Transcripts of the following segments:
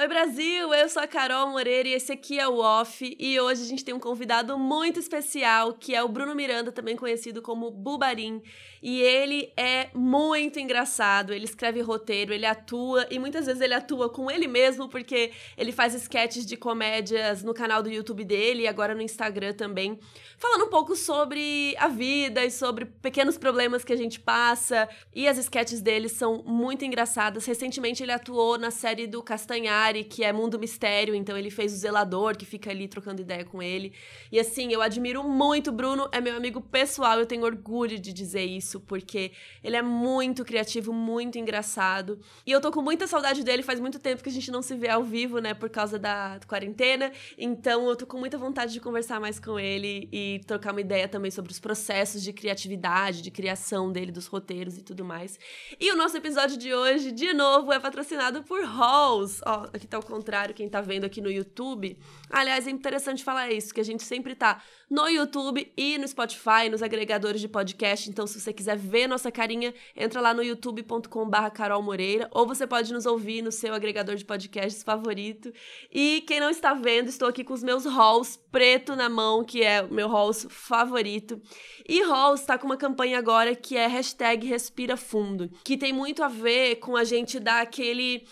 Oi Brasil, eu sou a Carol Moreira e esse aqui é o Off e hoje a gente tem um convidado muito especial que é o Bruno Miranda, também conhecido como Bubarim. E ele é muito engraçado, ele escreve roteiro, ele atua e muitas vezes ele atua com ele mesmo porque ele faz sketches de comédias no canal do YouTube dele e agora no Instagram também, falando um pouco sobre a vida e sobre pequenos problemas que a gente passa. E as sketches dele são muito engraçadas. Recentemente ele atuou na série do Castanhar que é Mundo Mistério, então ele fez o zelador, que fica ali trocando ideia com ele. E assim, eu admiro muito, Bruno é meu amigo pessoal, eu tenho orgulho de dizer isso, porque ele é muito criativo, muito engraçado. E eu tô com muita saudade dele, faz muito tempo que a gente não se vê ao vivo, né, por causa da quarentena. Então eu tô com muita vontade de conversar mais com ele e trocar uma ideia também sobre os processos de criatividade, de criação dele, dos roteiros e tudo mais. E o nosso episódio de hoje, de novo, é patrocinado por Halls. Ó, aqui tá ao contrário, quem tá vendo aqui no YouTube. Aliás, é interessante falar isso, que a gente sempre tá no YouTube e no Spotify, nos agregadores de podcast. Então, se você quiser ver nossa carinha, entra lá no youtube.com/barra Carol Moreira, ou você pode nos ouvir no seu agregador de podcasts favorito. E quem não está vendo, estou aqui com os meus halls preto na mão, que é o meu halls favorito. E halls está com uma campanha agora que é hashtag Respira Fundo, que tem muito a ver com a gente dar aquele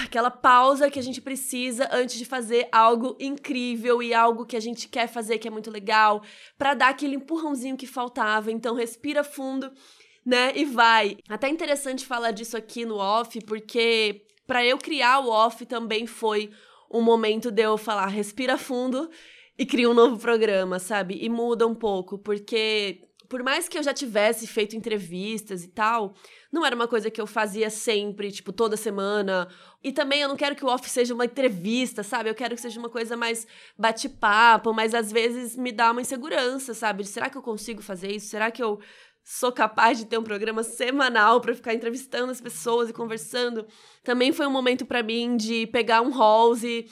aquela pausa que a gente precisa antes de fazer algo incrível e algo que a gente quer fazer que é muito legal, para dar aquele empurrãozinho que faltava. Então respira fundo, né? E vai. Até interessante falar disso aqui no off, porque para eu criar o off também foi um momento de eu falar respira fundo e cria um novo programa, sabe? E muda um pouco, porque por mais que eu já tivesse feito entrevistas e tal, não era uma coisa que eu fazia sempre, tipo, toda semana. E também eu não quero que o off seja uma entrevista, sabe? Eu quero que seja uma coisa mais bate-papo, mas às vezes me dá uma insegurança, sabe? De, será que eu consigo fazer isso? Será que eu sou capaz de ter um programa semanal para ficar entrevistando as pessoas e conversando? Também foi um momento para mim de pegar um halls e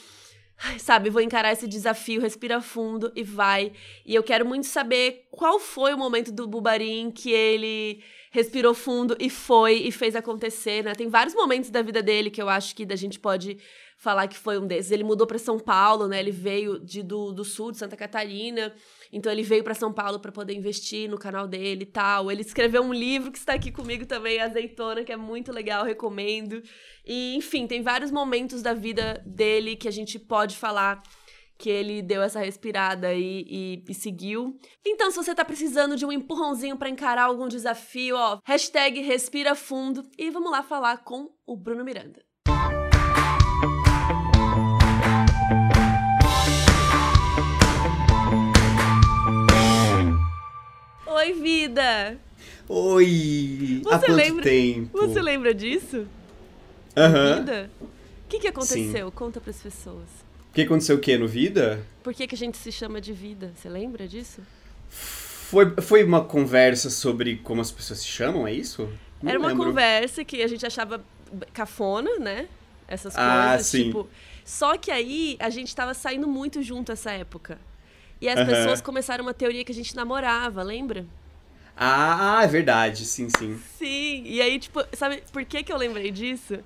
sabe, vou encarar esse desafio, respira fundo e vai. E eu quero muito saber qual foi o momento do Bubarim que ele respirou fundo e foi e fez acontecer, né? Tem vários momentos da vida dele que eu acho que a gente pode falar que foi um desses. Ele mudou para São Paulo, né? Ele veio de, do, do sul de Santa Catarina. Então ele veio para São Paulo para poder investir no canal dele e tal. Ele escreveu um livro que está aqui comigo também, Azeitona, que é muito legal, recomendo. E enfim, tem vários momentos da vida dele que a gente pode falar que ele deu essa respirada e, e, e, seguiu. Então, se você tá precisando de um empurrãozinho para encarar algum desafio, ó, hashtag respira fundo e vamos lá falar com o Bruno Miranda. Oi, vida! Oi! Você Há quanto lembra, tempo? Você lembra disso? Aham. Vida? O que, que aconteceu? Conta pras pessoas. O que aconteceu o quê? No Vida? Por que, que a gente se chama de vida? Você lembra disso? Foi, foi uma conversa sobre como as pessoas se chamam, é isso? Não Era uma lembro. conversa que a gente achava cafona, né? Essas Ah, coisas, sim. tipo. Só que aí a gente tava saindo muito junto essa época. E as Aham. pessoas começaram uma teoria que a gente namorava, lembra? Ah, é verdade, sim, sim. Sim. E aí, tipo, sabe por que, que eu lembrei disso?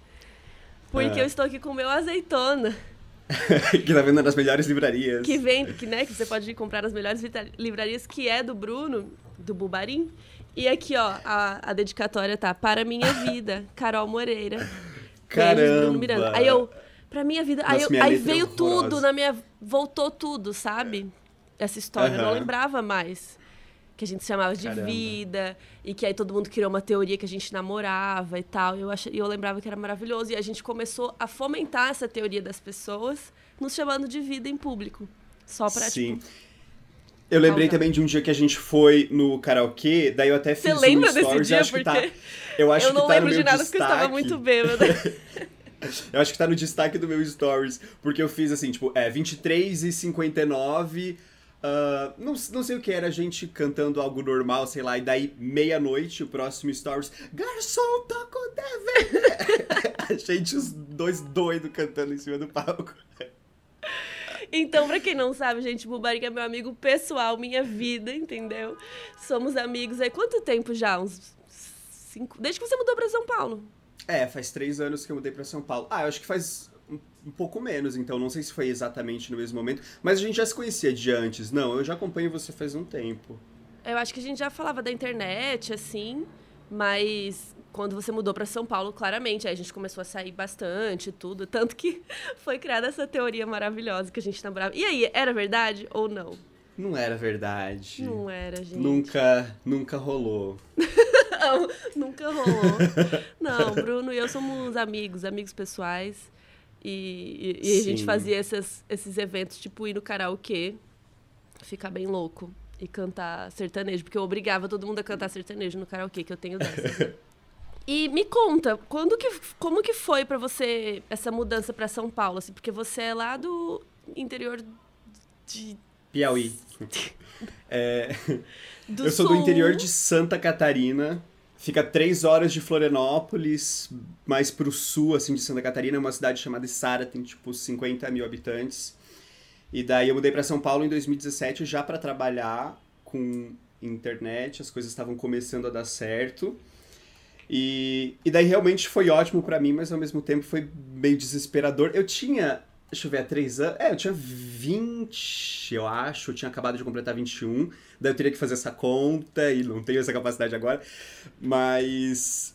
Porque Ah. eu estou aqui com o meu azeitona. que tá vendo nas melhores livrarias. que vem, que, né, que você pode ir comprar nas melhores livrarias, que é do Bruno, do Bubarim. E aqui, ó, a, a dedicatória tá para minha vida, Carol Moreira. Beijos, Caramba! Bruno Miranda. Aí eu, pra minha vida, aí, Nossa, eu- minha aí é veio horrorosa. tudo na minha, voltou tudo, sabe? Essa história, eu não lembrava mais. Que a gente se chamava de Caramba. vida, e que aí todo mundo criou uma teoria que a gente namorava e tal. E eu, ach... eu lembrava que era maravilhoso. E a gente começou a fomentar essa teoria das pessoas, nos chamando de vida em público. Só pra, Sim. tipo, Eu lembrei também de um dia que a gente foi no karaokê, daí eu até fiz Você lembra um desse stories, dia? eu acho que tá, eu acho eu não que tá lembro no de meu nada porque eu estava destaque. muito bêbada. Eu acho que tá no destaque do meu stories, porque eu fiz assim, tipo, é 23 e 59, ah, não, não sei o que era, a gente cantando algo normal, sei lá, e daí meia-noite, o próximo stories, garçom, toca o TV! a gente, os dois doidos cantando em cima do palco. Então, pra quem não sabe, gente, Bubarica é meu amigo pessoal, minha vida, entendeu? Somos amigos aí. Quanto tempo já? Uns cinco. Desde que você mudou pra São Paulo. É, faz três anos que eu mudei pra São Paulo. Ah, eu acho que faz um pouco menos, então não sei se foi exatamente no mesmo momento, mas a gente já se conhecia de antes. Não, eu já acompanho você faz um tempo. Eu acho que a gente já falava da internet, assim, mas quando você mudou para São Paulo, claramente, aí a gente começou a sair bastante, tudo, tanto que foi criada essa teoria maravilhosa que a gente namorava. E aí, era verdade ou não? Não era verdade. Não era, gente. Nunca, nunca rolou. não, nunca rolou. Não, Bruno e eu somos amigos, amigos pessoais. E, e, e a gente fazia esses, esses eventos, tipo ir no karaokê, ficar bem louco e cantar sertanejo, porque eu obrigava todo mundo a cantar sertanejo no karaokê, que eu tenho dessa. e me conta, quando que, como que foi para você essa mudança para São Paulo, assim, porque você é lá do interior de Piauí. é... eu sou do interior de Santa Catarina. Fica três horas de Florianópolis, mais pro sul, assim, de Santa Catarina, uma cidade chamada Sara, tem tipo 50 mil habitantes. E daí eu mudei para São Paulo em 2017 já para trabalhar com internet, as coisas estavam começando a dar certo. E, e daí realmente foi ótimo para mim, mas ao mesmo tempo foi meio desesperador. Eu tinha, deixa eu ver, há três anos. É, eu tinha 20, eu acho. Eu tinha acabado de completar 21. Daí eu teria que fazer essa conta e não tenho essa capacidade agora. Mas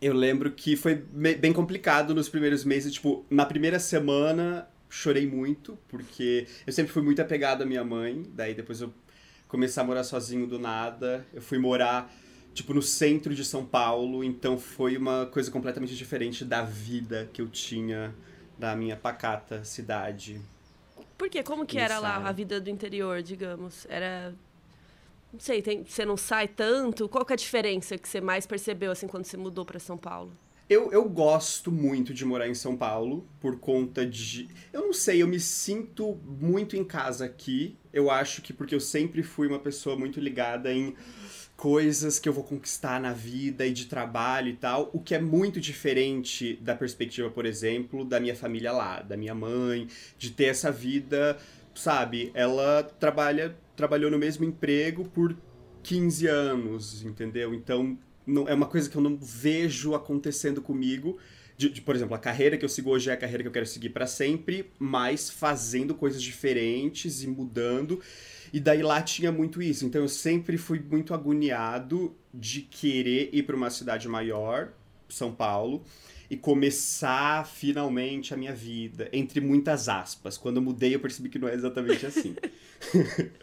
eu lembro que foi bem complicado nos primeiros meses. Tipo, na primeira semana chorei muito, porque eu sempre fui muito apegado à minha mãe, daí depois eu comecei a morar sozinho do nada, eu fui morar, tipo, no centro de São Paulo, então foi uma coisa completamente diferente da vida que eu tinha da minha pacata cidade. Por quê? Como que era lá a vida do interior, digamos? Era não sei, tem, você não sai tanto? Qual que é a diferença que você mais percebeu assim quando você mudou para São Paulo? Eu, eu gosto muito de morar em São Paulo por conta de. Eu não sei, eu me sinto muito em casa aqui. Eu acho que porque eu sempre fui uma pessoa muito ligada em coisas que eu vou conquistar na vida e de trabalho e tal, o que é muito diferente da perspectiva, por exemplo, da minha família lá, da minha mãe, de ter essa vida, sabe? Ela trabalha, trabalhou no mesmo emprego por 15 anos, entendeu? Então, não, é uma coisa que eu não vejo acontecendo comigo. De, de, por exemplo, a carreira que eu sigo hoje é a carreira que eu quero seguir para sempre, mas fazendo coisas diferentes e mudando. E daí lá tinha muito isso. Então eu sempre fui muito agoniado de querer ir para uma cidade maior, São Paulo, e começar finalmente a minha vida, entre muitas aspas. Quando eu mudei, eu percebi que não é exatamente assim.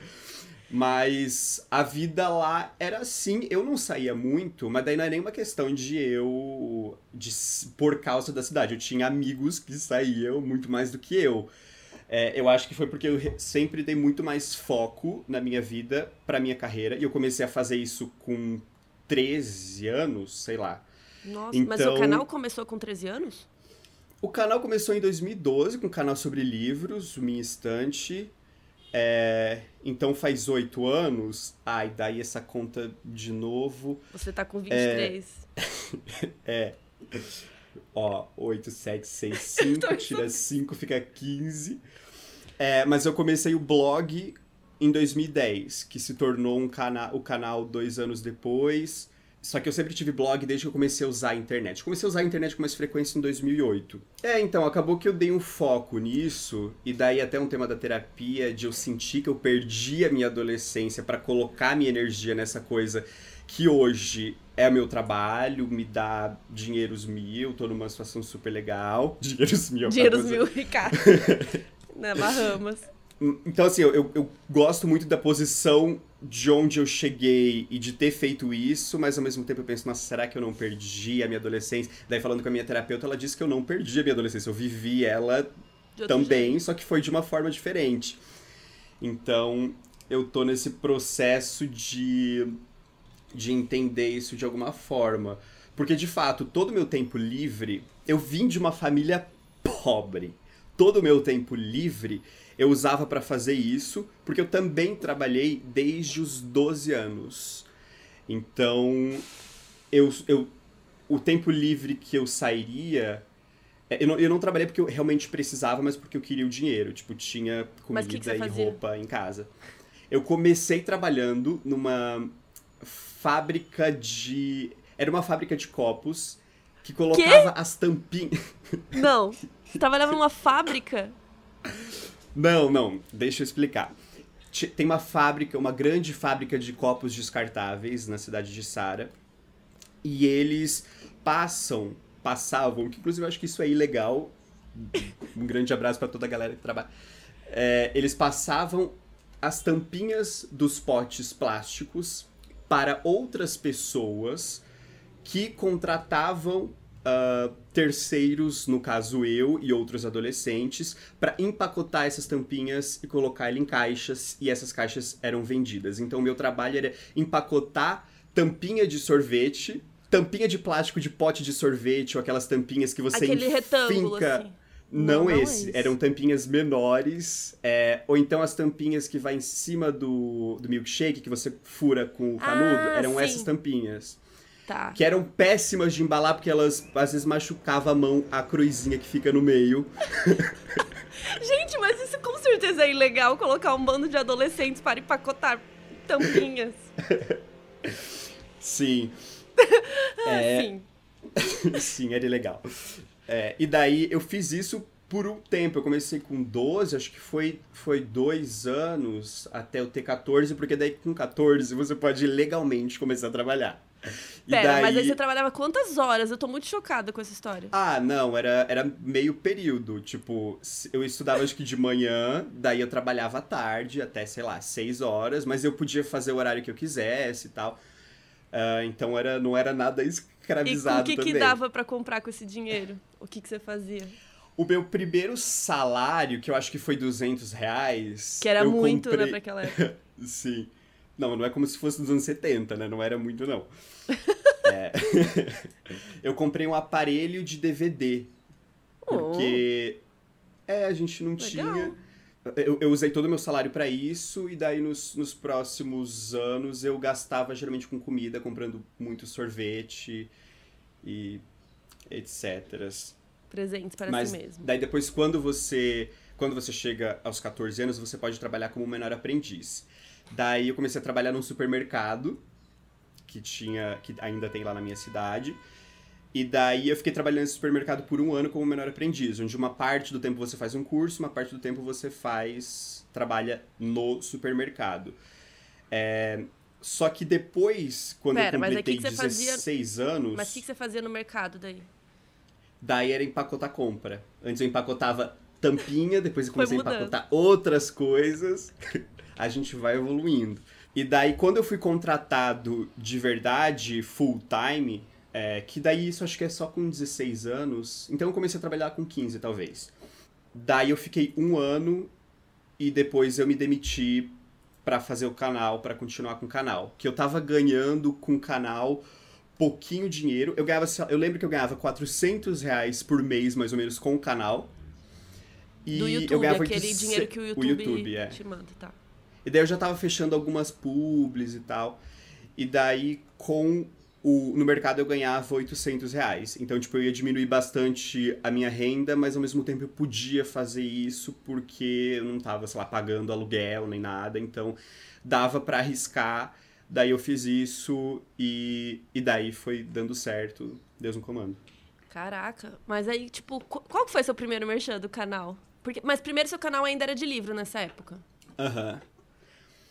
Mas a vida lá era assim. Eu não saía muito, mas daí não é nenhuma questão de eu. De, por causa da cidade. Eu tinha amigos que saíam muito mais do que eu. É, eu acho que foi porque eu sempre dei muito mais foco na minha vida para minha carreira. E eu comecei a fazer isso com 13 anos, sei lá. Nossa, então, mas o canal começou com 13 anos? O canal começou em 2012 com um canal sobre livros, Minha Estante. É, então faz oito anos. Ai, daí essa conta de novo. Você tá com 23. É. é. Ó, 8, 7, 6, 5, tira 5, fica 15. É, mas eu comecei o blog em 2010, que se tornou um cana o canal dois anos depois. Só que eu sempre tive blog desde que eu comecei a usar a internet. Comecei a usar a internet com mais frequência em 2008. É, então, acabou que eu dei um foco nisso, e daí até um tema da terapia, de eu sentir que eu perdi a minha adolescência para colocar minha energia nessa coisa que hoje é meu trabalho, me dá dinheiros mil, tô numa situação super legal. Dinheiros mil. Dinheiros mil, Ricardo. Na Bahamas. Então, assim, eu, eu, gosto muito da posição de onde eu cheguei e de ter feito isso, mas ao mesmo tempo eu penso, nossa, será que eu não perdi a minha adolescência? Daí, falando com a minha terapeuta, ela disse que eu não perdi a minha adolescência, eu vivi ela também, jeito. só que foi de uma forma diferente. Então, eu tô nesse processo de, de entender isso de alguma forma. Porque, de fato, todo o meu tempo livre, eu vim de uma família pobre. Todo o meu tempo livre eu usava para fazer isso, porque eu também trabalhei desde os 12 anos. Então, eu, eu, o tempo livre que eu sairia. É, eu não, eu não trabalhei porque eu realmente precisava, mas porque eu queria o dinheiro. Tipo, tinha comida que que e fazia? roupa em casa. Eu comecei trabalhando numa fábrica de. Era uma fábrica de copos que colocava as tampinhas. Não. Você trabalhava numa fábrica? Não, não, deixa eu explicar. Tem uma fábrica, uma grande fábrica de copos descartáveis na cidade de Sara. E eles passam, passavam, que inclusive eu acho que isso é ilegal. Um grande abraço para toda a galera que trabalha. É, eles passavam as tampinhas dos potes plásticos para outras pessoas que contratavam uh, terceiros, no caso eu e outros adolescentes, para empacotar essas tampinhas e colocar ele em caixas, e essas caixas eram vendidas. Então, o meu trabalho era empacotar tampinha de sorvete, tampinha de plástico de pote de sorvete, ou aquelas tampinhas que você Aquele retângulo, finca... assim. Não, Não, não esse, esse. eram tampinhas menores, é, ou então as tampinhas que vai em cima do, do milkshake, que você fura com o canudo, Ah, eram sim. essas tampinhas. Tá. Que eram péssimas de embalar, porque elas às vezes machucavam a mão, a cruzinha que fica no meio. Gente, mas isso com certeza é ilegal colocar um bando de adolescentes para empacotar tampinhas. Sim. É, Assim. Sim, era legal. É, e daí eu fiz isso por um tempo. Eu comecei com 12, acho que foi, foi dois anos até eu ter 14, porque daí com 14 você pode legalmente começar a trabalhar. E Pera, mas aí você trabalhava quantas horas? Eu tô muito chocada com essa história. Ah, não, era, era meio período. Tipo, eu estudava acho que de manhã, daí eu trabalhava à tarde, até, sei lá, seis horas, mas eu podia fazer o horário que eu quisesse e tal. Ah, então era, não era nada E escravizado com o que, também. que dava pra comprar com esse dinheiro? O que, que você fazia? O meu primeiro salário, que eu acho que foi 200 reais. Que era muito, né, comprei... pra aquela época. Sim. Não, não é como se fosse dos anos 70, né? Não era muito, não. É. eu comprei um aparelho de DVD. Porque. É, a gente não Legal. tinha. Eu, eu usei todo o meu salário pra isso, e daí nos, nos próximos anos eu gastava geralmente com comida, comprando muito sorvete e etc. Presentes para Mas si mesmo. daí depois, quando você, quando você chega aos 14 anos, você pode trabalhar como menor aprendiz. Daí eu comecei a trabalhar num supermercado que tinha, que ainda tem lá na minha cidade. E daí eu fiquei trabalhando nesse supermercado por um ano como menor aprendiz, onde uma parte do tempo você faz um curso, uma parte do tempo você faz trabalha no supermercado. É, só que depois, quando Pera, eu mas completei que que você fazia- 16 anos, Mas o que, que você fazia no mercado daí? Daí era empacotar compra. Antes eu empacotava tampinha, depois eu comecei a empacotar outras coisas. A gente vai evoluindo. E daí, quando eu fui contratado de verdade, full time, é, que daí isso acho que é só com 16 anos. Então eu comecei a trabalhar com 15, talvez. Daí eu fiquei um ano e depois eu me demiti pra fazer o canal, pra continuar com o canal. Que eu tava ganhando com o canal pouquinho dinheiro. Eu ganhava, eu lembro que eu ganhava 400 reais por mês, mais ou menos, com o canal. E Do eu YouTube, ganhava aquele 800 dinheiro que o YouTube, YouTube, é. te manda, tá? E daí eu já tava fechando algumas publis e tal. E daí, com o, no mercado eu ganhava 800 reais. Então, tipo, eu ia diminuir bastante a minha renda, mas ao mesmo tempo eu podia fazer isso porque eu não tava, sei lá, pagando aluguel nem nada. Então, dava pra arriscar. Daí eu fiz isso e, e daí foi dando certo. Deus no comando. Caraca. Mas aí, tipo, qu- qual que foi seu primeiro merchan do canal? Porque, mas primeiro seu canal ainda era de livro nessa época. Aham.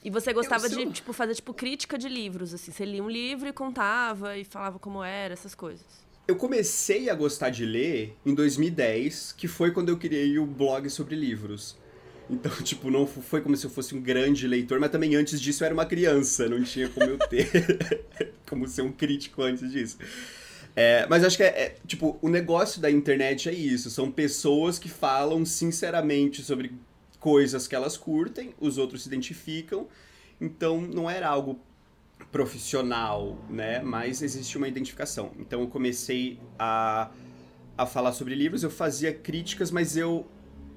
E você gostava Eu de, tipo, fazer, tipo, crítica de livros, assim. Você lia um livro e contava e falava como era, essas coisas. Eu comecei a gostar de ler em 2010, que foi quando eu criei o blog sobre livros. Então, tipo, não foi como se eu fosse um grande leitor, mas também antes disso eu era uma criança, não tinha como eu ter, como ser um crítico antes disso. É, mas acho que é, é, tipo, o negócio da internet é isso, são pessoas que falam sinceramente sobre coisas que elas curtem, os outros se identificam, então não era algo profissional, né? Mas existe uma identificação. Então eu comecei a, a falar sobre livros, eu fazia críticas, mas eu.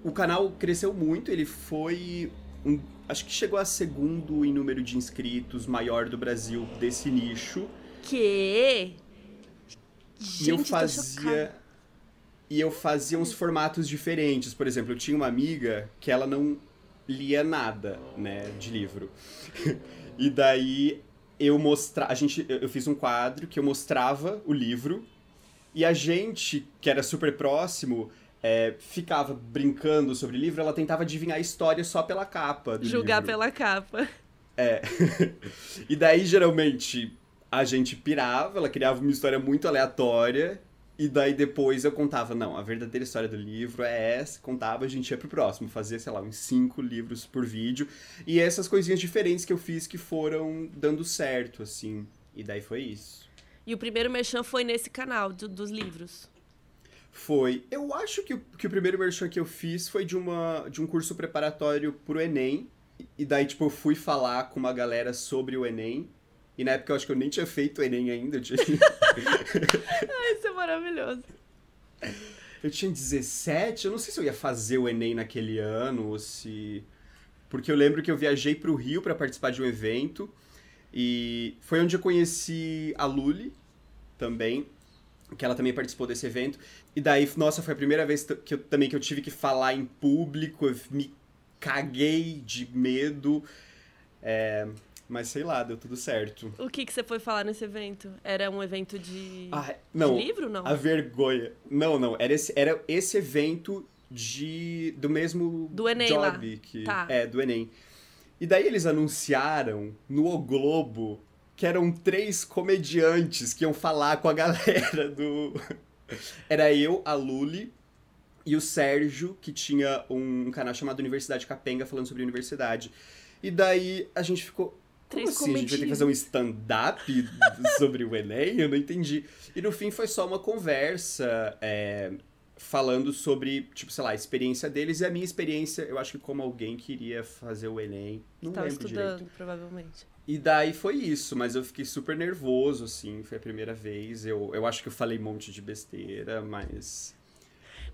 O canal cresceu muito, ele foi. um- acho que chegou a segundo em número de inscritos maior do Brasil desse nicho. Que? e eu Gente, fazia. E eu fazia uns formatos diferentes. Por exemplo, eu tinha uma amiga que ela não lia nada, né, de livro. e daí eu mostrava. A gente, eu fiz um quadro que eu mostrava o livro E a gente, que era super próximo, é, ficava brincando sobre o livro, ela tentava adivinhar a história só pela capa Julgar livro. pela capa. É. e daí, geralmente, a gente pirava, ela criava uma história muito aleatória, e daí depois eu contava, não, a verdadeira história do livro é essa, contava, a gente ia pro próximo, fazia, sei lá, uns cinco livros por vídeo, e essas coisinhas diferentes que eu fiz que foram dando certo, assim, e daí foi isso. E o primeiro merchan foi nesse canal do, dos livros. Foi. Eu acho que o, que o primeiro merchan que eu fiz foi de, uma, de um curso preparatório pro Enem. E daí, tipo, eu fui falar com uma galera sobre o Enem. E na época eu acho que eu nem tinha feito o Enem ainda. Eu tinha, Ai, isso é maravilhoso. eu tinha 17. Eu não sei se eu ia fazer o Enem naquele ano ou se. Porque eu lembro que eu viajei pro Rio para participar de um evento. E foi onde eu conheci a Luli também. Que ela também participou desse evento. E daí, nossa, foi a primeira vez que eu, também que eu tive que falar em público. Eu me caguei de medo. É, mas sei lá, deu tudo certo. O que, que você foi falar nesse evento? Era um evento de, Ah, não, de livro, não? a vergonha. Não, não, era esse, era esse evento de do mesmo Do Enem job lá. que Tá. é do Enem. E daí eles anunciaram no O Globo que eram três comediantes que iam falar com a galera do Era eu, a Luli e o Sérgio, que tinha um canal chamado Universidade Capenga falando sobre universidade. E daí a gente ficou como Três assim? A gente vai ter que fazer um stand-up sobre o Enem? Eu não entendi. E no fim foi só uma conversa é, falando sobre, tipo, sei lá, a experiência deles e a minha experiência, eu acho que como alguém que iria fazer o Enem. Não Tava lembro estudando, direito. provavelmente. E daí foi isso, mas eu fiquei super nervoso, assim, foi a primeira vez. Eu, eu acho que eu falei um monte de besteira, mas.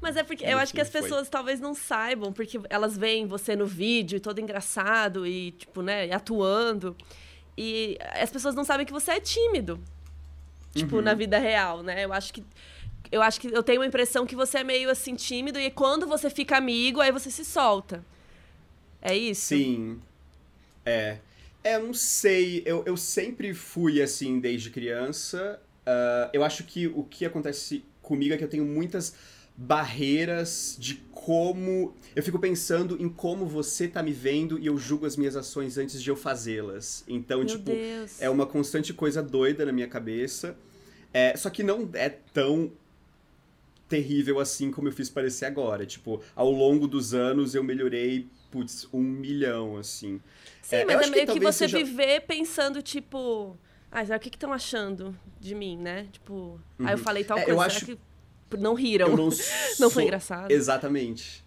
Mas é porque eu acho que as foi. pessoas talvez não saibam, porque elas veem você no vídeo todo engraçado e, tipo, né, atuando. E as pessoas não sabem que você é tímido. Tipo, Uhum. na vida real, né? Eu acho que. Eu acho que eu tenho a impressão que você é meio assim tímido e quando você fica amigo, aí você se solta. É isso? Sim. É. É, eu não sei. Eu, eu sempre fui assim desde criança. Ah, eu acho que o que acontece comigo é que eu tenho muitas barreiras de como. Eu fico pensando em como você tá me vendo e eu julgo as minhas ações antes de eu fazê-las. Então, Meu tipo, Deus. é uma constante coisa doida na minha cabeça. É, só que não é tão terrível assim como eu fiz parecer agora. Tipo, ao longo dos anos eu melhorei, putz, um milhão, assim. Sim, É, eu mas é acho que meio que, talvez você seja- viver pensando, tipo. Ah, será o que estão achando de mim, né? Tipo, aí eu falei tal É, eu coisa, acho- será que não riram? Não, Não foi engraçado. Exatamente.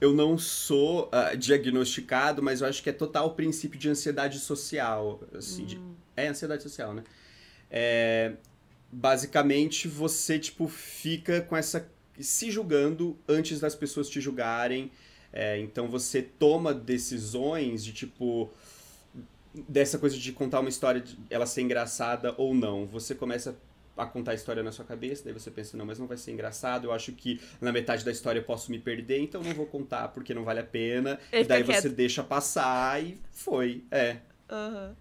Eu não sou ah, diagnosticado, mas eu acho que é total o princípio de ansiedade social. Assim, de- Hum. é ansiedade social, né? É, basicamente, você, tipo, fica com essa... se julgando antes das pessoas te julgarem. É, então, você toma decisões de, tipo... Dessa coisa de contar uma história, de ela ser engraçada ou não. Você começa a contar a história na sua cabeça, daí você pensa, não, mas não vai ser engraçado, eu acho que na metade da história eu posso me perder, então não vou contar porque não vale a pena. Ele e daí fica você deixa passar e foi. É. Aham.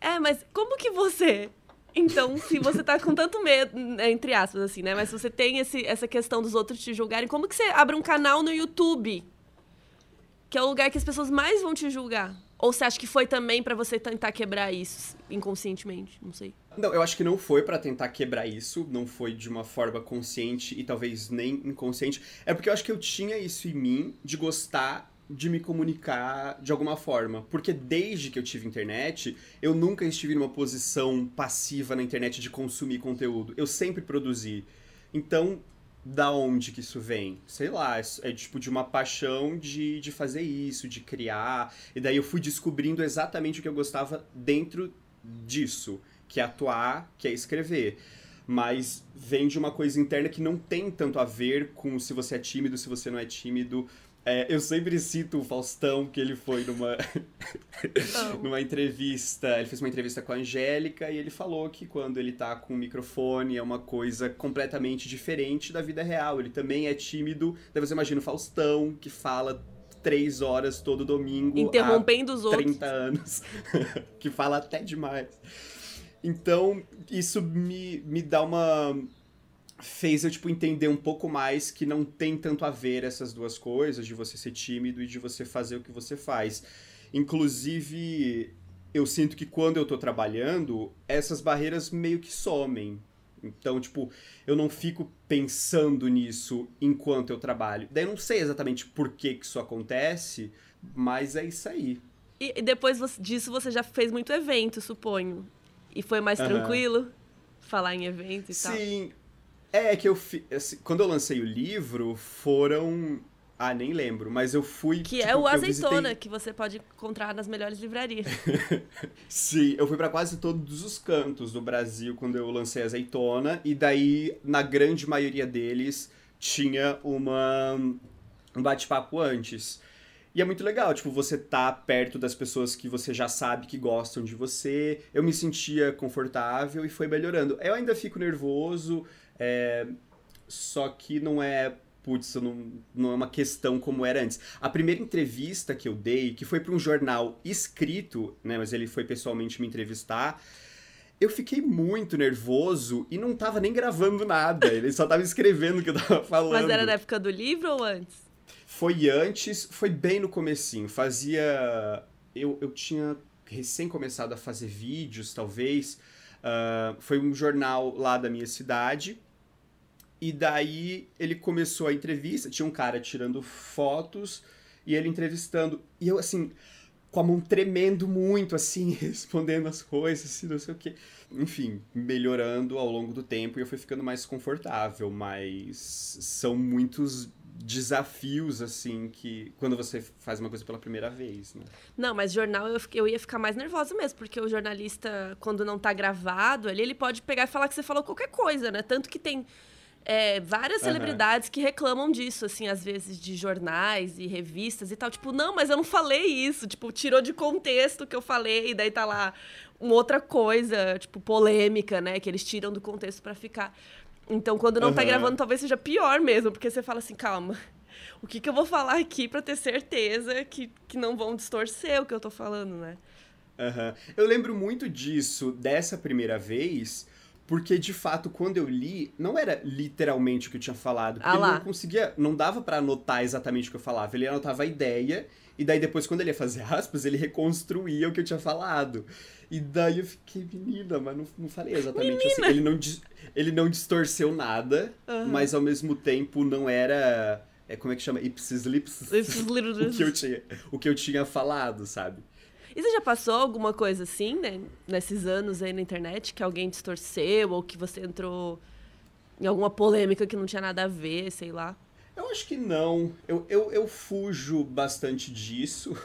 É, mas como que você. Então, se você tá com tanto medo, entre aspas, assim, né? Mas se você tem esse, essa questão dos outros te julgarem, como que você abre um canal no YouTube? Que é o lugar que as pessoas mais vão te julgar. Ou você acha que foi também pra você tentar quebrar isso inconscientemente? Não sei. Não, eu acho que não foi pra tentar quebrar isso, não foi de uma forma consciente e talvez nem inconsciente. É porque eu acho que eu tinha isso em mim de gostar de me comunicar de alguma forma. Porque desde que eu tive internet, eu nunca estive numa posição passiva na internet de consumir conteúdo. Eu sempre produzi. Então, da onde que isso vem? Sei lá, é tipo de uma paixão de, de fazer isso, de criar. E daí eu fui descobrindo exatamente o que eu gostava dentro disso, que é atuar, que é escrever. Mas vem de uma coisa interna que não tem tanto a ver com se você é tímido, se você não é tímido. É, eu sempre cito o Faustão, que ele foi numa, numa entrevista. Ele fez uma entrevista com a Angélica e ele falou que quando ele tá com o microfone é uma coisa completamente diferente da vida real. Ele também é tímido. Daí você imagina o Faustão, que fala três horas todo domingo. Interrompendo os outros. 30 anos. que fala até demais. Então, isso me, me dá uma. fez eu, tipo, entender um pouco mais que não tem tanto a ver essas duas coisas, de você ser tímido e de você fazer o que você faz. Inclusive, eu sinto que quando eu tô trabalhando, essas barreiras meio que somem. Então, tipo, eu não fico pensando nisso enquanto eu trabalho. Daí eu não sei exatamente por que, que isso acontece, mas é isso aí. E depois disso você já fez muito evento, suponho. E foi mais uhum. tranquilo falar em evento e Sim. tal? Sim. É que eu fi... Assim, quando eu lancei o livro, foram ah, nem lembro, mas eu fui. Que tipo, é o azeitona, visitei... que você pode encontrar nas melhores livrarias. Sim, eu fui para quase todos os cantos do Brasil quando eu lancei azeitona, e daí, na grande maioria deles, tinha uma um bate-papo antes. E é muito legal, tipo, você tá perto das pessoas que você já sabe que gostam de você. Eu me sentia confortável e foi melhorando. Eu ainda fico nervoso, é... só que não é putz, não, não é uma questão como era antes. A primeira entrevista que eu dei, que foi para um jornal escrito, né, mas ele foi pessoalmente me entrevistar, eu fiquei muito nervoso e não tava nem gravando nada, ele só tava escrevendo o que eu tava falando. Mas era na época do livro ou antes? Foi antes, foi bem no comecinho, fazia... Eu, eu tinha recém começado a fazer vídeos, talvez, uh, foi um jornal lá da minha cidade, e daí ele começou a entrevista, tinha um cara tirando fotos e ele entrevistando. E eu, assim, com a mão tremendo muito, assim, respondendo as coisas, assim, não sei o quê. Enfim, melhorando ao longo do tempo e eu fui ficando mais confortável, mas são muitos desafios, assim, que quando você faz uma coisa pela primeira vez, né? Não, mas jornal eu, eu ia ficar mais nervosa mesmo, porque o jornalista, quando não tá gravado, ali ele pode pegar e falar que você falou qualquer coisa, né? Tanto que tem é, várias uhum. celebridades que reclamam disso, assim, às vezes de jornais e revistas e tal. Tipo, não, mas eu não falei isso. Tipo, tirou de contexto o que eu falei, e daí tá lá uma outra coisa, tipo, polêmica, né? Que eles tiram do contexto para ficar. Então, quando não uhum. tá gravando, talvez seja pior mesmo, porque você fala assim, calma. O que, que eu vou falar aqui para ter certeza que, que não vão distorcer o que eu tô falando, né? Uhum. Eu lembro muito disso dessa primeira vez, porque, de fato, quando eu li, não era literalmente o que eu tinha falado. Porque ah ele não conseguia. Não dava para anotar exatamente o que eu falava. Ele anotava a ideia, e daí depois, quando ele ia fazer aspas, ele reconstruía o que eu tinha falado. E daí eu fiquei, menina, mas não, não falei exatamente assim. menina. assim. Ele não, ele não distorceu nada, uhum. mas ao mesmo tempo não era. É, como é que chama? Ipsis lips. o, que eu tinha, o que eu tinha falado, sabe? E você já passou alguma coisa assim, né? Nesses anos aí na internet, que alguém distorceu ou que você entrou em alguma polêmica que não tinha nada a ver, sei lá? Eu acho que não. Eu, eu, eu fujo bastante disso.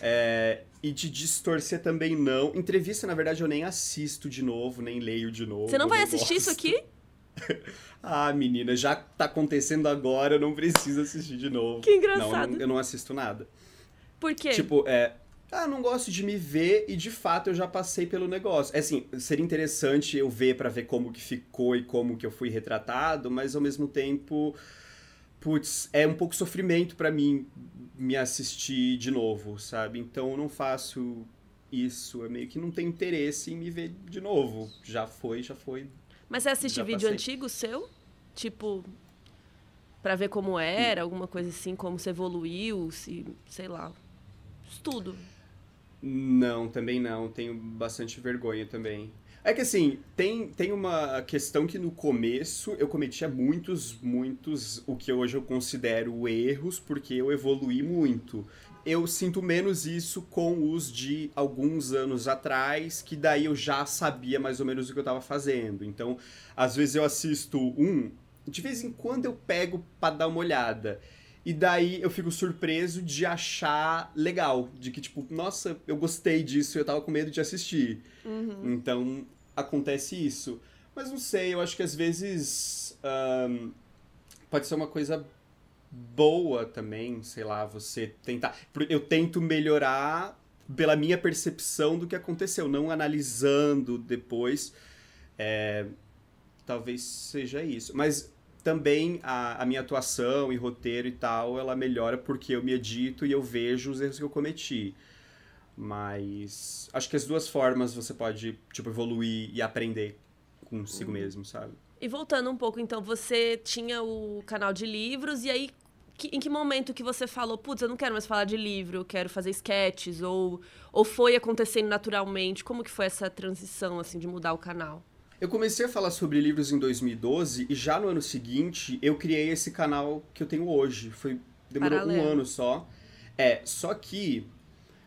É, e de distorcer também não. Entrevista, na verdade, eu nem assisto de novo, nem leio de novo. Você não vai assistir isso aqui? ah, menina, já tá acontecendo agora, eu não preciso assistir de novo. Que engraçado. Não, eu não, eu não assisto nada. Por quê? Tipo, é, ah, não gosto de me ver e de fato eu já passei pelo negócio. É assim, seria interessante eu ver para ver como que ficou e como que eu fui retratado, mas ao mesmo tempo, putz, é um pouco sofrimento para mim me assistir de novo, sabe? Então eu não faço isso, é meio que não tem interesse em me ver de novo. Já foi, já foi. Mas você assiste vídeo passei. antigo seu? Tipo, para ver como era, alguma coisa assim, como você evoluiu, se, sei lá. Estudo. Não, também não. Tenho bastante vergonha também. É que assim, tem, tem uma questão que no começo eu cometia muitos, muitos, o que hoje eu considero erros, porque eu evolui muito. Eu sinto menos isso com os de alguns anos atrás, que daí eu já sabia mais ou menos o que eu estava fazendo. Então, às vezes eu assisto um, de vez em quando eu pego para dar uma olhada. E daí eu fico surpreso de achar legal. De que, tipo, nossa, eu gostei disso e eu tava com medo de assistir. Uhum. Então, acontece isso. Mas não sei, eu acho que às vezes um, pode ser uma coisa boa também, sei lá, você tentar. Eu tento melhorar pela minha percepção do que aconteceu, não analisando depois. É, talvez seja isso. Mas também a, a, minha atuação e roteiro e tal, ela melhora porque eu me edito e eu vejo os erros que eu cometi. Mas acho que as duas formas você pode, tipo, evoluir e aprender consigo uhum. mesmo, sabe? E voltando um pouco, então, você tinha o canal de livros, e aí que, em que momento que você falou, putz, eu não quero mais falar de livro, eu quero fazer sketches, ou, ou foi acontecendo naturalmente? Como que foi essa transição, assim, de mudar o canal? Eu comecei a falar sobre livros em 2012 e já no ano seguinte eu criei esse canal que eu tenho hoje. Foi demorou Paralelo. um ano só. É, só que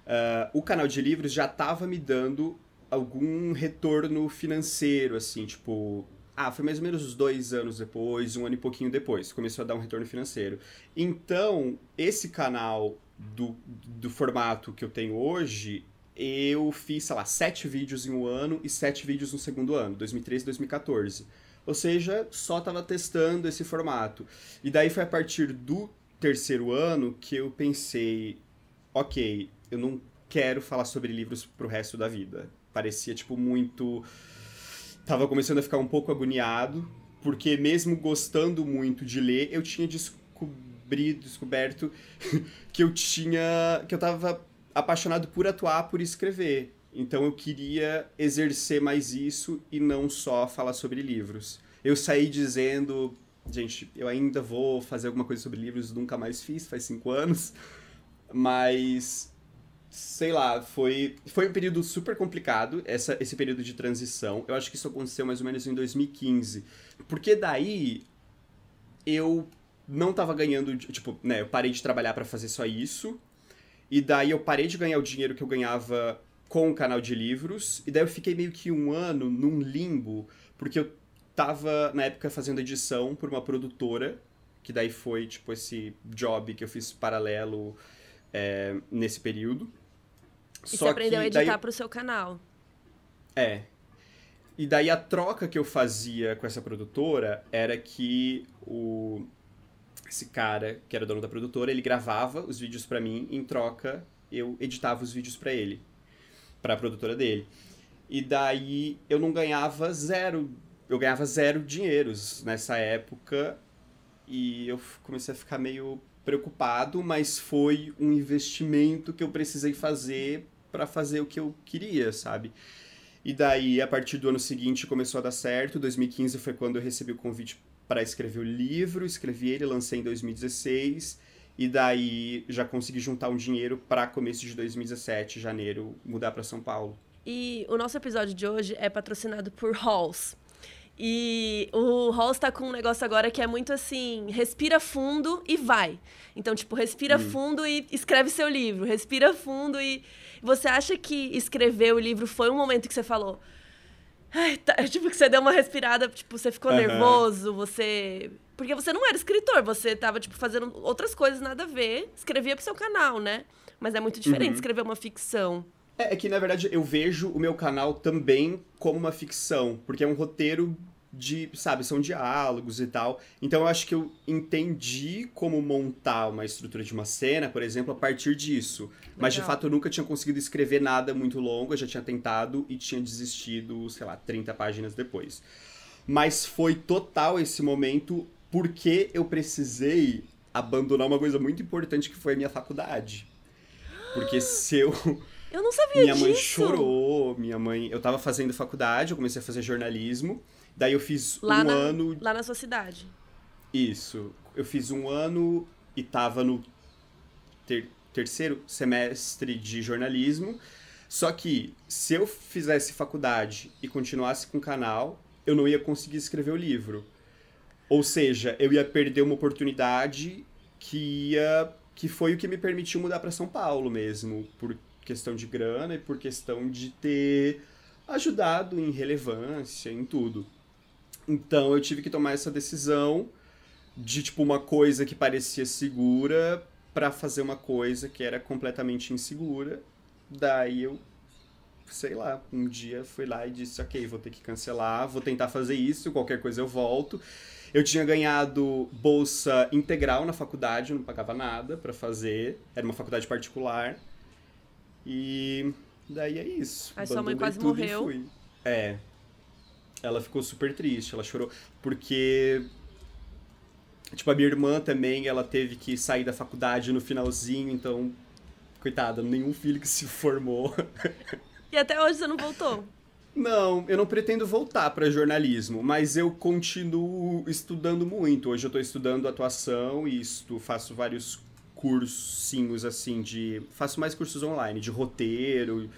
uh, o canal de livros já estava me dando algum retorno financeiro, assim, tipo, ah, foi mais ou menos uns dois anos depois, um ano e pouquinho depois, começou a dar um retorno financeiro. Então, esse canal do, do formato que eu tenho hoje, eu fiz, sei lá, sete vídeos em um ano e sete vídeos no segundo ano, 2013 e 2014. Ou seja, só estava testando esse formato. E daí foi a partir do terceiro ano que eu pensei, ok, eu não quero falar sobre livros pro resto da vida. Parecia, tipo, muito tava começando a ficar um pouco agoniado, porque mesmo gostando muito de ler, eu tinha descobrido, descoberto que eu tinha, que eu tava apaixonado por atuar, por escrever. Então eu queria exercer mais isso e não só falar sobre livros. Eu saí dizendo, gente, eu ainda vou fazer alguma coisa sobre livros, nunca mais fiz, faz cinco anos, mas sei lá, foi, foi um período super complicado, essa, esse período de transição. Eu acho que isso aconteceu mais ou menos em 2015. Porque daí eu não tava ganhando, tipo, né, eu parei de trabalhar para fazer só isso. E daí eu parei de ganhar o dinheiro que eu ganhava com o canal de livros. E daí eu fiquei meio que um ano num limbo, porque eu tava, na época, fazendo edição por uma produtora, que daí foi, tipo, esse job que eu fiz paralelo é, nesse período. E Só você aprendeu a editar daí... pro seu canal. É. E daí a troca que eu fazia com essa produtora era que o esse cara, que era dono da produtora, ele gravava os vídeos para mim, em troca eu editava os vídeos para ele, para a produtora dele. E daí eu não ganhava zero, eu ganhava zero dinheiros nessa época e eu comecei a ficar meio preocupado, mas foi um investimento que eu precisei fazer para fazer o que eu queria, sabe? E daí, a partir do ano seguinte, começou a dar certo. 2015 foi quando eu recebi o convite para escrever o livro, escrevi ele, lancei em 2016. E daí já consegui juntar um dinheiro para começo de 2017, janeiro, mudar para São Paulo. E o nosso episódio de hoje é patrocinado por Halls. E o Halls tá com um negócio agora que é muito assim, respira fundo e vai. Então, tipo, respira hum. fundo e escreve seu livro, respira fundo e você acha que escrever o livro foi um momento que você falou. Ai, tá, tipo, que você deu uma respirada, tipo, você ficou uhum. nervoso, você. Porque você não era escritor, você tava, tipo, fazendo outras coisas nada a ver, escrevia pro seu canal, né? Mas é muito diferente uhum. escrever uma ficção. É, é que, na verdade, eu vejo o meu canal também como uma ficção, porque é um roteiro de, sabe, são diálogos e tal. Então eu acho que eu entendi como montar uma estrutura de uma cena, por exemplo, a partir disso. Legal. Mas de fato eu nunca tinha conseguido escrever nada muito longo, eu já tinha tentado e tinha desistido, sei lá, 30 páginas depois. Mas foi total esse momento porque eu precisei abandonar uma coisa muito importante que foi a minha faculdade. Porque se eu eu não sabia minha disso. Minha mãe chorou, minha mãe. Eu tava fazendo faculdade, eu comecei a fazer jornalismo. Daí eu fiz lá um na, ano. Lá na sua cidade. Isso. Eu fiz um ano e tava no ter, terceiro semestre de jornalismo. Só que se eu fizesse faculdade e continuasse com o canal, eu não ia conseguir escrever o livro. Ou seja, eu ia perder uma oportunidade que ia que foi o que me permitiu mudar para São Paulo mesmo, por questão de grana e por questão de ter ajudado em relevância, em tudo. Então eu tive que tomar essa decisão de tipo uma coisa que parecia segura para fazer uma coisa que era completamente insegura. Daí eu sei lá, um dia fui lá e disse, ok, vou ter que cancelar, vou tentar fazer isso, qualquer coisa eu volto. Eu tinha ganhado bolsa integral na faculdade, não pagava nada para fazer, era uma faculdade particular. E daí é isso. Aí sua mãe quase morreu. É, ela ficou super triste, ela chorou, porque tipo a minha irmã também, ela teve que sair da faculdade no finalzinho, então coitada, nenhum filho que se formou. E até hoje você não voltou? Não, eu não pretendo voltar para jornalismo, mas eu continuo estudando muito. Hoje eu estou estudando atuação e isto, faço vários cursinhos assim de. Faço mais cursos online, de roteiro.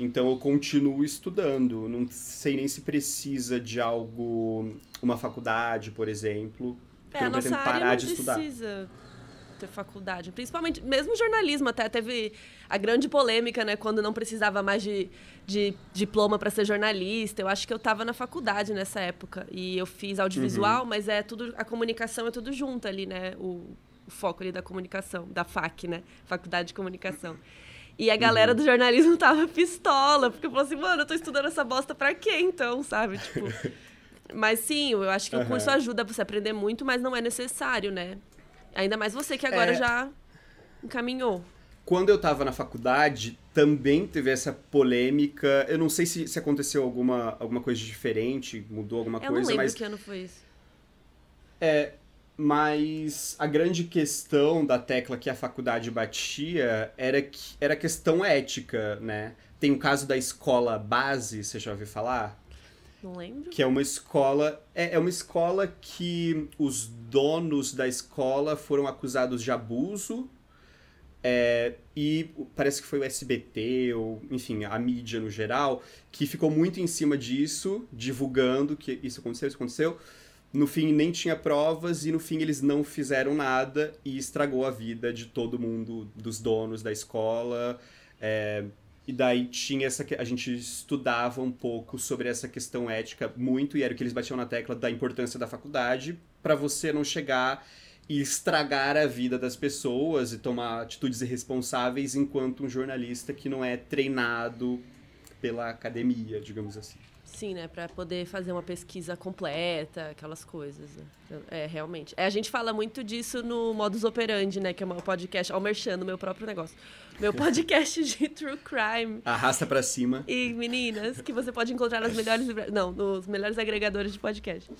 Então eu continuo estudando. Não sei nem se precisa de algo. Uma faculdade, por exemplo. É, a nossa área não precisa ter faculdade. Principalmente, mesmo jornalismo, até teve a grande polêmica, né? Quando não precisava mais de, de diploma para ser jornalista. Eu acho que eu estava na faculdade nessa época. E eu fiz audiovisual, uhum. mas é tudo. A comunicação é tudo junto ali, né? O, o foco ali da comunicação, da FAC, né? Faculdade de Comunicação. E a galera uhum. do jornalismo tava pistola, porque falou assim, mano, eu tô estudando essa bosta pra quê então, sabe? Tipo. Mas sim, eu acho que uhum. o curso ajuda você a aprender muito, mas não é necessário, né? Ainda mais você que agora é... já encaminhou. Quando eu tava na faculdade, também teve essa polêmica. Eu não sei se, se aconteceu alguma, alguma coisa diferente, mudou alguma eu coisa, mas. Eu não lembro mas... que ano foi isso. É, mas a grande questão da tecla que a faculdade batia era, que, era questão ética, né? Tem o caso da escola base, você já ouviu falar? Não lembro. Que é uma escola. É, é uma escola que os donos da escola foram acusados de abuso. É, e parece que foi o SBT, ou enfim, a mídia no geral, que ficou muito em cima disso, divulgando que isso aconteceu, isso aconteceu. No fim, nem tinha provas, e no fim, eles não fizeram nada e estragou a vida de todo mundo, dos donos da escola. É, e daí tinha essa. A gente estudava um pouco sobre essa questão ética muito, e era o que eles batiam na tecla da importância da faculdade, para você não chegar e estragar a vida das pessoas e tomar atitudes irresponsáveis enquanto um jornalista que não é treinado pela academia, digamos assim. Sim, né? Para poder fazer uma pesquisa completa, aquelas coisas. Né? É, realmente. É, a gente fala muito disso no Modus Operandi, né? Que é o meu podcast, ao merchando, meu próprio negócio. Meu podcast de True Crime. Arrasta para cima. E meninas, que você pode encontrar nas melhores... Não, nos melhores agregadores de podcast.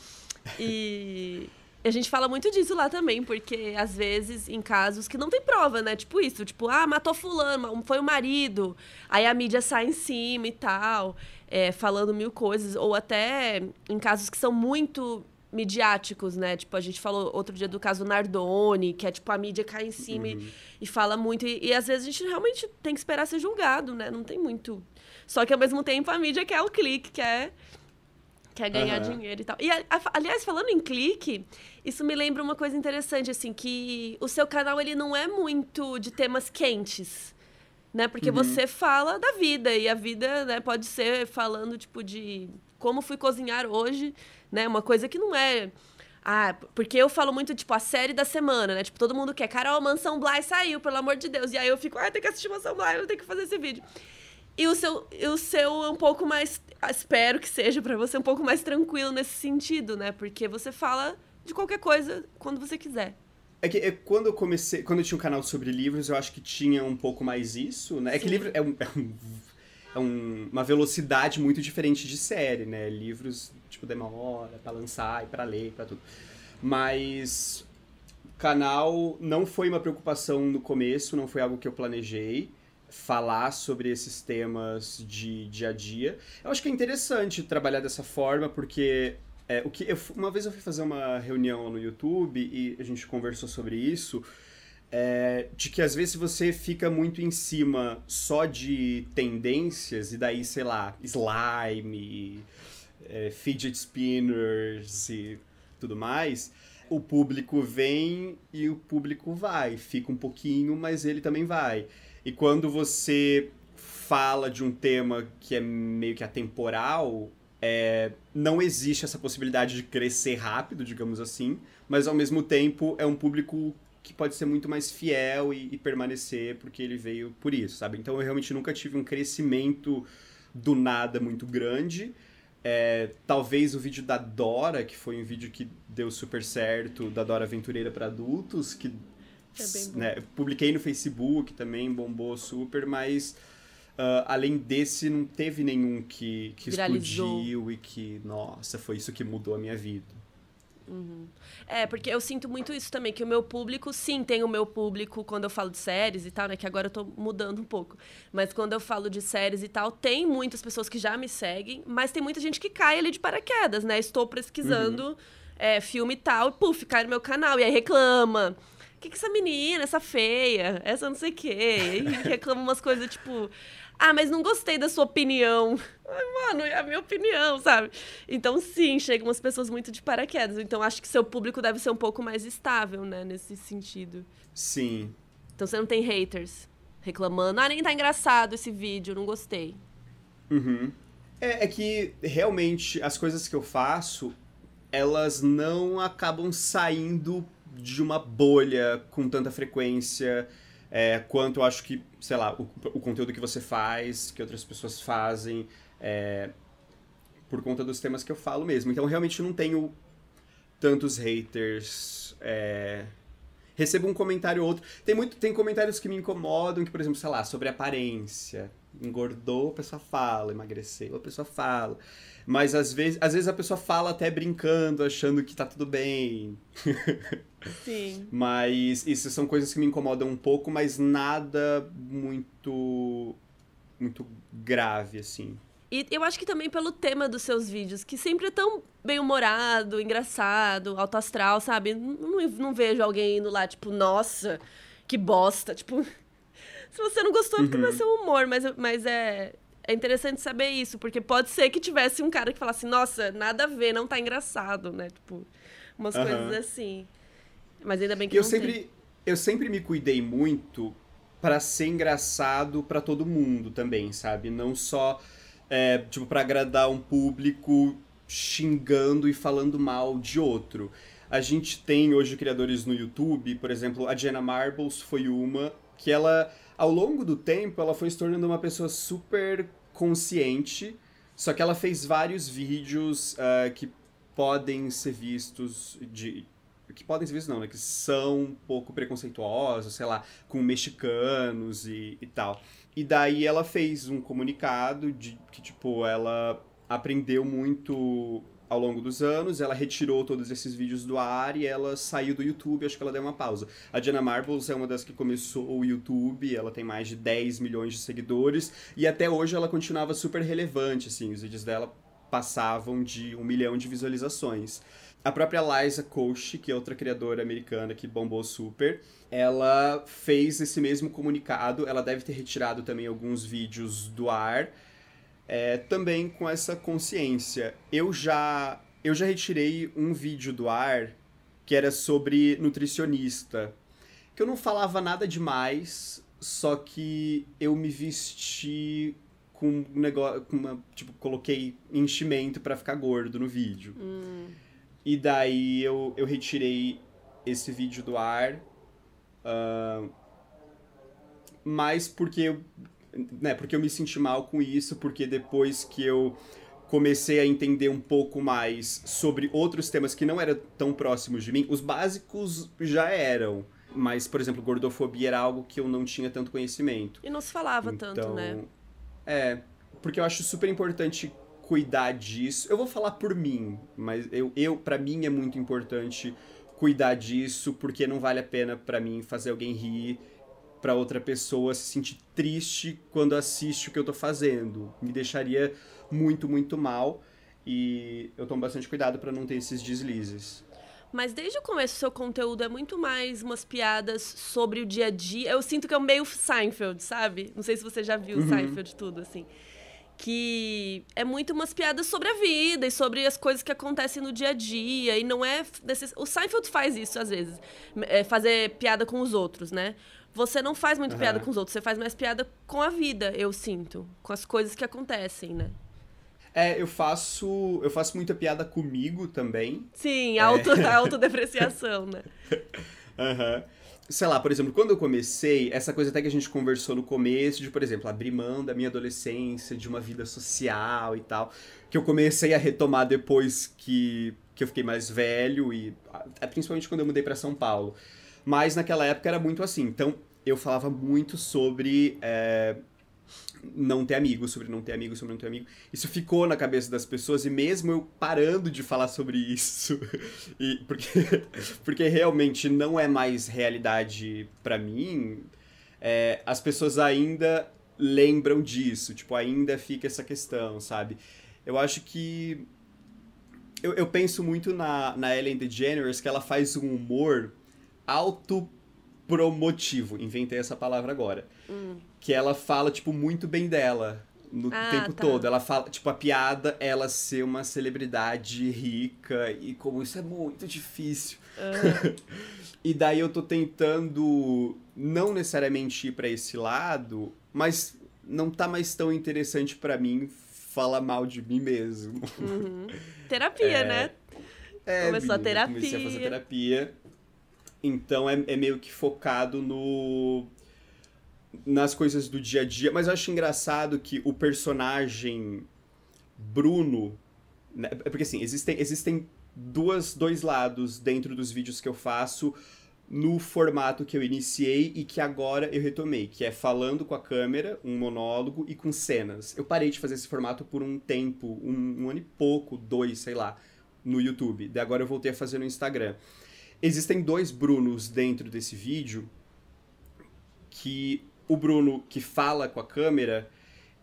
E... A gente fala muito disso lá também, porque às vezes em casos que não tem prova, né? Tipo isso, tipo, ah, matou fulano, foi o marido. Aí a mídia sai em cima e tal é, falando mil coisas, ou até em casos que são muito midiáticos, né? Tipo, a gente falou outro dia do caso Nardoni, que é tipo a mídia cai em cima uhum. e, e, fala muito. E, e, às vezes a gente realmente tem que esperar ser julgado, né? Não tem muito. Só que ao mesmo tempo a mídia quer o clique, quer, quer ganhar uhum. dinheiro e tal. E aliás, falando em clique, isso me lembra uma coisa interessante, assim, que o seu canal ele não é muito de temas quentes né? Porque uhum. você fala da vida e a vida, né, pode ser falando tipo de como fui cozinhar hoje, né? Uma coisa que não é ah, porque eu falo muito, tipo, a série da semana, né? Tipo, todo mundo quer, Carol, Mansão Bly saiu, pelo amor de Deus. E aí eu fico, ah, tem que assistir Mansão Bly, eu tenho que fazer esse vídeo. E o seu, e o seu é um pouco mais, espero que seja para você, um pouco mais tranquilo nesse sentido, né? Porque você fala de qualquer coisa quando você quiser. É que é, quando eu comecei, quando eu tinha um canal sobre livros, eu acho que tinha um pouco mais isso, né? É que livro é, um, é, um, é um, uma velocidade muito diferente de série, né? Livros, tipo, demora pra lançar e pra ler e pra tudo. Mas canal não foi uma preocupação no começo, não foi algo que eu planejei falar sobre esses temas de dia a dia. Eu acho que é interessante trabalhar dessa forma, porque é, o que eu, uma vez eu fui fazer uma reunião no YouTube e a gente conversou sobre isso. É, de que às vezes você fica muito em cima só de tendências e daí, sei lá, slime, é, fidget spinners e tudo mais, o público vem e o público vai. Fica um pouquinho, mas ele também vai. E quando você fala de um tema que é meio que atemporal, é, não existe essa possibilidade de crescer rápido, digamos assim, mas ao mesmo tempo é um público que pode ser muito mais fiel e, e, permanecer porque ele veio por isso, sabe? Então eu realmente nunca tive um crescimento do nada muito grande. É, talvez o vídeo da Dora, que foi um vídeo que deu super certo, da Dora Aventureira para adultos, que é né, publiquei no Facebook também, bombou super, mas Uh, além desse, não teve nenhum que, que explodiu e que, nossa, foi isso que mudou a minha vida. Uhum. É, porque eu sinto muito isso também, que o meu público, sim, tem o meu público quando eu falo de séries e tal, né? Que agora eu tô mudando um pouco. Mas quando eu falo de séries e tal, tem muitas pessoas que já me seguem, mas tem muita gente que cai ali de paraquedas, né? Estou pesquisando uhum. é, filme e tal, e puf, cai no meu canal, e aí reclama. O que, que essa menina, essa feia, essa não sei o quê? E reclama umas coisas tipo. Ah, mas não gostei da sua opinião. Mano, é a minha opinião, sabe? Então, sim, chegam umas pessoas muito de paraquedas. Então, acho que seu público deve ser um pouco mais estável, né? Nesse sentido. Sim. Então, você não tem haters reclamando. Ah, nem tá engraçado esse vídeo, não gostei. Uhum. É, é que, realmente, as coisas que eu faço, elas não acabam saindo de uma bolha com tanta frequência é, quanto eu acho que, sei lá, o, o, conteúdo que você faz, que outras pessoas fazem, é, por conta dos temas que eu falo mesmo. Então, realmente não tenho tantos haters. É, recebo um comentário ou outro. Tem, muito, tem comentários que me incomodam, que, por exemplo, sei lá, sobre aparência. Engordou, a pessoa fala, emagreceu, a pessoa fala. Mas às vezes, às vezes a pessoa fala até brincando, achando que tá tudo bem. Sim. mas isso são coisas que me incomodam um pouco, mas nada muito muito grave assim. E eu acho que também pelo tema dos seus vídeos, que sempre é tão bem-humorado, engraçado, alto astral, sabe? Não, não vejo alguém indo lá, tipo, nossa, que bosta. Tipo, se você não gostou, é porque uhum. não é seu humor, mas, mas é, é interessante saber isso, porque pode ser que tivesse um cara que falasse, nossa, nada a ver, não tá engraçado, né? Tipo, umas uhum. coisas assim. Mas ainda bem que eu sempre tem. Eu sempre me cuidei muito para ser engraçado para todo mundo também, sabe? Não só, é, tipo, pra agradar um público xingando e falando mal de outro. A gente tem hoje criadores no YouTube, por exemplo, a Jenna Marbles foi uma que ela ao longo do tempo, ela foi se tornando uma pessoa super consciente, só que ela fez vários vídeos uh, que podem ser vistos de que podem ser vistos não, né, que são um pouco preconceituosos, sei lá, com mexicanos e, e tal. E daí ela fez um comunicado de que tipo ela aprendeu muito ao longo dos anos, ela retirou todos esses vídeos do ar e ela saiu do YouTube, acho que ela deu uma pausa. A Diana Marbles é uma das que começou o YouTube, ela tem mais de 10 milhões de seguidores e até hoje ela continuava super relevante, assim, os vídeos dela passavam de um milhão de visualizações. A própria Liza Koshy, que é outra criadora americana que bombou super, ela fez esse mesmo comunicado, ela deve ter retirado também alguns vídeos do ar, é, também com essa consciência. Eu já, eu já retirei um vídeo do ar que era sobre nutricionista, que eu não falava nada demais, só que eu me vesti com um negócio, com uma, tipo, coloquei enchimento para ficar gordo no vídeo. Hum. E daí eu, eu retirei esse vídeo do ar, uh, mas porque eu né, porque eu me senti mal com isso, porque depois que eu comecei a entender um pouco mais sobre outros temas que não eram tão próximos de mim, os básicos já eram. Mas, por exemplo, gordofobia era algo que eu não tinha tanto conhecimento. E não se falava então, tanto, né? É, porque eu acho super importante cuidar disso. Eu vou falar por mim, mas eu, eu para mim é muito importante cuidar disso, porque não vale a pena para mim fazer alguém rir para outra pessoa se sentir triste quando assiste o que eu tô fazendo. Me deixaria muito, muito mal. E eu tomo bastante cuidado para não ter esses deslizes. Mas desde o começo, o seu conteúdo é muito mais umas piadas sobre o dia a dia. Eu sinto que é meio Seinfeld, sabe? Não sei se você já viu uhum. Seinfeld tudo, assim. Que é muito umas piadas sobre a vida e sobre as coisas que acontecem no dia a dia. E não é. Desses... O Seinfeld faz isso às vezes. É fazer piada com os outros, né? Você não faz muito uhum. piada com os outros, você faz mais piada com a vida, eu sinto. Com as coisas que acontecem, né? É, eu faço. Eu faço muita piada comigo também. Sim, é. auto, a autodepreciação, né? Aham. Uhum. Sei lá, por exemplo, quando eu comecei, essa coisa até que a gente conversou no começo, de, por exemplo, abrir mão da minha adolescência, de uma vida social e tal, que eu comecei a retomar depois que, que eu fiquei mais velho e principalmente quando eu mudei para São Paulo. Mas naquela época era muito assim. Então eu falava muito sobre. É, não ter amigo, sobre não ter amigo, sobre não ter amigo. Isso ficou na cabeça das pessoas e mesmo eu parando de falar sobre isso, e porque, porque realmente não é mais realidade para mim, é, as pessoas ainda lembram disso, tipo, ainda fica essa questão, sabe? Eu acho que eu, eu penso muito na, na Ellen DeGeneres que ela faz um humor autopromotivo, inventei essa palavra agora. Hum. Que ela fala, tipo, muito bem dela no Ah, tempo tá. todo. Ela fala, tipo, a piada é ela ser uma celebridade rica e como isso é muito difícil. e daí eu tô tentando não necessariamente ir pra esse lado, mas não tá mais tão interessante pra mim falar mal de mim mesmo. Uhum. Terapia, né? É, Começou a menina, Comecei a fazer terapia. Então é, é meio que focado no. nas coisas do dia a dia. Mas eu acho engraçado que o personagem Bruno. né, é Porque assim, existem, existem duas, dois lados dentro dos vídeos que eu faço no formato que eu iniciei e que agora eu retomei, que é falando com a câmera, um monólogo e com cenas. Eu parei de fazer esse formato por um tempo, um, um ano e pouco, dois, sei lá, no YouTube. Daí agora eu voltei a fazer no Instagram. Existem dois Brunos dentro desse vídeo que o Bruno que fala com a câmera,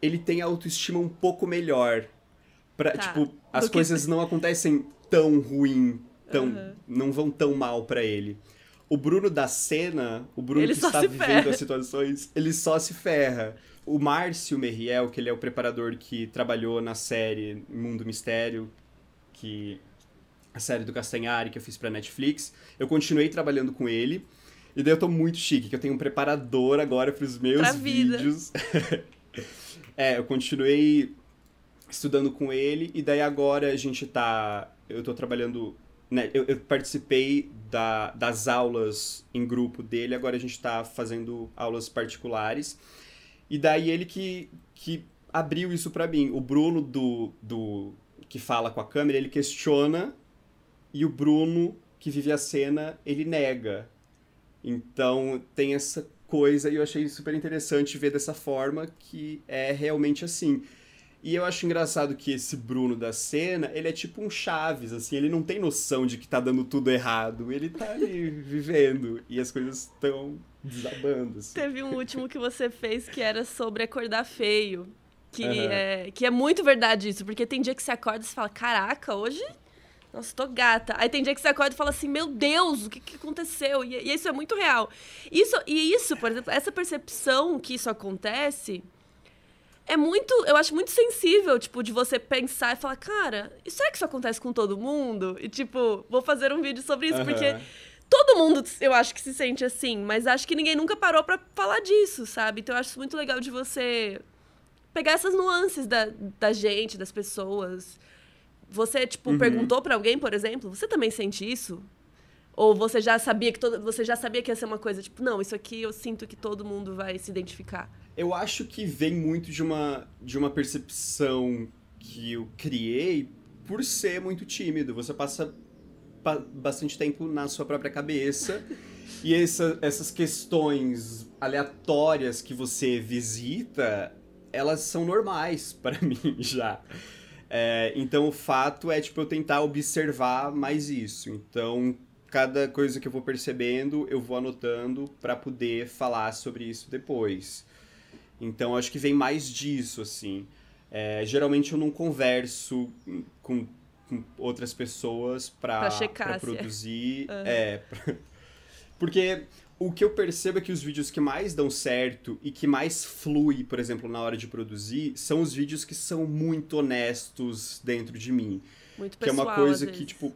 ele tem a autoestima um pouco melhor. Pra, Tá. tipo, as Do que- coisas não acontecem tão ruim, tão, Aham. não vão tão mal pra ele. O Bruno da cena, o Bruno Ele que está vivendo ferra. as situações, ele só se ferra. O Márcio Merriel, que ele é o preparador que trabalhou na série Mundo Mistério, que a série do Castanhari que eu fiz pra Netflix, eu continuei trabalhando com ele. E daí eu tô muito chique, que eu tenho um preparador agora pros meus Pra vida. vídeos. é, eu continuei estudando com ele e daí agora a gente tá, eu tô trabalhando, né, eu, eu participei da, das aulas em grupo dele, agora a gente tá fazendo aulas particulares. E daí ele que, que abriu isso pra mim. O Bruno do, do que fala com a câmera, ele questiona e o Bruno que vive a cena, ele nega. Então tem essa coisa e eu achei super interessante ver dessa forma que é realmente assim. E eu acho engraçado que esse Bruno da cena, ele é tipo um Chaves, assim, ele não tem noção de que tá dando tudo errado. Ele tá ali vivendo e as coisas estão desabando, assim. Teve um último que você fez que era sobre acordar feio. Que, Aham. é, que é muito verdade isso, porque tem dia que você acorda e você fala, caraca, hoje. Nossa, tô gata. Aí tem dia que você acorda e fala assim, meu Deus, o que, que aconteceu? E, e isso é muito real. Isso, e isso, por exemplo, essa percepção que isso acontece é muito, eu acho muito sensível, tipo, de você pensar e falar, cara, e será que isso acontece com todo mundo? E tipo, vou fazer um vídeo sobre isso, porque Aham. todo mundo, eu acho que se sente assim, mas acho que ninguém nunca parou pra falar disso, sabe? Então eu acho isso muito legal de você pegar essas nuances da, da gente, das pessoas. Você, tipo, Uhum. perguntou pra alguém, por exemplo, você também sente isso? Ou você já sabia que todo, você já sabia que ia ser uma coisa, tipo, não, isso aqui eu sinto que todo mundo vai se identificar. Eu acho que vem muito de uma, de uma percepção que eu criei por ser muito tímido. Você passa pa- bastante tempo na sua própria cabeça e essa- essas questões aleatórias que você visita, elas são normais para mim já. É, então o fato é tipo eu tentar observar mais isso. Então cada coisa que eu vou percebendo eu vou anotando para poder falar sobre isso depois. Então acho que vem mais disso assim. É, geralmente eu não converso com, com outras pessoas para é. produzir. Aham. É, pra- porque o que eu percebo é que os vídeos que mais dão certo e que mais flui, por exemplo, na hora de produzir, são os vídeos que são muito honestos dentro de mim. Muito que é pessoal, uma coisa que, tipo,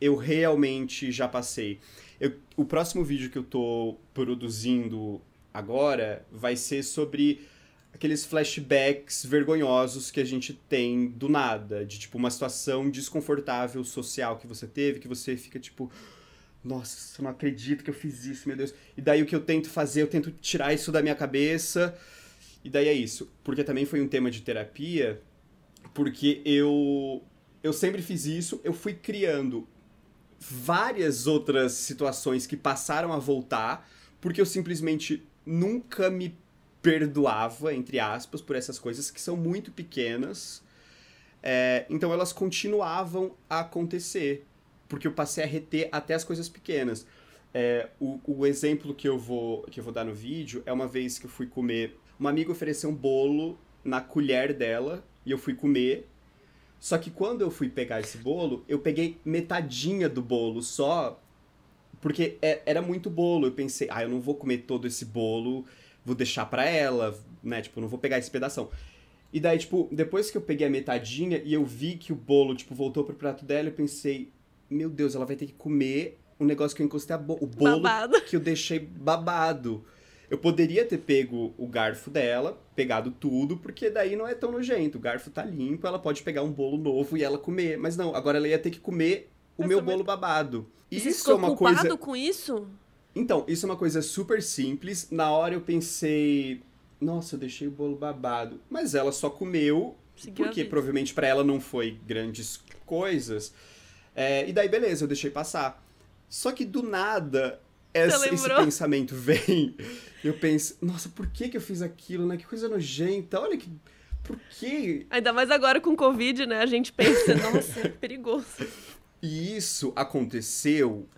eu realmente já passei. Eu- o próximo vídeo que eu tô produzindo agora vai ser sobre aqueles flashbacks vergonhosos que a gente tem do nada, de tipo uma situação desconfortável social que você teve, que você fica tipo, nossa, eu não acredito que eu fiz isso, meu Deus. E daí o que eu tento fazer, eu tento tirar isso da minha cabeça. E daí é isso, porque também foi um tema de terapia, porque eu eu sempre fiz isso, eu fui criando várias outras situações que passaram a voltar, porque eu simplesmente nunca me perdoava, entre aspas, por essas coisas que são muito pequenas. É, então elas continuavam a acontecer, porque eu passei a reter até as coisas pequenas. É, o, o exemplo que eu, vou, que eu vou dar no vídeo é uma vez que eu fui comer. Uma amiga ofereceu um bolo na colher dela e eu fui comer. Só que quando eu fui pegar esse bolo, eu peguei metadinha do bolo só. Porque é, era muito bolo. Eu pensei, ah, eu não vou comer todo esse bolo, vou deixar pra ela, né? Tipo, não vou pegar esse pedação. E daí, tipo, depois que eu peguei a metadinha e eu vi que o bolo, tipo, voltou pro prato dela, eu pensei, meu Deus, ela vai ter que comer o negócio que eu encostei a bo o bolo Babado. que eu deixei babado. Eu poderia ter pego o garfo dela, pegado tudo, porque daí não é tão nojento. O garfo tá limpo, ela pode pegar um bolo novo e ela comer. Mas não, agora ela ia ter que comer o meu bolo babado. E Isso você é ficou uma coisa. com isso? Então, isso é uma coisa super simples. Na hora eu pensei, nossa, eu deixei o bolo babado. Mas ela só comeu, Seguiu porque provavelmente pra ela não foi grandes coisas. É, e daí, beleza, eu deixei passar. Só que do nada, essa- esse pensamento vem. Eu penso, nossa, por que, que eu fiz aquilo, né? Que coisa nojenta. Olha que. Por que Ainda mais agora com Covid, né? A gente pensa, nossa, é perigoso. E isso aconteceu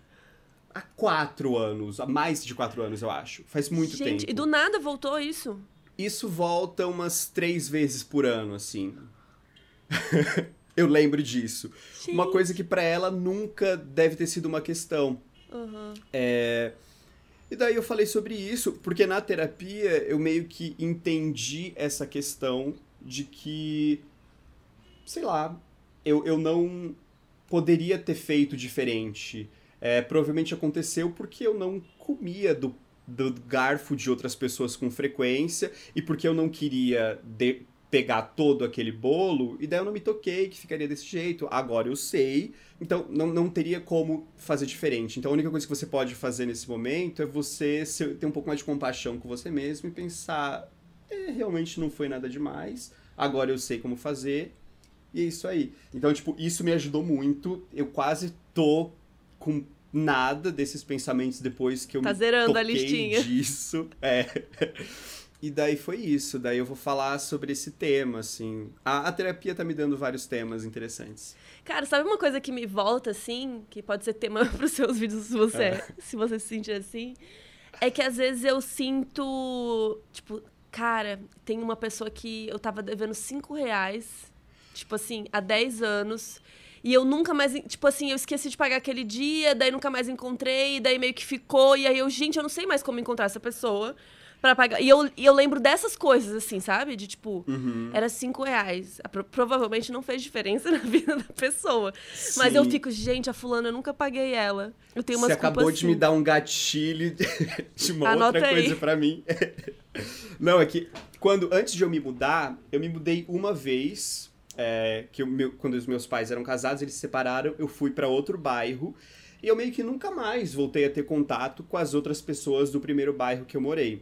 há quatro anos, há mais de quatro anos, eu acho. Faz muito gente, tempo. e do nada voltou isso. Isso volta umas três vezes por ano, assim. eu lembro disso. Uma Gente. coisa que pra ela nunca deve ter sido uma questão. Aham. É... E daí eu falei sobre isso, porque na terapia eu meio que entendi essa questão de que, sei lá, eu, eu não poderia ter feito diferente. É, provavelmente aconteceu porque eu não comia do, do garfo de outras pessoas com frequência e porque eu não queria de- pegar todo aquele bolo, e daí eu não me toquei que ficaria desse jeito. Agora eu sei, então não, não teria como fazer diferente. Então a única coisa que você pode fazer nesse momento é você ser- ter um pouco mais de compaixão com você mesmo e pensar: é, realmente não foi nada demais, agora eu sei como fazer, e é isso aí. Então, tipo, isso me ajudou muito. Eu quase tô com nada desses pensamentos depois que eu Tá me zerando a listinha. disso. É. E daí foi isso. Daí eu vou falar sobre esse tema, assim. A, a terapia tá me dando vários temas interessantes. Cara, sabe uma coisa que me volta, assim, que pode ser tema pros seus vídeos se você, É. se você se sentir assim? É que às vezes eu sinto, tipo, cara, tem uma pessoa que eu tava devendo cinco reais, tipo assim, há 10 anos. E eu nunca mais, tipo assim, eu esqueci de pagar aquele dia, daí nunca mais encontrei, daí meio que ficou, e aí eu, gente, eu não sei mais como encontrar essa pessoa pra pagar. E eu, e eu lembro dessas coisas, assim, sabe? De tipo, Uhum. era cinco reais. Provavelmente não fez diferença na vida da pessoa. Mas eu Sim. fico, gente, a fulana, eu nunca paguei ela. Eu tenho umas Você acabou culpas de me assim. dar um gatilho de uma Anota outra coisa pra mim. Não, é que quando antes de eu me mudar, eu me mudei uma vez. é, que meu- quando os meus pais eram casados, eles se separaram, eu fui pra outro bairro. E eu meio que nunca mais voltei a ter contato com as outras pessoas do primeiro bairro que eu morei.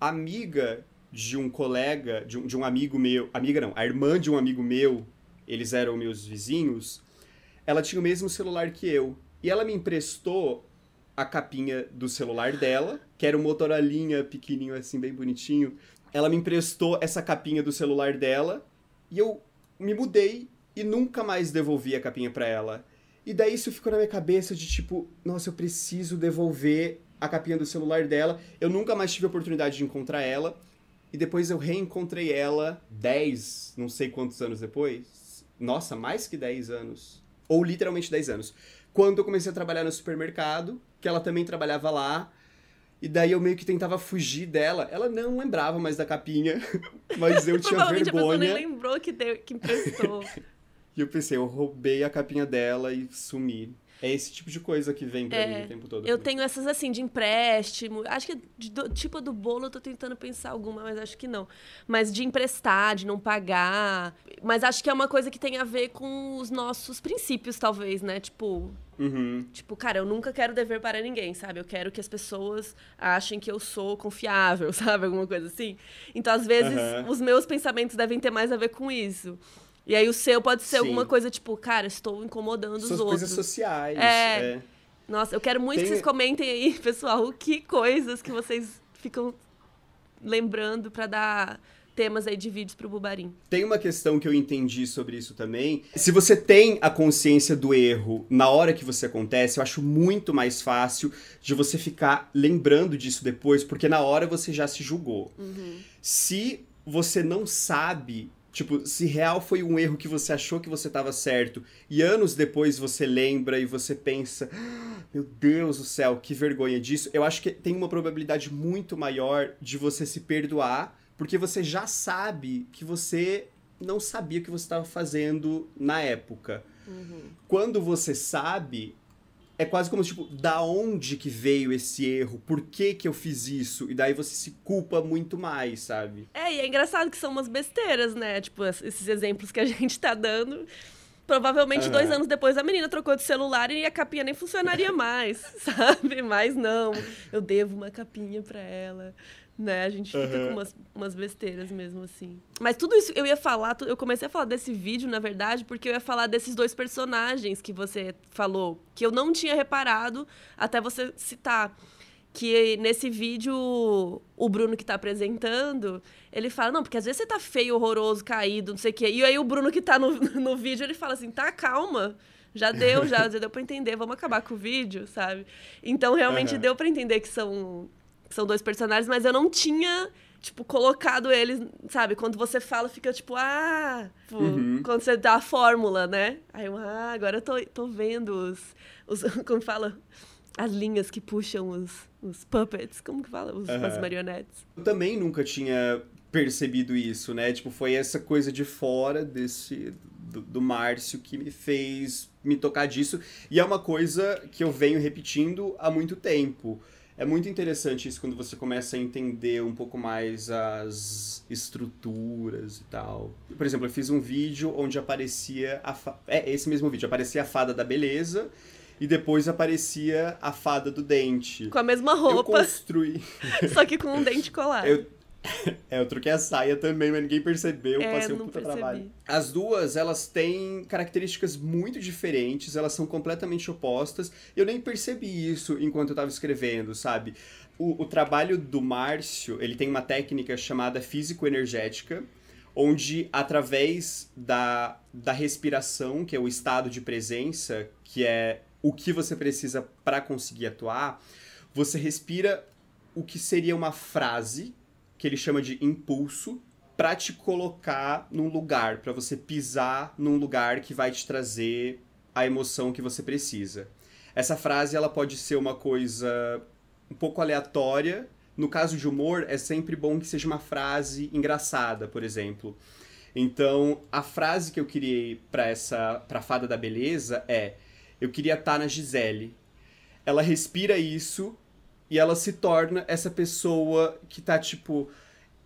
Amiga de um colega, de um, de um amigo meu, amiga não, a irmã de um amigo meu, eles eram meus vizinhos, ela tinha o mesmo celular que eu. E ela me emprestou a capinha do celular dela, que era um Motorolinha pequenininho assim, bem bonitinho. Ela me emprestou essa capinha do celular dela e eu me mudei e nunca mais devolvi a capinha pra ela. E daí isso ficou na minha cabeça de tipo, nossa, eu preciso devolver a capinha do celular dela. Eu nunca mais tive a oportunidade de encontrar ela. E depois eu reencontrei ela 10, não sei quantos anos depois. Nossa, mais que 10 anos. Ou literalmente 10 anos. Quando eu comecei a trabalhar no supermercado, que ela também trabalhava lá. E daí eu meio que tentava fugir dela. Ela não lembrava mais da capinha, mas eu tinha Provavelmente a pessoa nem vergonha. lembrou que, deu, que emprestou. E eu pensei, eu roubei a capinha dela e sumi. É esse tipo de coisa que vem pra É, mim o tempo todo. eu tenho essas assim, de empréstimo. Acho que do, tipo do bolo eu tô tentando pensar alguma, mas acho que não. Mas de emprestar, de não pagar. Mas acho que é uma coisa que tem a ver com os nossos princípios, talvez, né? Tipo, Uhum. Tipo, cara, eu nunca quero dever para ninguém, sabe? Eu quero que as pessoas achem que eu sou confiável, sabe? Alguma coisa assim. Então, às vezes, Aham. os meus pensamentos devem ter mais a ver com isso. E aí o seu pode ser Sim. alguma coisa tipo, cara, estou incomodando os Suas outros. coisas sociais. É. é. Nossa, eu quero muito que Tem- vocês comentem aí, pessoal, que coisas que vocês ficam lembrando para dar temas aí de vídeos pro Bubarim. Tem uma questão que eu entendi sobre isso também. Se você tem a consciência do erro na hora que você acontece, eu acho muito mais fácil de você ficar lembrando disso depois, porque na hora você já se julgou. Uhum. Se você não sabe Tipo, se real foi um erro que você achou que você estava certo e anos depois você lembra e você pensa, "Ah, meu Deus do céu, que vergonha disso. Eu acho que tem uma probabilidade muito maior de você se perdoar, porque você já sabe que você não sabia o que você estava fazendo na época. Quando você sabe, é quase como tipo, da onde que veio esse erro? Por que que eu fiz isso? E daí você se culpa muito mais, sabe? É, e é engraçado que são umas besteiras, né? Tipo, es- esses exemplos que a gente tá dando. Provavelmente Aham. dois anos depois a menina trocou de celular e a capinha nem funcionaria mais, sabe? Mas não, eu devo uma capinha pra ela. Né? A gente fica Aham. com umas, umas besteiras mesmo, assim. Mas tudo isso eu ia falar, eu comecei a falar desse vídeo, na verdade, porque eu ia falar desses dois personagens que você falou, que eu não tinha reparado até você citar que nesse vídeo o Bruno que tá apresentando, ele fala, não, porque às vezes você tá feio, horroroso, caído, não sei o quê. E aí o Bruno que tá no, no vídeo, ele fala assim, tá, calma. Já deu, já, já deu pra entender, vamos acabar com o vídeo, sabe? Então realmente Aham. deu pra entender que são, são dois personagens, mas eu não tinha, tipo, colocado eles, sabe? Quando você fala, fica tipo, ah, tipo, Uhum. quando você dá a fórmula, né? Aí eu, ah, agora eu tô, tô vendo os, os. Como fala? As linhas que puxam os, os puppets, como que fala? Os, Aham. As marionetes. Eu também nunca tinha percebido isso, né? Tipo, foi essa coisa de fora desse do, do Márcio que me fez me tocar disso. E é uma coisa que eu venho repetindo há muito tempo. É muito interessante isso quando você começa a entender um pouco mais as estruturas e tal. Por exemplo, eu fiz um vídeo onde aparecia a fa... é esse mesmo vídeo, aparecia a fada da beleza e depois aparecia a fada do dente. Com a mesma Eu roupa, construí só que com um dente colado. eu, é, eu troquei a saia também, mas ninguém percebeu. É, passei um puta percebi. trabalho. As duas, elas têm características muito diferentes, elas são completamente opostas. Eu nem percebi isso enquanto eu tava escrevendo, sabe? O, o trabalho do Márcio, ele tem uma técnica chamada físico-energética, onde através da, da respiração, que é o estado de presença, que é o que você precisa para conseguir atuar, você respira o que seria uma frase que ele chama de impulso para te colocar num lugar, para você pisar num lugar que vai te trazer a emoção que você precisa. Essa frase ela pode ser uma coisa um pouco aleatória. No caso de humor, é sempre bom que seja uma frase engraçada, por exemplo. Então, a frase que eu criei para essa para fada da beleza é: eu queria estar na Gisele. Ela respira isso e ela se torna essa pessoa que tá tipo.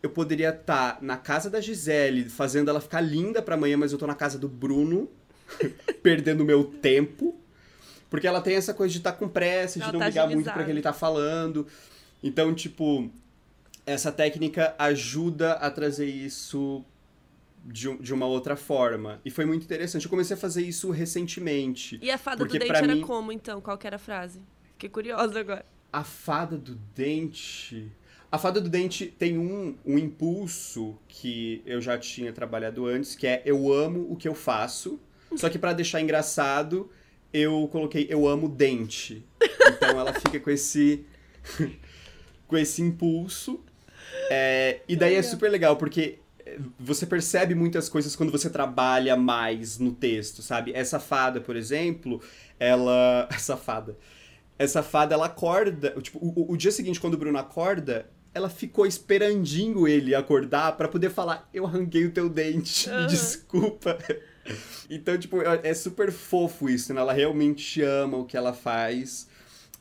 Eu poderia estar na casa da Gisele, fazendo ela ficar linda pra amanhã, mas eu tô na casa do Bruno, perdendo meu tempo. Porque ela tem essa coisa de estar com pressa, de Ela não tá ligar muito pra que ele tá falando. Então, tipo, essa técnica ajuda a trazer isso de, de uma outra forma. E foi muito interessante. Eu comecei a fazer isso recentemente. E a fada do dente era mim- como, então? Qual que era a frase? Fiquei curiosa agora. A fada do dente. A fada do dente tem um, um impulso que eu já tinha trabalhado antes, que é eu amo o que eu faço. Só que pra deixar engraçado, eu coloquei eu amo dente. Então ela fica com esse com esse impulso. É, e daí é super legal, porque é, você percebe muitas coisas quando você trabalha mais no texto, sabe? Essa fada, por exemplo, ela. Essa fada. Essa fada, ela acorda. Tipo, o, o- dia seguinte, quando o Bruno acorda, ela ficou esperandinho ele acordar pra poder falar: Eu arranquei o teu dente, me Aham. desculpa. Então, tipo, é é super fofo isso, né? Ela realmente ama o que ela faz.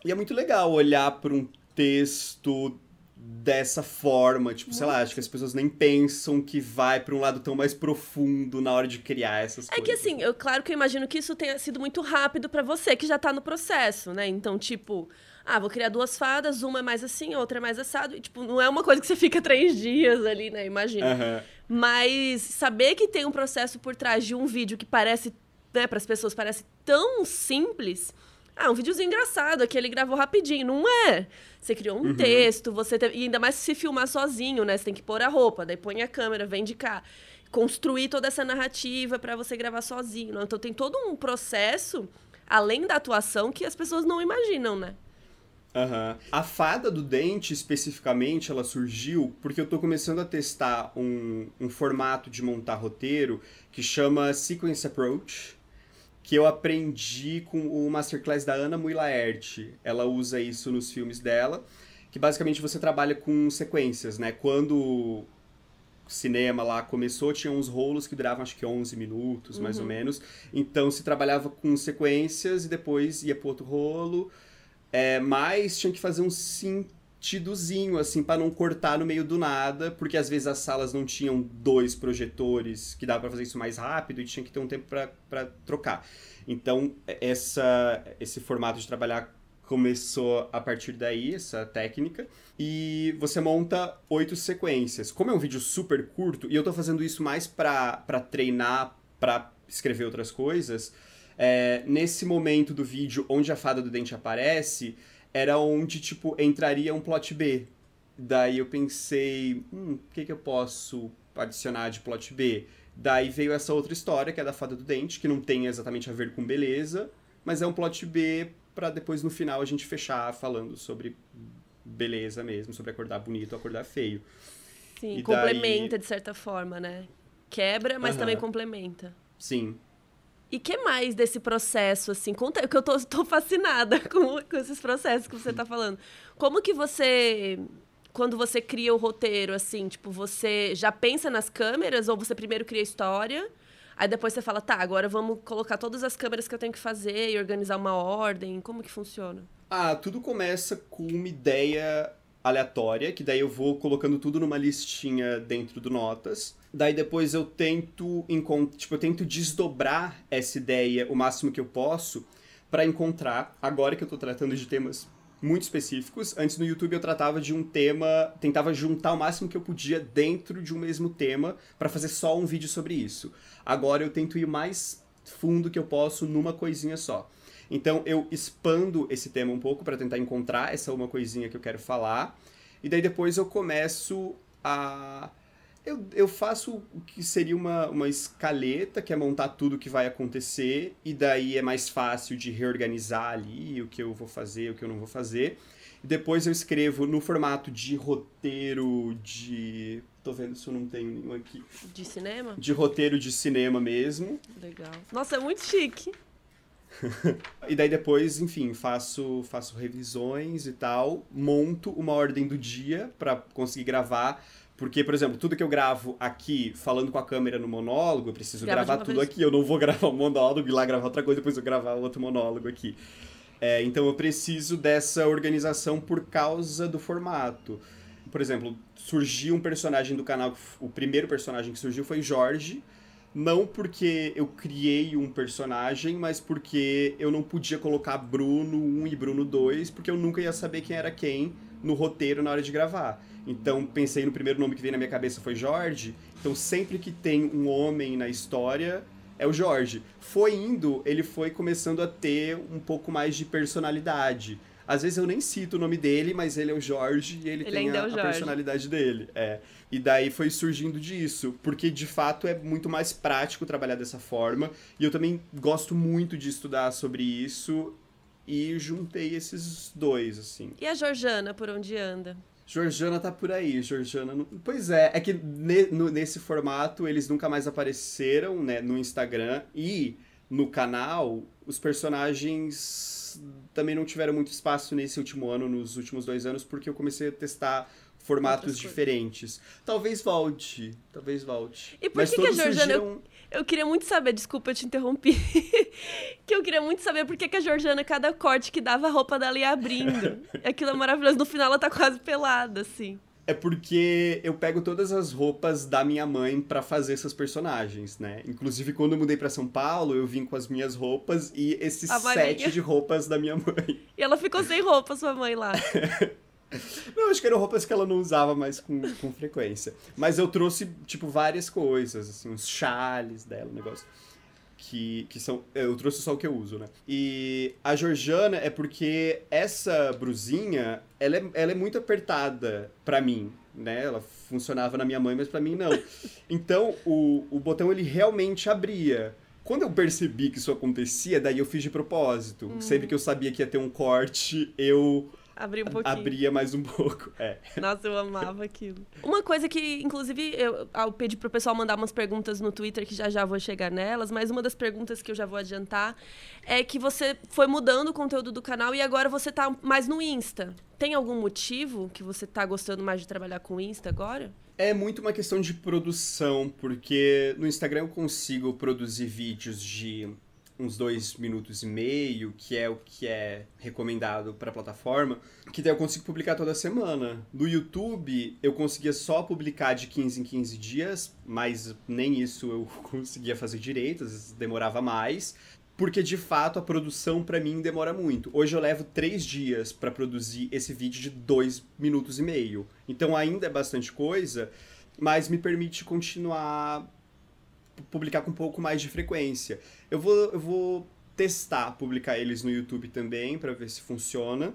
E é muito legal olhar pra um texto dessa forma, tipo, sei lá, acho que as pessoas nem pensam que vai pra um lado tão mais profundo na hora de criar essas É coisas. que assim, eu, claro que eu imagino que isso tenha sido muito rápido pra você, que já tá no processo, né? Então, tipo, ah, vou criar duas fadas, uma é mais assim, outra é mais assado. E, tipo, não é uma coisa que você fica três dias ali, né? Imagina. Aham. Mas saber que tem um processo por trás de um vídeo que parece, né, para as pessoas parece tão simples, ah, um videozinho engraçado, aquele gravou rapidinho. Não é. Você criou um uhum. texto, você. E ainda mais se filmar sozinho, né? Você tem que pôr a roupa, daí põe a câmera, vem de cá. Construir toda essa narrativa para você gravar sozinho. Então tem todo um processo, além da atuação, que as pessoas não imaginam, né? Uhum. A fada do dente, especificamente, ela surgiu porque eu tô começando a testar um, um formato de montar roteiro que chama Sequence Approach, que eu aprendi com o masterclass da Ana Mui Laerte. Ela usa isso nos filmes dela, que basicamente você trabalha com sequências, né? Quando o cinema lá começou, tinha uns rolos que duravam acho que 11 minutos, mais uhum. ou menos. Então se trabalhava com sequências e depois ia pro outro rolo é, mas tinha que fazer um sentidozinho, assim, para não cortar no meio do nada, porque às vezes as salas não tinham dois projetores, que dava para fazer isso mais rápido e tinha que ter um tempo para trocar. Então, essa, esse formato de trabalhar começou a partir daí, essa técnica, e você monta oito sequências. Como é um vídeo super curto, e eu tô fazendo isso mais para treinar, para escrever outras coisas, é, nesse momento do vídeo onde a fada do dente aparece, era onde, tipo, entraria um plot B. Daí eu pensei, hum, o que, que eu posso adicionar de plot B? Daí veio essa outra história, que é da fada do dente, que não tem exatamente a ver com beleza, mas é um plot B para depois no final a gente fechar falando sobre beleza mesmo, sobre acordar bonito ou acordar feio. Sim, e complementa daí... de certa forma, né? Quebra, mas uhum. também complementa. Sim. E que mais desse processo, assim? Conta, que eu tô, tô fascinada com, com esses processos que você tá falando. Como que você, quando você cria o roteiro, assim, tipo, você já pensa nas câmeras ou você primeiro cria a história? Aí depois você fala, tá, agora vamos colocar todas as câmeras que eu tenho que fazer e organizar uma ordem. Como que funciona? Ah, tudo começa com uma ideia aleatória, que daí eu vou colocando tudo numa listinha dentro do Notas. Daí depois eu tento tipo, eu tento desdobrar essa ideia o máximo que eu posso para encontrar, agora que eu tô tratando de temas muito específicos. Antes no YouTube eu tratava de um tema, tentava juntar o máximo que eu podia dentro de um mesmo tema para fazer só um vídeo sobre isso. Agora eu tento ir mais fundo que eu posso numa coisinha só. Então eu expando esse tema um pouco para tentar encontrar essa uma coisinha que eu quero falar. E daí depois eu começo a. Eu, eu faço o que seria uma, uma escaleta, que é montar tudo o que vai acontecer, e daí é mais fácil de reorganizar ali o que eu vou fazer, o que eu não vou fazer. E depois eu escrevo no formato de roteiro de. Tô vendo se eu não tenho nenhum aqui. De cinema? De roteiro de cinema mesmo. Legal. Nossa, é muito chique. e daí depois, enfim, faço, faço revisões e tal, monto uma ordem do dia para conseguir gravar. Porque, por exemplo, tudo que eu gravo aqui falando com a câmera no monólogo, eu preciso Grava gravar tudo vez. aqui. Eu não vou gravar um monólogo e lá gravar outra coisa, depois eu gravar outro monólogo aqui. É, então eu preciso dessa organização por causa do formato. Por exemplo, surgiu um personagem do canal, o primeiro personagem que surgiu foi Jorge, não porque eu criei um personagem, mas porque eu não podia colocar Bruno 1 e Bruno 2, porque eu nunca ia saber quem era quem no roteiro na hora de gravar. Então pensei no primeiro nome que veio na minha cabeça foi Jorge. Então sempre que tem um homem na história, é o Jorge. Foi indo, ele foi começando a ter um pouco mais de personalidade. Às vezes eu nem cito o nome dele, mas ele é o Jorge e ele, ele tem a, é a personalidade dele. É. E daí foi surgindo disso, porque de fato é muito mais prático trabalhar dessa forma. E eu também gosto muito de estudar sobre isso e juntei esses dois, assim. E a Georgiana, por onde anda? Georgiana tá por aí, Georgiana. Não... Pois é, é que ne, no, nesse formato eles nunca mais apareceram, né, no Instagram e no canal, os personagens também não tiveram muito espaço nesse último ano, nos últimos dois anos, porque eu comecei a testar formatos diferentes. Talvez volte, talvez volte. E por Mas que, que a Georgiana... Surgiram... Eu, eu, queria muito saber, desculpa, eu te interrompi. que eu queria muito saber por que, que a Georgiana, cada corte que dava, a roupa dela ia abrindo. Aquilo é maravilhoso. No final ela tá quase pelada, assim. É porque eu pego todas as roupas da minha mãe para fazer essas personagens, né? Inclusive, quando eu mudei para São Paulo, eu vim com as minhas roupas e esse set de roupas da minha mãe. E ela ficou sem roupa, sua mãe lá. Não, acho que eram roupas que ela não usava mais com, com frequência. Mas eu trouxe, tipo, várias coisas, assim, uns chales dela, um negócio que, que são. Eu trouxe só o que eu uso, né? E a Georgiana é porque essa brusinha, ela é, ela é muito apertada para mim, né? Ela funcionava na minha mãe, mas para mim não. Então, o, o botão ele realmente abria. Quando eu percebi que isso acontecia, daí eu fiz de propósito. Hum. Sempre que eu sabia que ia ter um corte, eu Abria um pouquinho. Abria mais um pouco, é. Nossa, eu amava aquilo. Uma coisa que, inclusive, eu, eu pedi pro pessoal mandar umas perguntas no Twitter, que já já vou chegar nelas, mas uma das perguntas que eu já vou adiantar é que você foi mudando o conteúdo do canal e agora você tá mais no Insta. Tem algum motivo que você tá gostando mais de trabalhar com o Insta agora? É muito uma questão de produção, porque no Instagram eu consigo produzir vídeos de uns dois minutos e meio, que é o que é recomendado para a plataforma, que daí eu consigo publicar toda semana. No YouTube, eu conseguia só publicar de 15 em 15 dias, mas nem isso eu conseguia fazer direito, às vezes demorava mais. Porque de fato a produção para mim demora muito. Hoje eu levo três dias para produzir esse vídeo de dois minutos e meio. Então ainda é bastante coisa, mas me permite continuar publicar com um pouco mais de frequência. Eu vou, eu vou testar publicar eles no YouTube também para ver se funciona.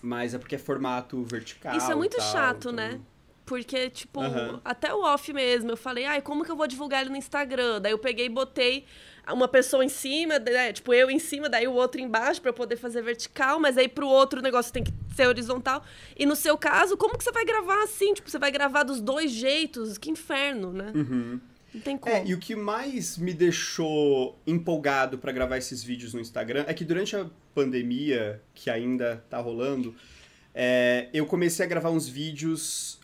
Mas é porque é formato vertical. Isso é muito tal, chato, então... né? Porque, tipo, uhum. até o off mesmo, eu falei, ai, como que eu vou divulgar ele no Instagram? Daí eu peguei e botei uma pessoa em cima, né? tipo, eu em cima, daí o outro embaixo para poder fazer vertical, mas aí pro outro o negócio tem que ser horizontal. E no seu caso, como que você vai gravar assim? Tipo, você vai gravar dos dois jeitos? Que inferno, né? Uhum. Não tem como. É, e o que mais me deixou empolgado para gravar esses vídeos no Instagram é que durante a pandemia, que ainda tá rolando, é, eu comecei a gravar uns vídeos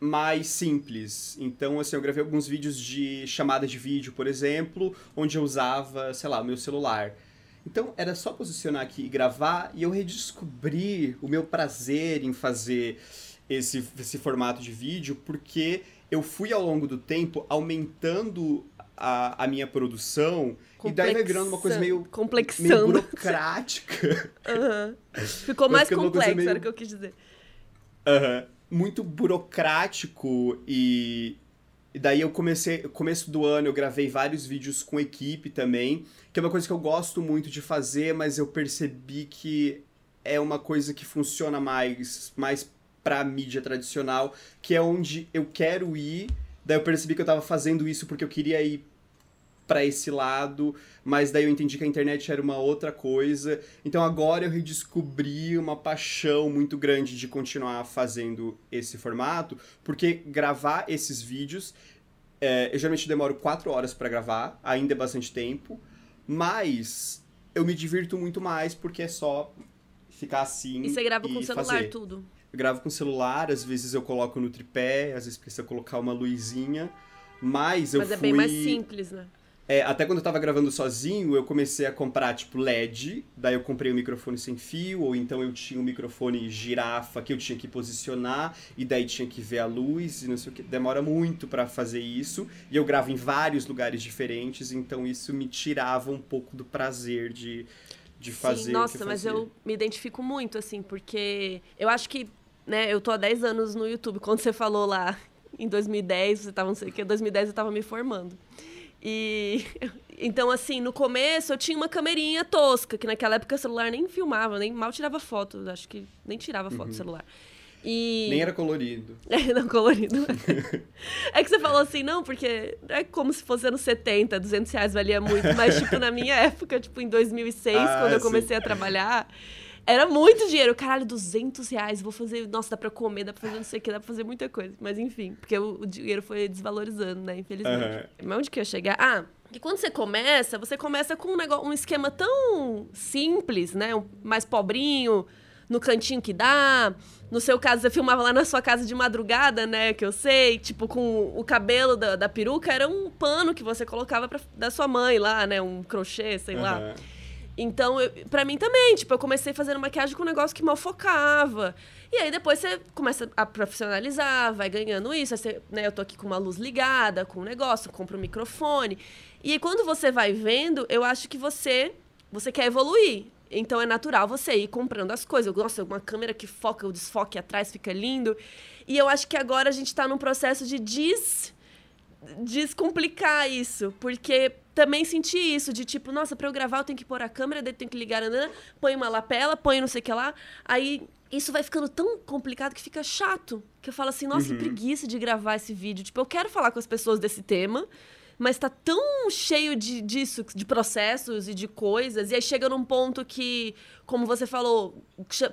mais simples. Então, assim, eu gravei alguns vídeos de chamada de vídeo, por exemplo, onde eu usava, sei lá, o meu celular. Então, era só posicionar aqui e gravar, e eu redescobri o meu prazer em fazer esse, esse formato de vídeo, porque eu fui ao longo do tempo aumentando a, a minha produção Complexa, e daí vai virando uma coisa meio, meio burocrática. Uhum. Ficou mais complexo, meio... era o que eu quis dizer. Uhum. Muito burocrático e, e daí eu comecei, começo do ano eu gravei vários vídeos com equipe também, que é uma coisa que eu gosto muito de fazer, mas eu percebi que é uma coisa que funciona mais, mais pra mídia tradicional, que é onde eu quero ir. Daí eu percebi que eu tava fazendo isso porque eu queria ir para esse lado, mas daí eu entendi que a internet era uma outra coisa. Então agora eu redescobri uma paixão muito grande de continuar fazendo esse formato, porque gravar esses vídeos, é, eu geralmente demoro quatro horas para gravar, ainda é bastante tempo, mas eu me divirto muito mais porque é só ficar assim. E você grava com o celular fazer. tudo? Eu gravo com celular, às vezes eu coloco no tripé, às vezes precisa colocar uma luzinha. Mas eu Mas é fui... bem mais simples, né? É, até quando eu tava gravando sozinho, eu comecei a comprar, tipo, LED. Daí eu comprei um microfone sem fio, ou então eu tinha um microfone girafa que eu tinha que posicionar, e daí tinha que ver a luz e não sei o que. Demora muito para fazer isso. E eu gravo em vários lugares diferentes, então isso me tirava um pouco do prazer de, de fazer. Sim, nossa, mas eu me identifico muito, assim, porque eu acho que né, eu tô há 10 anos no YouTube. Quando você falou lá em 2010, você tava, não sei o que, 2010 eu tava me formando. E então, assim, no começo eu tinha uma camerinha tosca, que naquela época o celular nem filmava, nem mal tirava foto. Acho que nem tirava foto uhum. do celular. E... Nem era colorido. É, não, colorido. é que você falou assim, não, porque é como se fosse anos 70, 200 reais valia muito. Mas, tipo, na minha época, tipo, em 2006, ah, quando eu comecei a trabalhar, era muito dinheiro. Caralho, 200 reais. Vou fazer. Nossa, dá pra comer, dá pra fazer não sei o que, dá pra fazer muita coisa. Mas enfim, porque o, o dinheiro foi desvalorizando, né? Infelizmente. Uhum. Mas onde que eu ia chegar? Ah, que quando você começa, você começa com um, negócio, um esquema tão simples, né? Um, mais pobrinho, no cantinho que dá. No seu caso, você filmava lá na sua casa de madrugada, né? Que eu sei, tipo, com o cabelo da, da peruca, era um pano que você colocava pra, da sua mãe lá, né? Um crochê, sei uhum. lá. Então, eu, pra mim também, tipo, eu comecei fazendo maquiagem com um negócio que mal focava. E aí depois você começa a profissionalizar, vai ganhando isso. Você, né, eu tô aqui com uma luz ligada, com um negócio, compro um microfone. E aí, quando você vai vendo, eu acho que você você quer evoluir. Então é natural você ir comprando as coisas. Nossa, uma câmera que foca, o desfoque atrás fica lindo. E eu acho que agora a gente tá num processo de des descomplicar isso, porque também senti isso, de tipo, nossa, pra eu gravar eu tenho que pôr a câmera, daí tenho que ligar, nanana, põe uma lapela, põe não sei o que lá. Aí isso vai ficando tão complicado que fica chato. Que eu falo assim, nossa, Uhum. que preguiça de gravar esse vídeo. Tipo, eu quero falar com as pessoas desse tema, mas tá tão cheio de, disso, de processos e de coisas. E aí chega num ponto que, como você falou,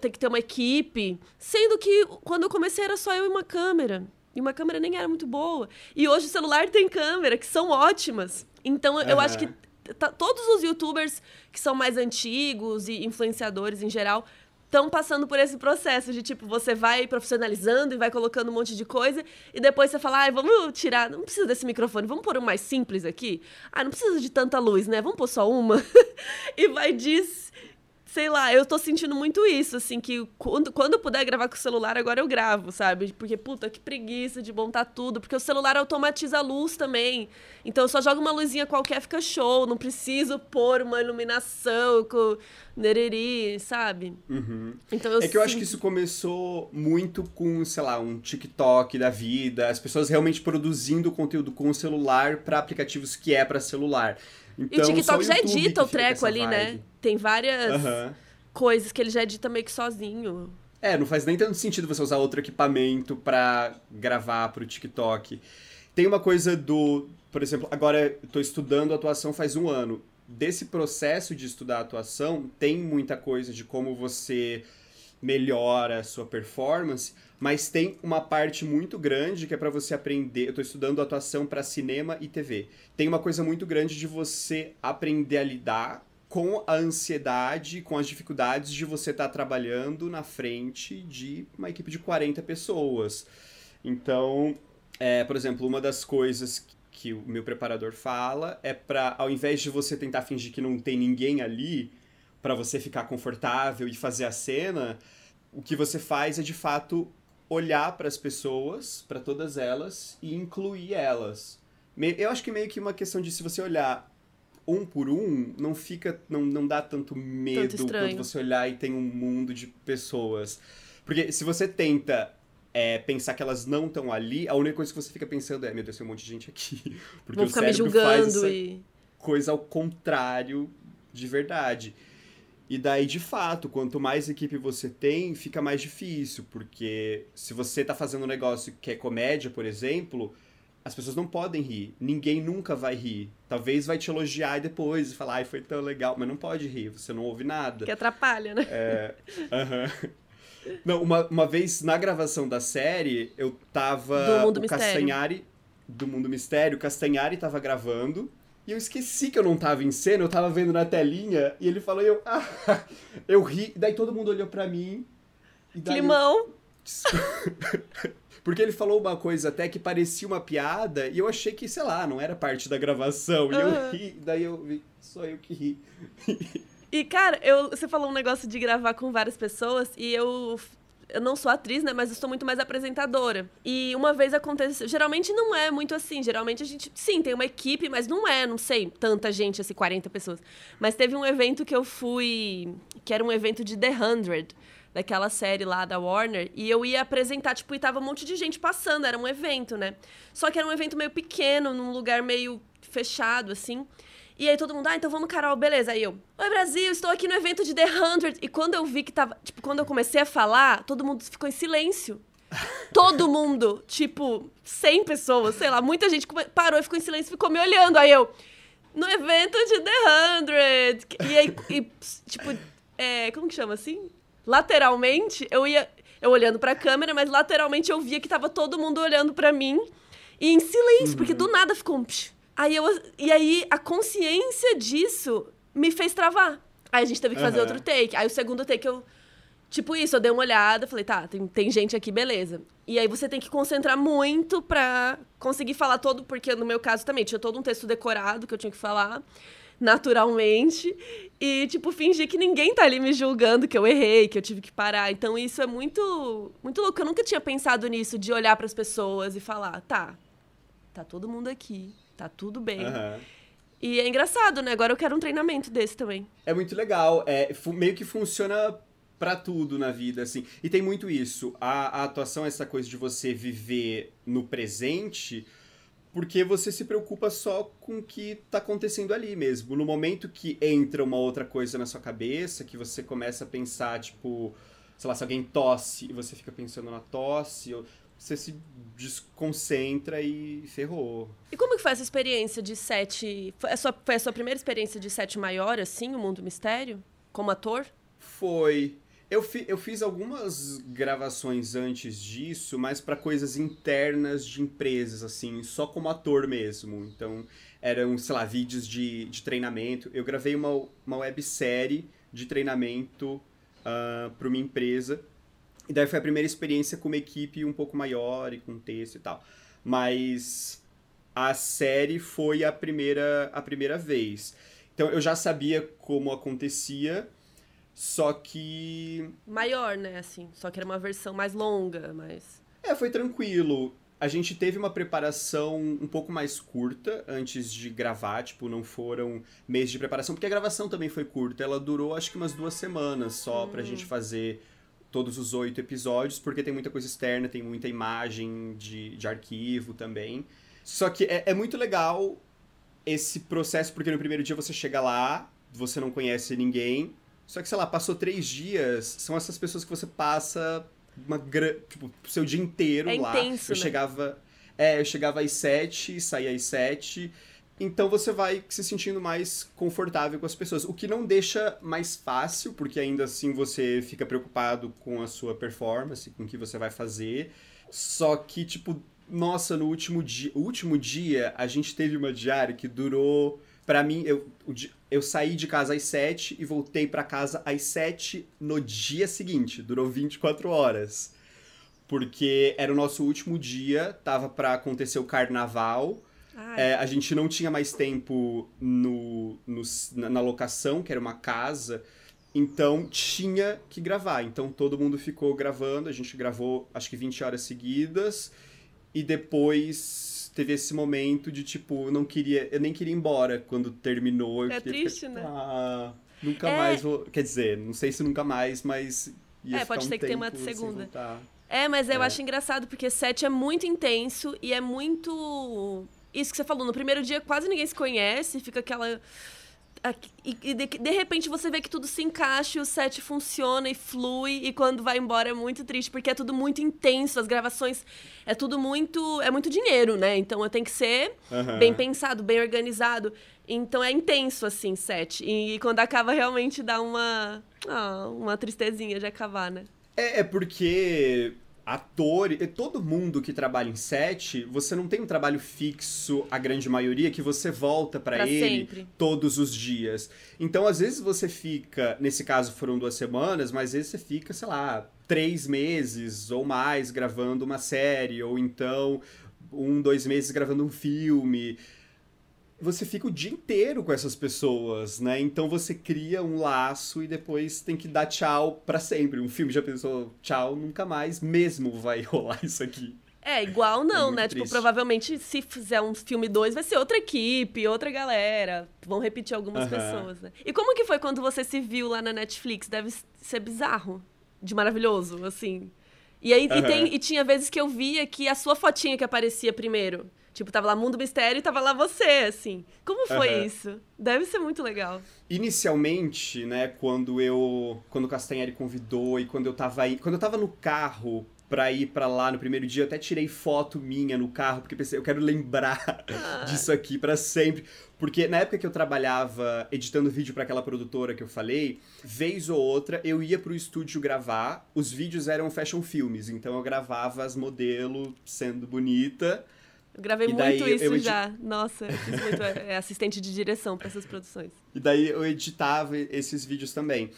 tem que ter uma equipe. Sendo que quando eu comecei era só eu e uma câmera. E uma câmera nem era muito boa. E hoje o celular tem câmera, que são ótimas. Então eu Aham. acho que tá- todos os youtubers que são mais antigos e influenciadores em geral estão passando por esse processo de tipo, você vai profissionalizando e vai colocando um monte de coisa e depois você fala, ai, vamos tirar, não precisa desse microfone, vamos pôr um mais simples aqui. Ah, não precisa de tanta luz, né? Vamos pôr só uma. e vai diz, sei lá, eu tô sentindo muito isso, assim, que quando, quando eu puder gravar com o celular, agora eu gravo, sabe? Porque, puta, que preguiça de montar tudo, porque o celular automatiza a luz também. Então eu só jogo uma luzinha qualquer, fica show, não preciso pôr uma iluminação com nereri, sabe? Uhum. Então É que eu acho sinto- que isso começou muito com, sei lá, um TikTok da vida, as pessoas realmente produzindo conteúdo com o celular para aplicativos que é para celular. E Então, o só TikTok já YouTube edita o treco ali, né? vibe. Tem várias coisas que ele já edita meio que sozinho. É, não faz nem tanto sentido você usar outro equipamento pra gravar pro TikTok. Tem uma coisa do, por exemplo, agora eu tô estudando atuação faz um ano. Desse processo de estudar atuação, tem muita coisa de como você melhora a sua performance, mas tem uma parte muito grande que é pra você aprender. Eu tô estudando atuação pra cinema e TV. Tem uma coisa muito grande de você aprender a lidar com a ansiedade, com as dificuldades de você estar trabalhando na frente de uma equipe de 40 pessoas. Então, é, por exemplo, uma das coisas que o meu preparador fala é para, ao invés de você tentar fingir que não tem ninguém ali, para você ficar confortável e fazer a cena, o que você faz é de fato olhar para as pessoas, para todas elas e incluir elas. Me- Eu acho que meio que uma questão de se você olhar um por um, não fica, não, não dá tanto medo estranho. quando você olhar e tem um mundo de pessoas. Porque se você tenta é, pensar que elas não estão ali, a única coisa que você fica pensando é, meu Deus, tem um monte de gente aqui. Porque Vão o ficar me cérebro faz julgando essa e. coisa ao contrário de verdade. E daí, de fato, quanto mais equipe você tem, fica mais difícil, porque se você tá fazendo um negócio que é comédia, por exemplo, as pessoas não podem rir. Ninguém nunca vai rir. Talvez vai te elogiar e depois falar, ai, foi tão legal, mas não pode rir, você não ouve nada. Que atrapalha, né? É, aham. Não, uma, uma vez na gravação da série, eu tava. Do Mundo o Mistério. Castanhari. Do Mundo Mistério, o Castanhari tava gravando. E eu esqueci que eu não tava em cena, eu tava vendo na telinha. E ele falou, e eu. Ah, eu ri. E daí todo mundo olhou pra mim. E daí eu-. Porque ele falou uma coisa até que parecia uma piada. E eu achei que, sei lá, não era parte da gravação. E Aham. eu ri. Daí eu vi, só eu que ri. E, cara, eu, você falou um negócio de gravar com várias pessoas e eu. Eu não sou atriz, né? Mas eu sou muito mais apresentadora. E uma vez aconteceu. Geralmente não é muito assim. Geralmente a gente. Sim, tem uma equipe, mas não é, não sei, tanta gente, assim, 40 pessoas. Mas teve um evento que eu fui. Que era um evento de The 100, daquela série lá da Warner. E eu ia apresentar, tipo, e tava um monte de gente passando. Era um evento, né? Só que era um evento meio pequeno, num lugar meio fechado, assim. E aí todo mundo, ah, então vamos, Carol, beleza. Aí eu, oi Brasil, estou aqui no evento de The 100. E quando eu vi que tava, tipo, quando eu comecei a falar, todo mundo ficou em silêncio. Todo mundo, tipo, 100 pessoas, sei lá, muita gente parou e ficou em silêncio e ficou me olhando. Aí eu, no evento de The 100. E aí, e, tipo, é, como que chama assim? Lateralmente, eu ia, eu olhando pra câmera, mas lateralmente eu via que tava todo mundo olhando pra mim e em silêncio, porque do nada ficou um psh. Aí eu, e aí a consciência disso me fez travar. Aí a gente teve que fazer Aham. outro take. Aí o segundo take eu Tipo isso, eu dei uma olhada, falei, tá, tem, tem gente aqui, beleza. E aí você tem que concentrar muito pra conseguir falar todo, porque no meu caso também tinha todo um texto decorado que eu tinha que falar naturalmente. E, tipo, fingir que ninguém tá ali me julgando, que eu errei, que eu tive que parar. Então isso é muito, muito louco. Eu nunca tinha pensado nisso, de olhar pras pessoas e falar, tá, tá todo mundo aqui, tá tudo bem. Aham. E é engraçado, né? Agora eu quero um treinamento desse também. É muito legal. É, meio que funciona pra tudo na vida, assim. E tem muito isso. A, a atuação é essa coisa de você viver no presente, porque você se preocupa só com o que tá acontecendo ali mesmo. No momento que entra uma outra coisa na sua cabeça, que você começa a pensar, tipo, sei lá, se alguém tosse e você fica pensando na tosse, você se desconcentra e ferrou. E como que foi essa experiência de sete? Foi a sua, foi a sua primeira experiência de sete maior, assim, o Mundo Mistério? Como ator? Foi. Eu, fi, eu fiz algumas gravações antes disso, mas para coisas internas de empresas, assim, só como ator mesmo. Então, eram, sei lá, vídeos de, de treinamento. Eu gravei uma, uma websérie de treinamento uh, ah, para uma empresa. E daí foi a primeira experiência com uma equipe um pouco maior e com texto e tal. Mas a série foi a primeira, a primeira vez. Então eu já sabia como acontecia só que. Maior, né? Assim. Só que era uma versão mais longa, mas. É, foi tranquilo. A gente teve uma preparação um pouco mais curta antes de gravar, tipo, não foram meses de preparação, porque a gravação também foi curta. Ela durou acho que umas duas semanas só hum. pra gente fazer todos os oito episódios, porque tem muita coisa externa, tem muita imagem de, de arquivo também. Só que é, é muito legal esse processo, porque no primeiro dia você chega lá, você não conhece ninguém, só que, sei lá, passou três dias, são essas pessoas que você passa uma tipo, seu dia inteiro é lá. Intenso, eu né? chegava. É, eu chegava às sete, saía às sete. Então você vai se sentindo mais confortável com as pessoas. O que não deixa mais fácil, porque ainda assim você fica preocupado com a sua performance, com o que você vai fazer. Só que, tipo, nossa, no último dia. Último dia a gente teve uma diária que durou. para mim, eu, eu saí de casa às 7 e voltei para casa às 7 no dia seguinte. Durou 24 horas. Porque era o nosso último dia, tava para acontecer o carnaval. É, a gente não tinha mais tempo no, no, na locação, que era uma casa. Então tinha que gravar. Então todo mundo ficou gravando. A gente gravou acho que 20 horas seguidas. E depois teve esse momento de tipo, não queria, eu nem queria ir embora quando terminou. É triste, ficar, né? Ah, nunca é... mais vou. Quer dizer, não sei se nunca mais, mas. é, pode ser um que tenha uma segunda. É, mas eu é. acho engraçado porque sete é muito intenso e é muito. Isso que você falou, no primeiro dia quase ninguém se conhece, fica aquela e, de, de, repente você vê que tudo se encaixa e o set funciona e flui, e quando vai embora é muito triste, porque é tudo muito intenso, as gravações é tudo muito. é muito dinheiro, né? Então tem que ser uhum. bem pensado, bem organizado. Então é intenso, assim, set. E, e quando acaba, realmente dá uma. Ah, uma tristezinha de acabar, né? É, é porque ator, todo mundo que trabalha em set, você não tem um trabalho fixo, a grande maioria, que você volta para ele sempre. todos os dias. Então, às vezes você fica, nesse caso foram duas semanas, mas às vezes você fica, sei lá, três meses ou mais gravando uma série, ou então um, dois meses gravando um filme você fica o dia inteiro com essas pessoas, né? Então você cria um laço e depois tem que dar tchau para sempre. Um filme já pensou, tchau, nunca mais mesmo vai rolar isso aqui. É, igual não, é né? Tipo, triste. Tipo, provavelmente se fizer um filme 2 vai ser outra equipe, outra galera. Vão repetir algumas pessoas, né? E como que foi quando você se viu lá na Netflix? Deve ser bizarro, de maravilhoso, assim. E aí e, tem, e tinha vezes que eu via que a sua fotinha que aparecia primeiro. Tipo, tava lá Mundo Mistério e tava lá você, assim. Como foi uhum. isso? Deve ser muito legal. Inicialmente, né, quando eu. Quando o Castanhari convidou e quando eu tava aí. Quando eu tava no carro pra ir para lá no primeiro dia, eu até tirei foto minha no carro, porque pensei, eu quero lembrar ah. disso aqui para sempre. Porque na época que eu trabalhava editando vídeo para aquela produtora que eu falei, vez ou outra eu ia pro estúdio gravar, os vídeos eram fashion filmes, então eu gravava as modelos sendo bonita eu gravei muito isso eu, já. Nossa, eu fiz muito é, assistente de direção para essas produções. E daí eu editava esses vídeos também.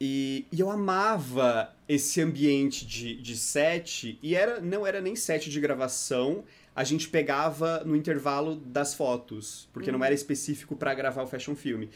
E, e, eu amava esse ambiente de, de set, e era não era nem set de gravação, a gente pegava no intervalo das fotos, porque uhum. não era específico para gravar o fashion filme.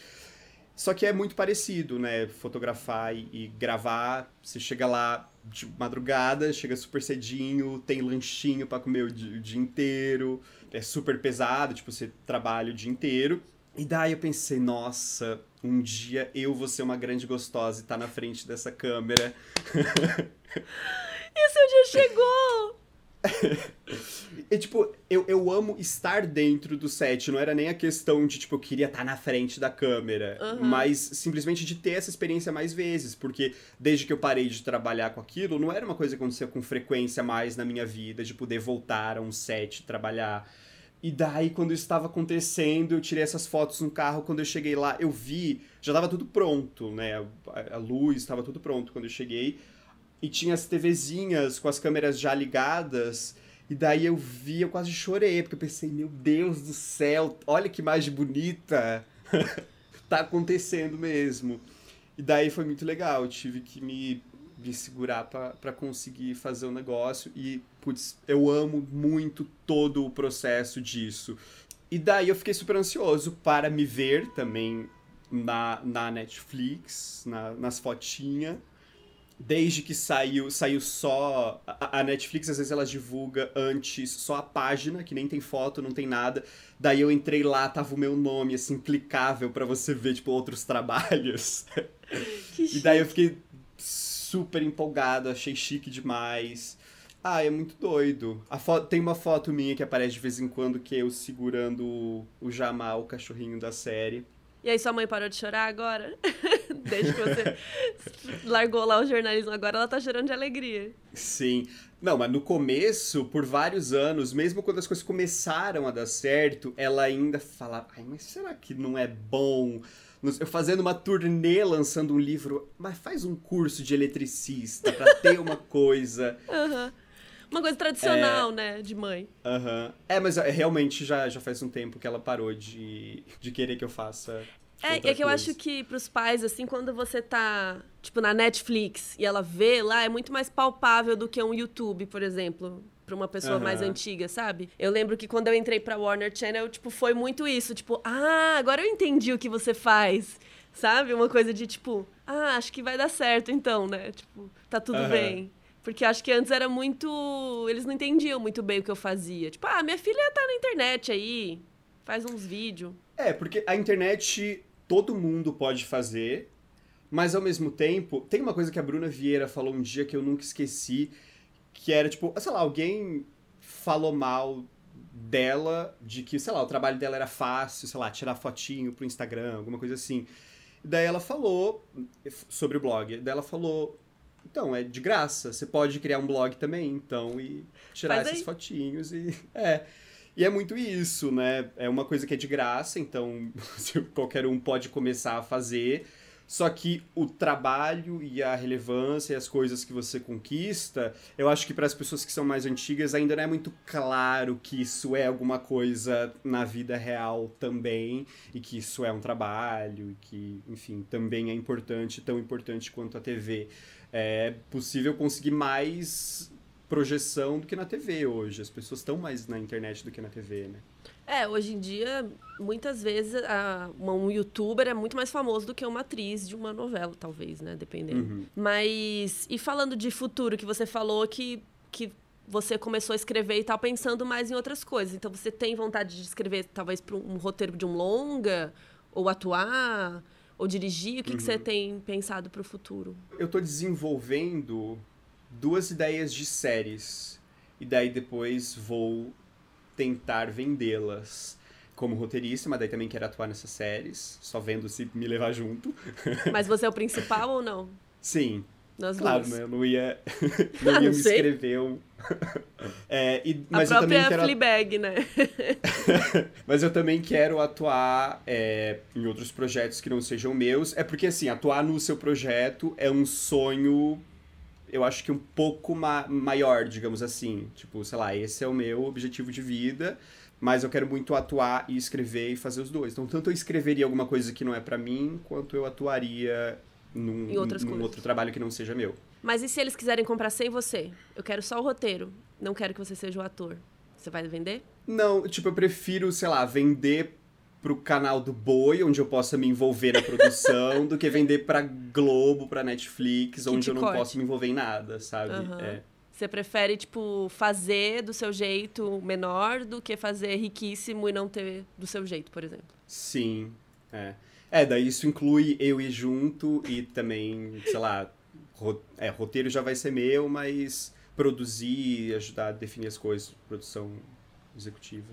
Só que é muito parecido, né? Fotografar e, e gravar, você chega lá, de madrugada, chega super cedinho, tem lanchinho para comer o dia, o dia, inteiro, é super pesado, tipo, você trabalha o dia inteiro. E daí eu pensei, nossa, um dia eu vou ser uma grande gostosa e tá na frente dessa câmera. e o seu dia chegou! E, tipo, eu, eu amo estar dentro do set. Não era nem a questão de, tipo, eu queria estar na frente da câmera. Uhum. Mas simplesmente de ter essa experiência mais vezes. Porque desde que eu parei de trabalhar com aquilo, não era uma coisa que acontecia com frequência mais na minha vida, de poder voltar a um set, trabalhar. E daí, quando isso estava acontecendo, eu tirei essas fotos no carro. Quando eu cheguei lá, eu vi, já estava tudo pronto, né? A, a luz estava tudo pronto quando eu cheguei. E tinha as TVzinhas com as câmeras já ligadas. E daí eu vi, eu quase chorei, porque eu pensei, meu Deus do céu, olha que imagem bonita. tá acontecendo mesmo. E daí foi muito legal, eu tive que me, me segurar para conseguir fazer o negócio. E, putz, eu amo muito todo o processo disso. E daí eu fiquei super ansioso para me ver também na, na Netflix, na, nas fotinhas desde que saiu, saiu só. A, a, Netflix, às vezes, ela divulga antes só a página, que nem tem foto, não tem nada. Daí eu entrei lá, tava o meu nome, assim, clicável para você ver, tipo, outros trabalhos. e daí eu fiquei super empolgado, achei chique demais. Ah, é muito doido. A foto, tem uma foto minha que aparece de vez em quando que é eu segurando o, o Jamal, o cachorrinho da série. E aí sua mãe parou de chorar agora? Desde que você largou lá o jornalismo, agora ela tá chorando de alegria. Sim. Não, mas no começo, por vários anos, mesmo quando as coisas começaram a dar certo, ela ainda falava, ai, mas será que não é bom? Eu fazendo uma turnê, lançando um livro, mas faz um curso de eletricista pra ter uma coisa. Aham. Uhum. Uma coisa tradicional, é... né, de mãe. Aham. Uhum. É, mas é, realmente já, já faz um tempo que ela parou de, de querer que eu faça. É, é que eu acho que pros pais, assim, quando você tá, tipo, na Netflix e ela vê lá, é muito mais palpável do que um YouTube, por exemplo pra uma pessoa uhum. mais antiga, sabe? Eu lembro que quando eu entrei pra Warner Channel, tipo, foi muito isso. Tipo, ah, agora eu entendi o que você faz. Sabe? Uma coisa de, tipo, ah, acho que vai dar certo então, né? Tipo, tá tudo uhum. bem. Porque acho que antes era muito. Eles não entendiam muito bem o que eu fazia. Tipo, ah, minha filha tá na internet aí, faz uns vídeos. É, porque a internet todo mundo pode fazer, mas ao mesmo tempo, tem uma coisa que a Bruna Vieira falou um dia que eu nunca esqueci, que era tipo, sei lá, alguém falou mal dela, de que, sei lá, o trabalho dela era fácil, sei lá, tirar fotinho pro Instagram, alguma coisa assim. Daí ela falou sobre o blog, daí ela falou, então, é de graça. Você pode criar um blog também, então, e tirar esses fotinhos e. É. E é muito isso, né? É uma coisa que é de graça, então qualquer um pode começar a fazer. Só que o trabalho e a relevância e as coisas que você conquista, eu acho que para as pessoas que são mais antigas ainda não é muito claro que isso é alguma coisa na vida real também e que isso é um trabalho e que, enfim, também é importante, tão importante quanto a TV é possível conseguir mais projeção do que na TV hoje. As pessoas estão mais na internet do que na TV, né? É, hoje em dia, muitas vezes, a, um youtuber é muito mais famoso do que uma atriz de uma novela, talvez, né? Dependendo. Uhum. Mas, e falando de futuro, que você falou que, que você começou a escrever e tal, pensando mais em outras coisas. Então, você tem vontade de escrever, talvez, para um roteiro de um longa? Ou atuar? Ou dirigir? O que, uhum. que você uhum. tem pensado para o futuro? Eu estou desenvolvendo duas ideias de séries e daí depois vou tentar vendê-las como roteirista, mas daí também quero atuar nessas séries, só vendo se me levar junto. Mas você é o principal ou não? Sim, nas claro, né? Eu não ia, não ia ah, não me escrever um... é, e, mas a própria eu quero... Fleabag, né? mas eu também quero atuar é, em outros projetos que não sejam meus. É porque, assim, atuar no seu projeto é um sonho, eu acho que um pouco ma maior, digamos assim. Tipo, sei lá, esse é o meu objetivo de vida mas eu quero muito atuar e escrever e fazer os dois. Então, tanto eu escreveria alguma coisa que não é para mim, quanto eu atuaria num, num outro trabalho que não seja meu. Mas e se eles quiserem comprar sem você? Eu quero só o roteiro, não quero que você seja o ator. Você vai vender? Não, tipo, eu prefiro, sei lá, vender pro canal do Boi, onde eu possa me envolver na produção, do que vender pra Globo, pra Netflix, que onde eu não corte. posso me envolver em nada, sabe? Uhum. É. Você prefere, tipo, fazer do seu jeito menor do que fazer riquíssimo e não ter do seu jeito, por exemplo? Sim, é. É, daí isso inclui eu ir junto e também, sei lá, ro é, roteiro já vai ser meu, mas produzir, ajudar a definir as coisas, produção executiva.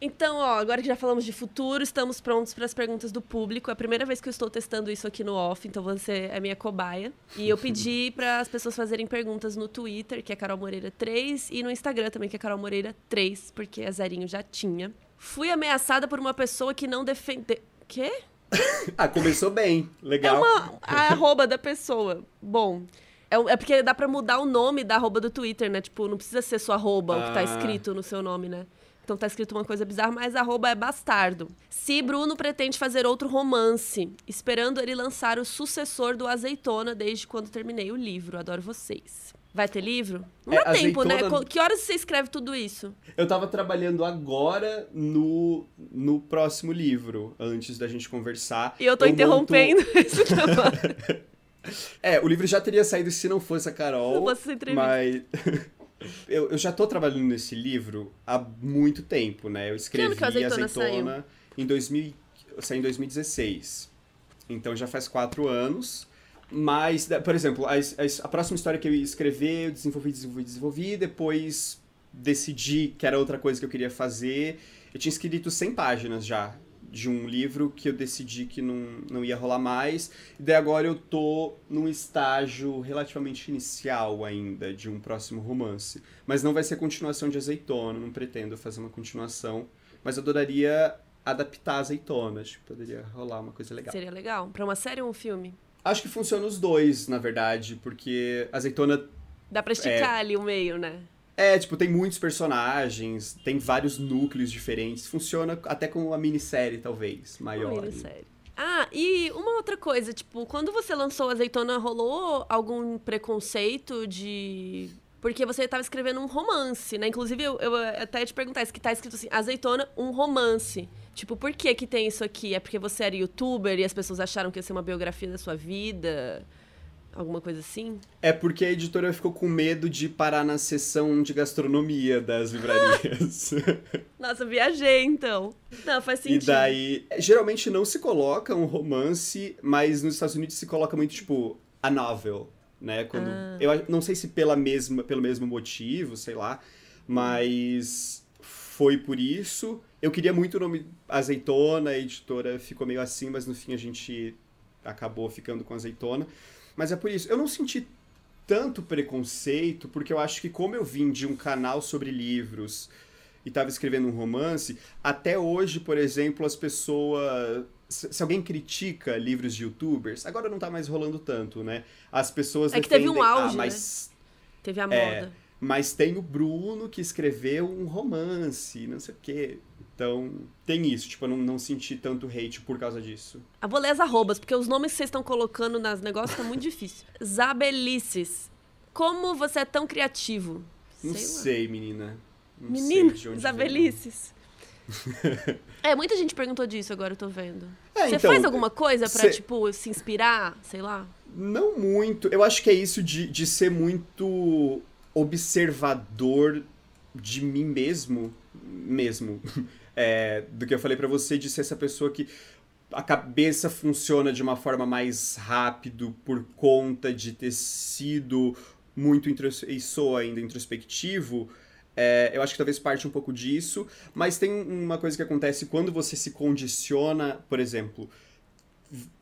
Então, ó, agora que já falamos de futuro, estamos prontos para as perguntas do público. É a primeira vez que eu estou testando isso aqui no off, então você é minha cobaia. E eu pedi para as pessoas fazerem perguntas no Twitter, que é Carol Moreira 3, e no Instagram também, que é Carol Moreira 3, porque a Zerinho já tinha. Fui ameaçada por uma pessoa que não defende. Quê? ah, começou bem. Legal. É uma a arroba da pessoa. Bom. É, é, porque dá pra mudar o nome da arroba do Twitter, né? Tipo, não precisa ser sua arroba, ah. o que tá ah. escrito no seu nome, né? Então tá escrito uma coisa bizarra, mas arroba é bastardo. Se Bruno pretende fazer outro romance, esperando ele lançar o sucessor do Azeitona desde quando terminei o livro. Adoro vocês. Vai ter livro? Não é, dá tempo, né? azeitona... né? Que horas você escreve tudo isso? Eu tava trabalhando agora no, no próximo livro, antes da gente conversar. E eu tô eu interrompendo monto... esse trabalho. é, o livro já teria saído se não fosse a Carol. Não fosse entrevista. Mas. eu, eu já tô trabalhando nesse livro há muito tempo, né? Eu escrevi que ano que Azeitona, Azeitona em 2000, saiu em 2016. Então já faz quatro anos. Mas, por exemplo, a, a, a, próxima história que eu ia escrever, eu desenvolvi, desenvolvi, desenvolvi, depois decidi que era outra coisa que eu queria fazer. Eu tinha escrito 100 páginas já de um livro que eu decidi que não, não ia rolar mais. E daí agora eu tô num estágio relativamente inicial ainda de um próximo romance. Mas não vai ser continuação de Azeitona, não pretendo fazer uma continuação. Mas eu adoraria adaptar Azeitona, acho que poderia rolar uma coisa legal. Seria legal. Pra uma série ou um filme? Acho que funciona os dois, na verdade, porque Azeitona. Dá pra esticar é... ali o meio, né? É, tipo, tem muitos personagens, tem vários núcleos diferentes. Funciona até como uma minissérie, talvez, maior. Uma minissérie. Ah, e uma outra coisa, tipo, quando você lançou Azeitona, rolou algum preconceito de. Porque você estava escrevendo um romance, né? Inclusive, eu, eu até te perguntar, isso que tá escrito assim, Azeitona, um romance. Tipo, por que que tem isso aqui? É porque você era youtuber e as pessoas acharam que ia ser uma biografia da sua vida? Alguma coisa assim? É porque a editora ficou com medo de parar na seção de gastronomia das livrarias. Nossa, viajei então. Não, faz sentido. E daí, geralmente não se coloca um romance, mas nos Estados Unidos se coloca muito tipo a novel, né? Quando ah. eu não sei se pela mesma, pelo mesmo motivo, sei lá, mas foi por isso. Eu queria muito o nome Azeitona, a editora ficou meio assim, mas no fim a gente acabou ficando com Azeitona. Mas é por isso. Eu não senti tanto preconceito, porque eu acho que como eu vim de um canal sobre livros e estava escrevendo um romance, até hoje, por exemplo, as pessoas se alguém critica livros de youtubers, agora não tá mais rolando tanto, né? As pessoas É que teve um auge, ah, mas... né? Teve a moda. É, mas tem o Bruno que escreveu um romance, não sei o quê. Então, tem isso. Tipo, eu não, não senti tanto hate por causa disso. Eu vou ler as arrobas, porque os nomes que vocês estão colocando nas negócios tá muito difícil. Zabelices. Como você é tão criativo? Não sei, sei menina. Não menina, sei Zabelices. é, muita gente perguntou disso agora, eu tô vendo. É, você então, faz alguma coisa para cê... tipo, se inspirar, sei lá? Não muito. Eu acho que é isso de, de ser muito observador de mim mesmo. Mesmo. É, do que eu falei para você, de ser essa pessoa que a cabeça funciona de uma forma mais rápido por conta de ter sido muito e sou ainda introspectivo. É, eu acho que talvez parte um pouco disso, mas tem uma coisa que acontece quando você se condiciona, por exemplo,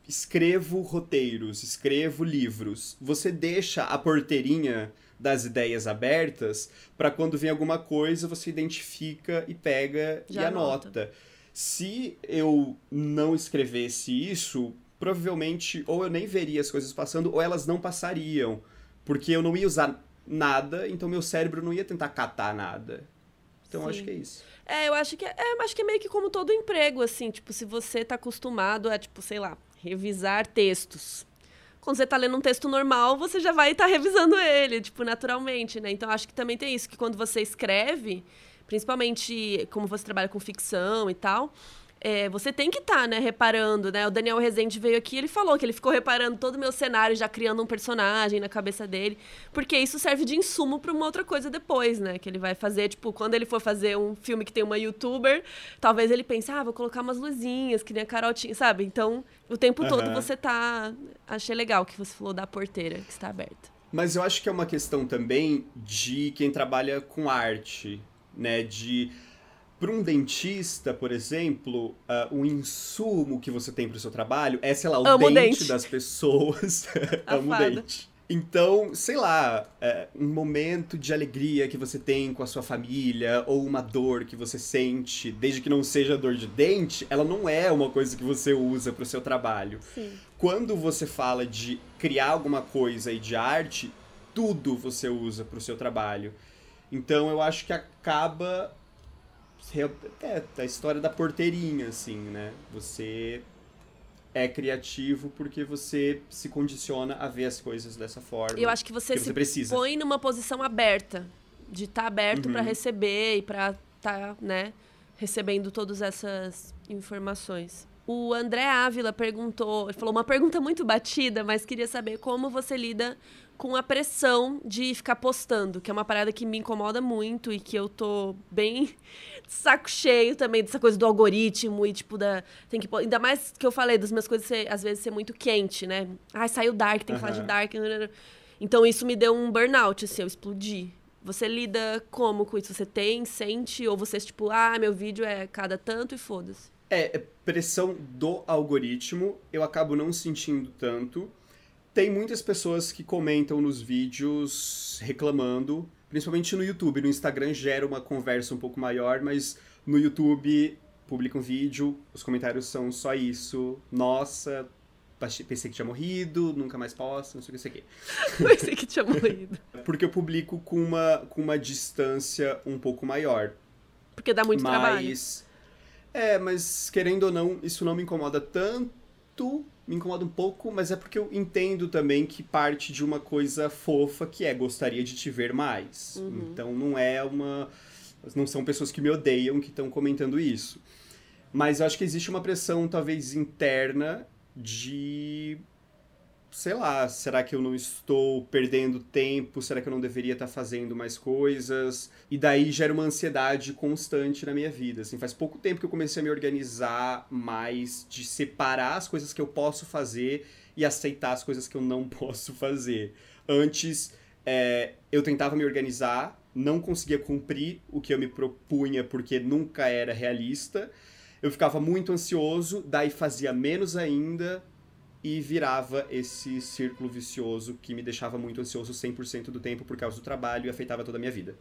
escrevo roteiros, escrevo livros, você deixa a porteirinha das ideias abertas para quando vem alguma coisa você identifica e pega Já e anota. anota. Se eu não escrevesse isso, provavelmente ou eu nem veria as coisas passando ou elas não passariam, porque eu não ia usar nada, então meu cérebro não ia tentar catar nada. Então Sim. acho que é isso. É, eu acho que é, é, acho que é meio que como todo emprego assim, tipo, se você tá acostumado a, tipo, sei lá, revisar textos quando você está lendo um texto normal, você já vai estar tá revisando ele, tipo, naturalmente, né? Então, acho que também tem isso, que quando você escreve, principalmente como você trabalha com ficção e tal, é, você tem que estar, tá, né, reparando, né? O Daniel Rezende veio aqui, ele falou que ele ficou reparando todo o meu cenário, já criando um personagem na cabeça dele, porque isso serve de insumo para uma outra coisa depois, né? Que ele vai fazer, tipo, quando ele for fazer um filme que tem uma youtuber, talvez ele pense, ah, vou colocar umas luzinhas, que nem a Carol tinha, sabe? Então, o tempo uhum. todo você tá. Achei legal que você falou da porteira que está aberta. Mas eu acho que é uma questão também de quem trabalha com arte, né? De para um dentista, por exemplo, uh, o insumo que você tem para o seu trabalho é, sei lá, o Amo dente, dente. das pessoas. Amo fada. dente. Então, sei lá, é, um momento de alegria que você tem com a sua família, ou uma dor que você sente, desde que não seja dor de dente, ela não é uma coisa que você usa para o seu trabalho. Sim. Quando você fala de criar alguma coisa e de arte, tudo você usa para o seu trabalho. Então eu acho que acaba é a história da porteirinha, assim, né? Você é criativo porque você se condiciona a ver as coisas dessa forma. Eu acho que você se você precisa. põe numa posição aberta, de estar aberto Uhum. pra receber e pra estar, né, recebendo todas essas informações. O André Ávila perguntou, ele falou uma pergunta muito batida, mas queria saber como você lida com a pressão de ficar postando, que é uma parada que me incomoda muito e que eu tô bem saco cheio também dessa coisa do algoritmo e tipo da tem que ainda mais que eu falei das minhas coisas ser, às vezes ser muito quente, né? Ai, saiu dark, tem que falar de dark. Então isso me deu um burnout, assim, eu explodi. Você lida como com isso? Você tem, sente ou você tipo, ah, meu vídeo é cada tanto e foda-se. É, é pressão do algoritmo, eu acabo não sentindo tanto. Tem muitas pessoas que comentam nos vídeos reclamando, principalmente no YouTube. No Instagram gera uma conversa um pouco maior, mas no YouTube publica um vídeo, os comentários são só isso. Nossa, pensei que tinha morrido, nunca mais posto, não sei o que, não sei o que. Pensei que tinha morrido. Porque eu publico com uma, com uma distância um pouco maior. Porque dá muito trabalho. É, mas querendo ou não, isso não me incomoda tanto. Me incomoda um pouco, mas é porque eu entendo também que parte de uma coisa fofa que é gostaria de te ver mais. Uhum. Então não é uma. Não são pessoas que me odeiam que estão comentando isso. Mas eu acho que existe uma pressão, talvez, interna de. Sei lá, será que eu não estou perdendo tempo? Será que eu não deveria estar fazendo mais coisas? E daí gera uma ansiedade constante na minha vida. Assim, faz pouco tempo que eu comecei a me organizar mais, de separar as coisas que eu posso fazer e aceitar as coisas que eu não posso fazer. Antes, é, eu tentava me organizar, não conseguia cumprir o que eu me propunha porque nunca era realista. Eu ficava muito ansioso, daí fazia menos ainda e virava esse círculo vicioso que me deixava muito ansioso 100% do tempo por causa do trabalho e afetava toda a minha vida.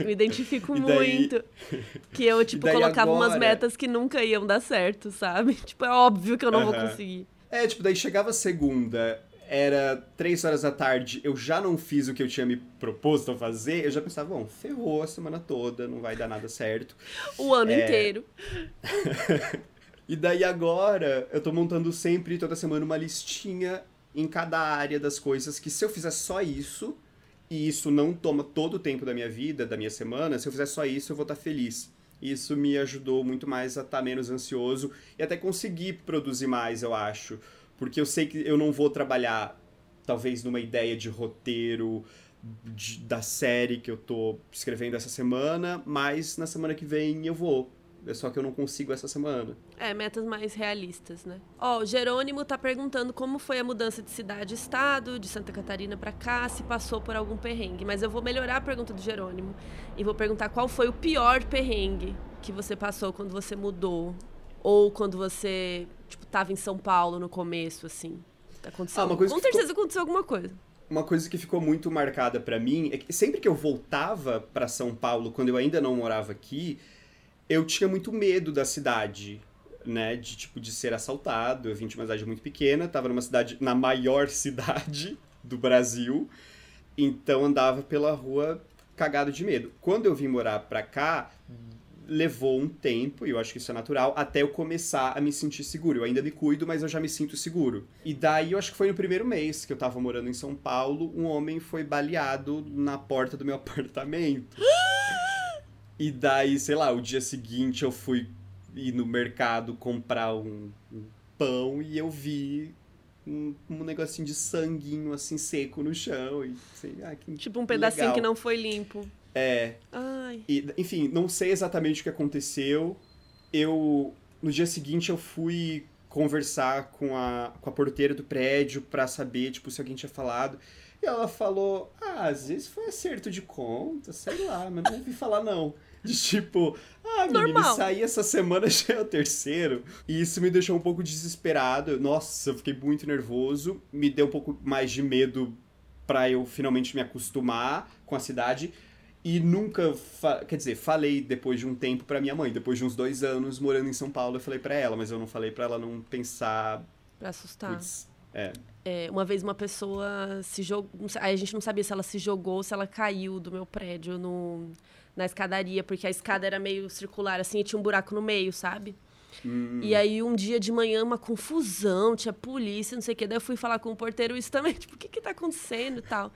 Eu me identifico daí- muito. Que eu, tipo, colocava umas agora- metas que nunca iam dar certo, sabe? Tipo, é óbvio que eu não vou conseguir. É, tipo, daí chegava segunda, era três horas da tarde, eu já não fiz o que eu tinha me proposto a fazer, eu já pensava, bom, ferrou a semana toda, não vai dar nada certo. O ano É. inteiro. E daí agora, eu tô montando sempre, toda semana, uma listinha em cada área das coisas que se eu fizer só isso, e isso não toma todo o tempo da minha vida, da minha semana, se eu fizer só isso, eu vou estar feliz. Isso me ajudou muito mais a estar menos ansioso e até conseguir produzir mais, eu acho. Porque eu sei que eu não vou trabalhar, talvez, numa ideia de roteiro da série que eu tô escrevendo essa semana, mas na semana que vem eu vou. É só que eu não consigo essa semana. É, metas mais realistas, né? Ó, o Jerônimo tá perguntando como foi a mudança de cidade e estado, de Santa Catarina pra cá, se passou por algum perrengue. Mas eu vou melhorar a pergunta do Jerônimo e vou perguntar qual foi o pior perrengue que você passou quando você mudou. Ou quando você, tipo, tava em São Paulo no começo, assim. Aconteceu. Ah, uma coisa Com que ficou- certeza aconteceu alguma coisa. Uma coisa que ficou muito marcada pra mim é que sempre que eu voltava pra São Paulo, quando eu ainda não morava aqui, eu tinha muito medo da cidade, né? De tipo de ser assaltado. Eu vim de uma cidade muito pequena, tava numa cidade na maior cidade do Brasil, então andava pela rua cagado de medo. Quando eu vim morar pra cá, levou um tempo, e eu acho que isso é natural, até eu começar a me sentir seguro. Eu ainda me cuido, mas eu já me sinto seguro. E daí, eu acho que foi no primeiro mês que eu tava morando em São Paulo, um homem foi baleado na porta do meu apartamento. E daí, sei lá, o dia seguinte eu fui ir no mercado comprar um, um pão e eu vi um, um negocinho de sanguinho assim seco no chão. E assim, ah, que Tipo, um pedacinho legal. que não foi limpo. É, Ai. e, enfim, não sei exatamente o que aconteceu. Eu, no dia seguinte, eu fui conversar com a, com a porteira do prédio pra saber, tipo, se alguém tinha falado. E ela falou, ah, às vezes foi acerto de conta, sei lá, mas não ouvi falar não. De tipo, ah, menino, Normal. saí essa semana já é o terceiro. E isso me deixou um pouco desesperado. Nossa, eu fiquei muito nervoso. Me deu um pouco mais de medo pra eu finalmente me acostumar com a cidade. E nunca, quer dizer, falei depois de um tempo pra minha mãe. Depois de uns dois anos morando em São Paulo, eu falei pra ela, mas eu não falei pra ela não pensar. Pra assustar. Putz, é. É, uma vez uma pessoa se jogou. Aí a gente não sabia se ela se jogou ou se ela caiu do meu prédio no, na escadaria, porque a escada era meio circular, assim, e tinha um buraco no meio, sabe? Hum, E aí, um dia de manhã, uma confusão, tinha polícia, não sei o quê. Daí eu fui falar com o porteiro isso também, tipo, o que que tá acontecendo e tal.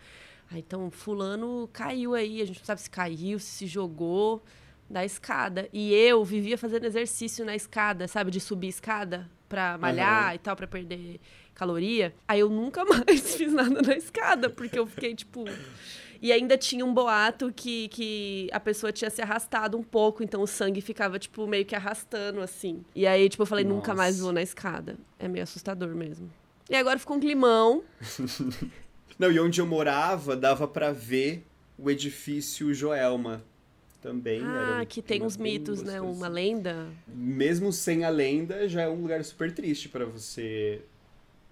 Aí, então, fulano caiu aí, a gente não sabe se caiu, se se jogou da escada. E eu vivia fazendo exercício na escada, sabe? De subir escada pra malhar Aham. e tal, pra perder caloria. Aí eu nunca mais fiz nada na escada, porque eu fiquei, tipo... E ainda tinha um boato que, que a pessoa tinha se arrastado um pouco, então o sangue ficava, tipo, meio que arrastando, assim. E aí, tipo, eu falei, nunca mais Nossa. vou na escada. É meio assustador mesmo. E agora ficou um climão. Não, e onde eu morava, dava pra ver o edifício Joelma. Também era Ah, um que tem uns mitos, né? gostoso. Uma lenda. Mesmo sem a lenda, já é um lugar super triste pra você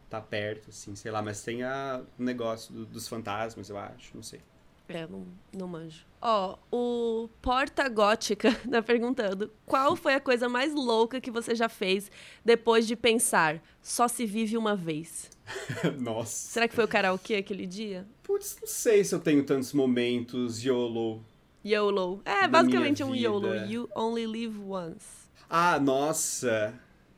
tá perto, assim, sei lá. Mas tem o negócio do- dos fantasmas, eu acho, não sei. É, não, não manjo. Ó, o Porta Gótica tá perguntando: qual foi a coisa mais louca que você já fez depois de pensar, só se vive uma vez? Nossa. Será que foi o karaokê aquele dia? Putz, não sei se eu tenho tantos momentos YOLO. YOLO. É, basicamente minha um YOLO. You only live once. Ah, nossa!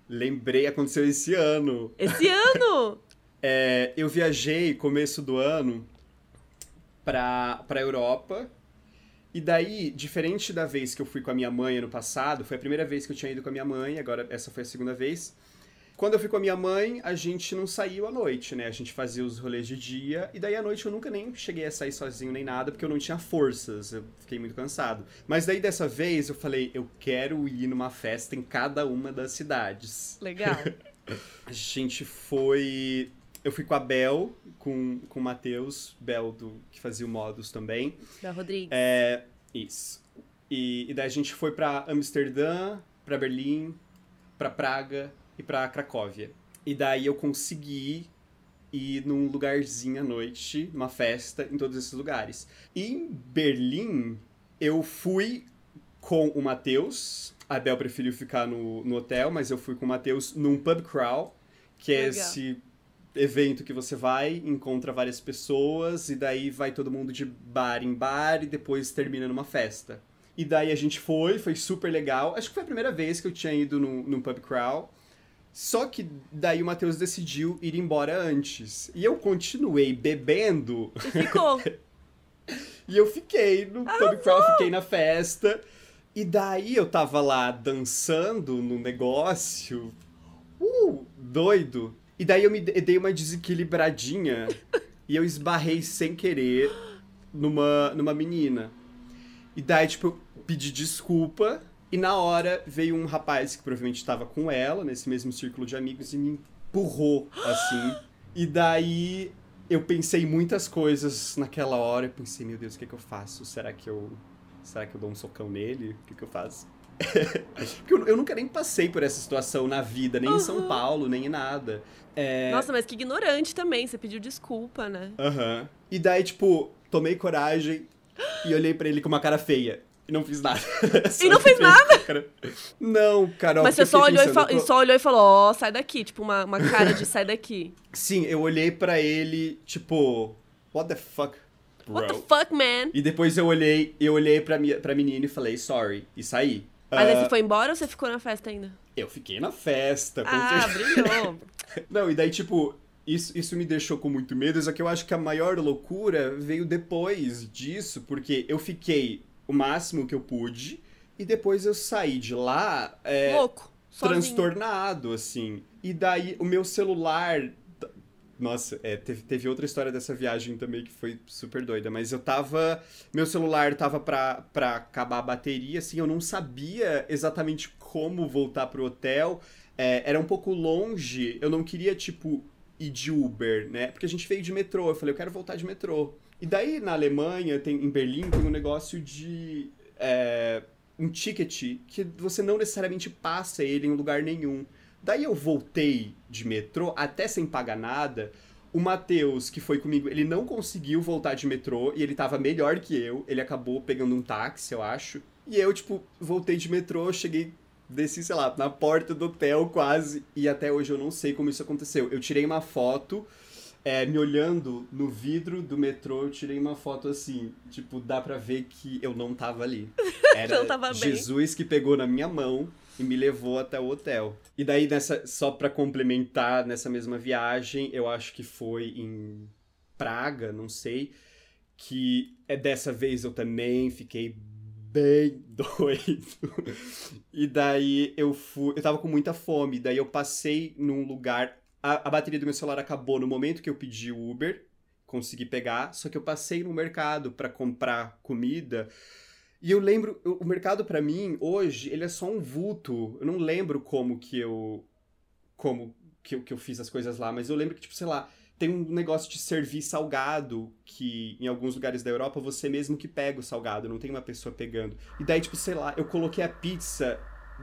Lembrei, aconteceu esse ano. Esse ano! É, eu viajei começo do ano pra, pra Europa. E daí, diferente da vez que eu fui com a minha mãe ano passado, foi a primeira vez que eu tinha ido com a minha mãe, agora essa foi a segunda vez. Quando eu fui com a minha mãe, a gente não saiu à noite, né? A gente fazia os rolês de dia, e daí à noite eu nunca nem cheguei a sair sozinho nem nada, porque eu não tinha forças, eu fiquei muito cansado. Mas daí dessa vez eu falei, eu quero ir numa festa em cada uma das cidades. Legal. A gente foi. Eu fui com a Bel, com, com o Matheus, Bel do, que fazia o Modus também. Da Rodrigues. É. Isso. E, e daí a gente foi pra Amsterdã, pra Berlim, pra Praga e pra Cracóvia. E daí eu consegui ir num lugarzinho à noite, numa festa, em todos esses lugares. E em Berlim, eu fui com o Matheus. A Bel preferiu ficar no, no hotel, mas eu fui com o Matheus num pub crawl, que é Legal. esse evento que você vai, encontra várias pessoas, e daí vai todo mundo de bar em bar e depois termina numa festa. E daí a gente foi, foi super legal. Acho que foi a primeira vez que eu tinha ido num, num pub crawl. Só que daí o Matheus decidiu ir embora antes. E eu continuei bebendo E ficou. e eu fiquei no pub crawl, fiquei na festa. E daí eu tava lá dançando no negócio, uh, doido. E daí eu me de- dei uma desequilibradinha e eu esbarrei sem querer numa, numa menina. E daí, tipo, eu pedi desculpa. E na hora veio um rapaz que provavelmente estava com ela, nesse mesmo círculo de amigos, e me empurrou, assim. E daí eu pensei muitas coisas naquela hora. Eu pensei, meu Deus, o que, que eu faço? Será que eu. Será que eu dou um socão nele? O que, que eu faço? Porque eu, eu nunca nem passei por essa situação na vida, nem em São Uhum. Paulo, nem em nada. É, Nossa, mas que ignorante também. Você pediu desculpa, né? Aham. E daí, tipo, tomei coragem e olhei pra ele com uma cara feia. E não fiz nada. E não fez olhei com a cara- Não, Carol. mas você só olhou, e, pensando, tô- só olhou e falou, ó, sai daqui. Tipo, uma, uma cara de sai daqui. Sim, eu olhei pra ele, tipo, what the fuck, bro? What the fuck, man? E depois eu olhei, eu olhei pra, minha, pra menina e falei, sorry, e saí. Mas aí Ah, você foi embora ou você ficou na festa ainda? Eu fiquei na festa, Ah, certeza. brilhou. Não, e daí, tipo, isso, isso me deixou com muito medo, só que eu acho que a maior loucura veio depois disso, porque eu fiquei o máximo que eu pude, e depois eu saí de lá é, Louco. Sozinho. transtornado, assim. E daí o meu celular. Nossa, é, teve, teve outra história dessa viagem também que foi super doida, mas eu tava. Meu celular tava pra, pra acabar a bateria, assim, eu não sabia exatamente como voltar pro hotel. É, era um pouco longe, eu não queria, tipo, ir de Uber, né? Porque a gente veio de metrô. Eu falei, eu quero voltar de metrô. E daí na Alemanha, tem, em Berlim, tem um negócio de. é, um ticket que você não necessariamente passa ele em lugar nenhum. Daí eu voltei de metrô, até sem pagar nada. O Matheus, que foi comigo, ele não conseguiu voltar de metrô e ele tava melhor que eu. Ele acabou pegando um táxi, eu acho. E eu, tipo, voltei de metrô, cheguei, desci, sei lá, na porta do hotel quase. E até hoje eu não sei como isso aconteceu. Eu tirei uma foto é, me olhando no vidro do metrô, eu tirei uma foto assim, tipo, dá pra ver que eu não tava ali. Era Jesus que pegou na minha mão e me levou até o hotel. E daí, nessa, só pra complementar, nessa mesma viagem, eu acho que foi em Praga, não sei, que é dessa vez eu também fiquei bem doido. E daí eu fui, eu tava com muita fome, daí eu passei num lugar a, a bateria do meu celular acabou no momento que eu pedi o Uber, consegui pegar, só que eu passei no mercado para comprar comida. E eu lembro, o mercado para mim hoje, ele é só um vulto. Eu não lembro como que eu como que eu, que eu fiz as coisas lá, mas eu lembro que tipo, sei lá, tem um negócio de servir salgado que em alguns lugares da Europa você mesmo que pega o salgado, não tem uma pessoa pegando. E daí tipo, sei lá, eu coloquei a pizza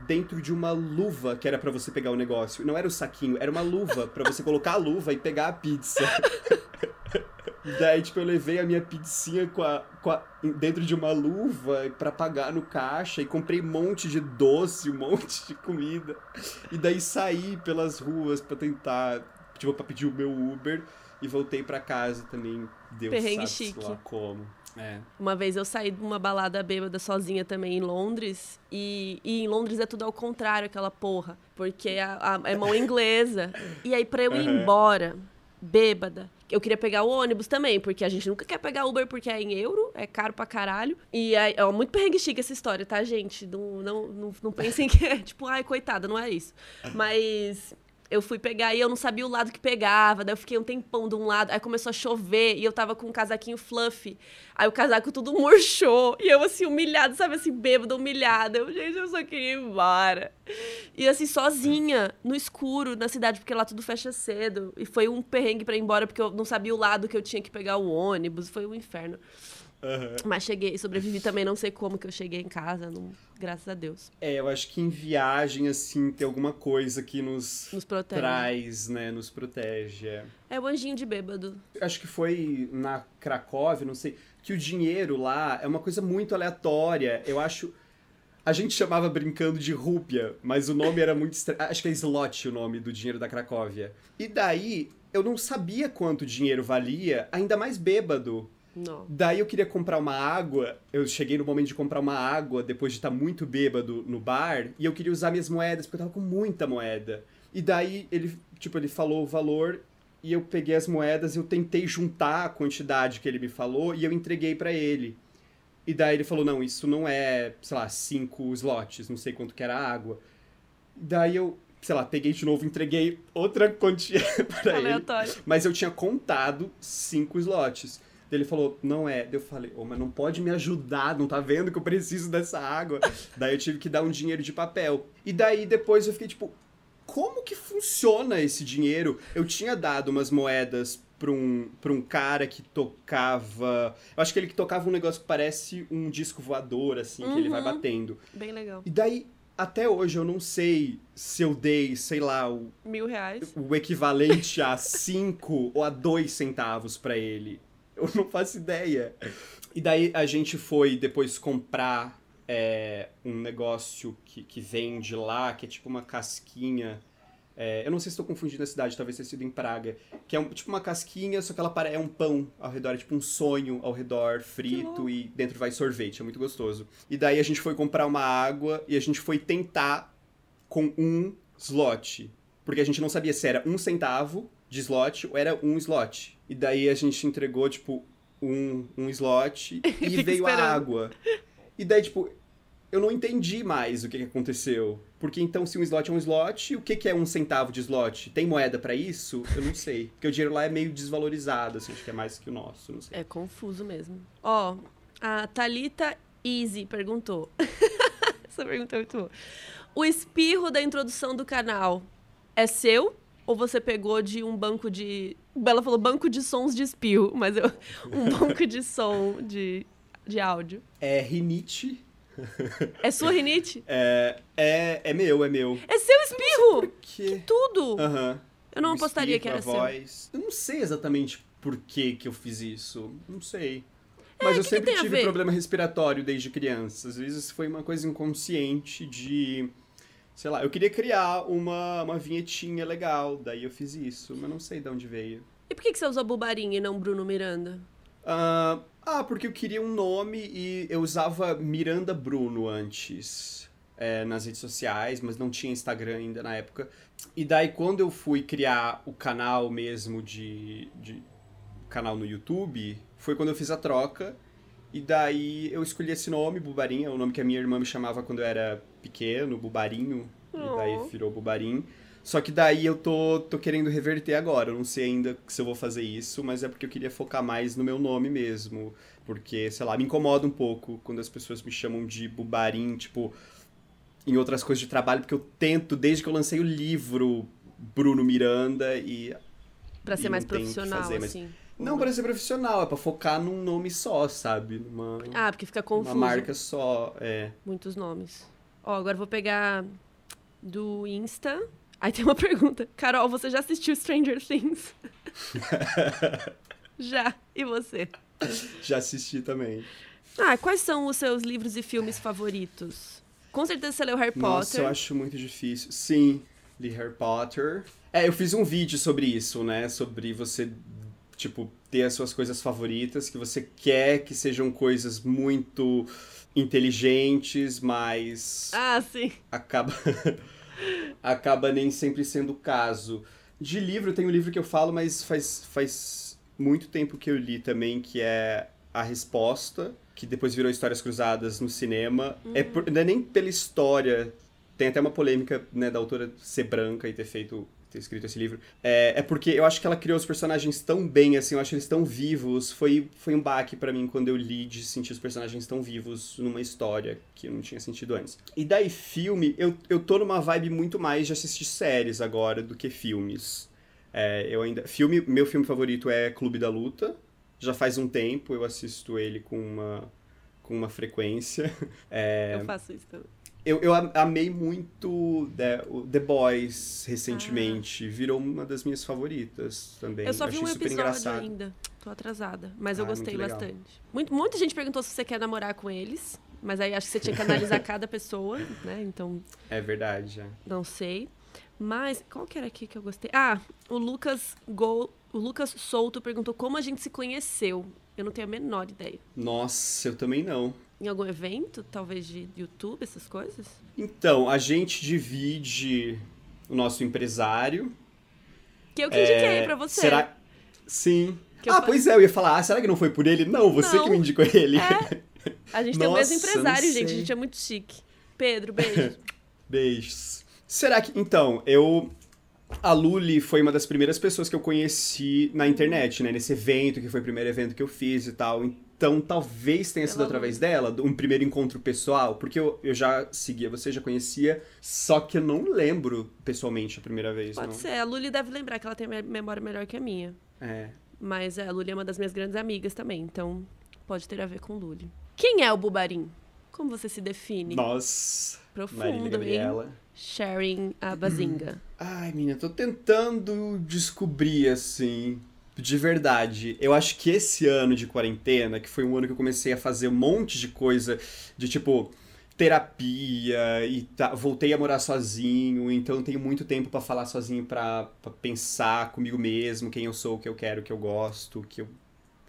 dentro de uma luva que era para você pegar o negócio. Não era o saquinho, era uma luva para você colocar a luva e pegar a pizza. Daí, tipo, eu levei a minha pizzinha com a, com a, dentro de uma luva para pagar no caixa e comprei um monte de doce, um monte de comida. E daí saí pelas ruas para tentar, tipo, pra pedir o meu Uber e voltei para casa também. Deus Perrengue sabe chique. lá como. É. Uma vez eu saí de uma balada bêbada sozinha também em Londres. E, e em Londres é tudo ao contrário, aquela porra. Porque a, a, é mão inglesa. E aí, pra eu ir Uhum. embora, bêbada, eu queria pegar o ônibus também, porque a gente nunca quer pegar Uber porque é em euro, é caro pra caralho. E é, é muito perrengue chique essa história, tá, gente? Não, não, não, não pensem que é tipo, ai, coitada, não é isso. Mas eu fui pegar e eu não sabia o lado que pegava, daí eu fiquei um tempão de um lado, aí começou a chover e eu tava com um casaquinho fluffy, aí o casaco tudo murchou e eu assim, humilhada, sabe assim, bêbada, humilhada, eu, gente, eu só queria ir embora. E assim, sozinha, no escuro, na cidade, porque lá tudo fecha cedo, e foi um perrengue pra ir embora, porque eu não sabia o lado que eu tinha que pegar o ônibus, foi um inferno. Mas cheguei, sobrevivi também, não sei como que eu cheguei em casa, não- graças a Deus. É, eu acho que em viagem, assim, tem alguma coisa que nos, Nos protege. traz, né? Nos protege. é. É o anjinho de bêbado. Acho que foi na Cracóvia, não sei, que o dinheiro lá é uma coisa muito aleatória. Eu acho. A gente chamava brincando de rúpia, mas o nome era muito estranho. Acho que é slot o nome do dinheiro da Cracóvia. E daí, eu não sabia quanto dinheiro valia, ainda mais bêbado. Não. Daí eu queria comprar uma água. Eu cheguei no momento de comprar uma água depois de estar muito bêbado no bar. E eu queria usar minhas moedas, porque eu tava com muita moeda. E daí ele, tipo, ele falou o valor. E eu peguei as moedas, eu tentei juntar a quantidade que ele me falou e eu entreguei pra ele. E daí ele falou: não, isso não é, sei lá, cinco slots, não sei quanto que era a água. Daí eu, sei lá, peguei de novo, entreguei outra quantia pra ele. Aleatório. Mas eu tinha contado cinco slots. Daí Ele falou, não é. Daí Eu falei, ô, mas não pode me ajudar, não tá vendo que eu preciso dessa água? daí eu tive que dar um dinheiro de papel. E daí depois eu fiquei tipo, como que funciona esse dinheiro? Eu tinha dado umas moedas pra um, pra um cara que tocava. Eu acho que ele que tocava um negócio que parece um disco voador, assim, que ele vai Uhum. batendo. Bem legal. E daí, até hoje, eu não sei se eu dei, sei lá, o, Mil reais. o equivalente a 5 ou a 2 centavos pra ele. Eu não faço ideia. E daí a gente foi depois comprar é, um negócio que, que vende lá, que é tipo uma casquinha. É, eu não sei se estou confundindo a cidade, talvez tenha sido em Praga. Que é um- tipo uma casquinha, só que ela é um pão ao redor, é tipo um sonho ao redor, frito, e dentro vai sorvete, é muito gostoso. E daí a gente foi comprar uma água e a gente foi tentar com um slot. Porque a gente não sabia se era um centavo de slot era um slot. E daí a gente entregou, tipo, um, um slot e veio a esperando. água. E daí, tipo, eu não entendi mais o que, que aconteceu. Porque então, se um slot é um slot, o que, que é um centavo de slot? Tem moeda pra isso? Eu não sei. Porque o dinheiro lá é meio desvalorizado, assim, acho que é mais que o nosso, não sei. É confuso mesmo. Ó, a Thalita Easy perguntou. Essa pergunta é muito boa. O espirro da introdução do canal é seu? Ou você pegou de um banco de. Bela falou banco de sons de espirro, mas eu. Um banco de som de, de áudio. É rinite É sua rinite? É, é, é meu, é meu. É seu espirro! Por quê? Tudo! Aham. Eu não O apostaria que era a seu. voz. Eu não sei exatamente por que que eu fiz isso. Não sei. Mas eu É, que que sempre tive problema respiratório desde criança. Às vezes foi uma coisa inconsciente de. Sei lá, eu queria criar uma, uma vinhetinha legal, daí eu fiz isso, mas não sei de onde veio. E por que que você usou Bubarim e não Bruno Miranda? Ah, ah, porque eu queria um nome e eu usava Miranda Bruno antes é, nas redes sociais, mas não tinha Instagram ainda na época. E daí quando eu fui criar o canal mesmo de, de canal no YouTube, foi quando eu fiz a troca. E daí eu escolhi esse nome, Bubarim, é o nome que a minha irmã me chamava quando eu era pequeno, Bubarinho. E daí Oh. virou Bubarim. Só que daí eu tô, tô querendo reverter agora. Eu não sei ainda se eu vou fazer isso, mas é porque eu queria focar mais no meu nome mesmo. Porque, sei lá, me incomoda um pouco quando as pessoas me chamam de Bubarim, tipo, em outras coisas de trabalho, porque eu tento, desde que eu lancei o livro Bruno Miranda, e Pra ser E mais profissional, fazer, mas- assim. não para ser profissional, é pra focar num nome só, sabe? Numa, Ah, porque fica uma confuso. marca só, é. Muitos nomes. Ó, agora vou pegar do Insta. Aí tem uma pergunta. Carol, você já assistiu Stranger Things? já. E você? Já assisti também. Ah, quais são os seus livros e filmes favoritos? Com certeza você leu Harry Nossa, Potter. eu acho muito difícil. Sim, li Harry Potter. É, eu fiz um vídeo sobre isso, né? Sobre você, tipo, ter as suas coisas favoritas, que você quer que sejam coisas muito inteligentes, mas Ah, sim. acaba acaba nem sempre sendo o caso. De livro, tem um livro que eu falo, mas faz, faz muito tempo que eu li também, que é A Resposta, que depois virou Histórias Cruzadas no cinema. É por- não é nem pela história, tem até uma polêmica né, da autora ser branca e ter feito ter escrito esse livro. É, é porque eu acho que ela criou os personagens tão bem, assim, eu acho eles tão vivos. Foi, foi um baque pra mim quando eu li de sentir os personagens tão vivos numa história que eu não tinha sentido antes. E daí, filme, eu, eu tô numa vibe muito mais de assistir séries agora do que filmes. É, eu ainda. Filme, meu filme favorito é Clube da Luta. Já faz um tempo, eu assisto ele com uma, com uma frequência. É, Eu faço isso também. Eu, eu am- amei muito The, o The Boys recentemente. Virou uma das minhas favoritas também. Eu só vi achei um super episódio engraçado. ainda. Tô atrasada. Mas eu Ah, gostei muito bastante. Muito, muita gente perguntou se você quer namorar com eles. Mas aí acho que você tinha que analisar cada pessoa, né? Então, É verdade. é. não sei. Mas, qual que era aqui que eu gostei? Ah, o Lucas Gol, o Lucas Souto perguntou como a gente se conheceu. Eu não tenho a menor ideia. Nossa, eu também não. Em algum evento, talvez de YouTube, essas coisas? Então, a gente divide o nosso empresário. Que eu que indiquei É, pra você. Será? Sim. Que ah, pois é, eu ia falar, ah, será que não foi por ele? Não, você Não. que me indicou ele. É. A gente tem o mesmo Nossa, empresário, gente. A gente é muito chique. Pedro, beijo. Beijos. Será que. Então, eu. A Luli foi uma das primeiras pessoas que eu conheci na internet, né? Nesse evento, que foi o primeiro evento que eu fiz e tal. Então, talvez tenha sido através dela, um primeiro encontro pessoal, porque eu, eu já seguia você, já conhecia, só que eu não lembro pessoalmente a primeira vez, Pode não. ser. A Luli deve lembrar que ela tem me- memória melhor que a minha. É. Mas é, a Luli é uma das minhas grandes amigas também, então pode ter a ver com Luli. Quem é o Bubarim? Como você se define? Nossa, Marília Profundo, hein? Gabriela. Sharing a bazinga. Ai, menina, tô tentando descobrir, assim, de verdade. Eu acho que esse ano de quarentena, que foi um ano que eu comecei a fazer um monte de coisa, de tipo, terapia, e tá- voltei a morar sozinho, então tenho muito tempo pra falar sozinho, pra, pra pensar comigo mesmo, quem eu sou, o que eu quero, o que eu gosto, o que eu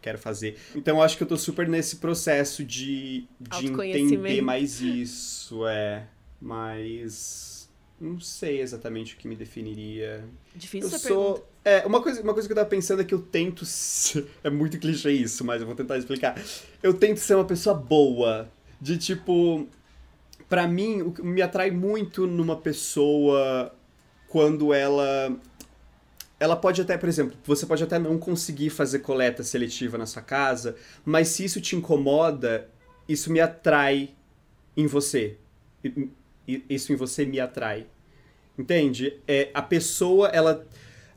quero fazer. Então eu acho que eu tô super nesse processo de, de entender mais isso, é. Mas não sei exatamente o que me definiria. Difícil Eu essa pergunta. É, uma coisa, uma coisa que eu tava pensando é que eu tento. ser- É muito clichê isso, mas eu vou tentar explicar. Eu tento ser uma pessoa boa. De tipo. Pra mim, o que me atrai muito numa pessoa quando ela. Ela pode até, por exemplo, você pode até não conseguir fazer coleta seletiva na sua casa, mas se isso te incomoda, isso me atrai em você. Isso em você me atrai. Entende? É, a pessoa, ela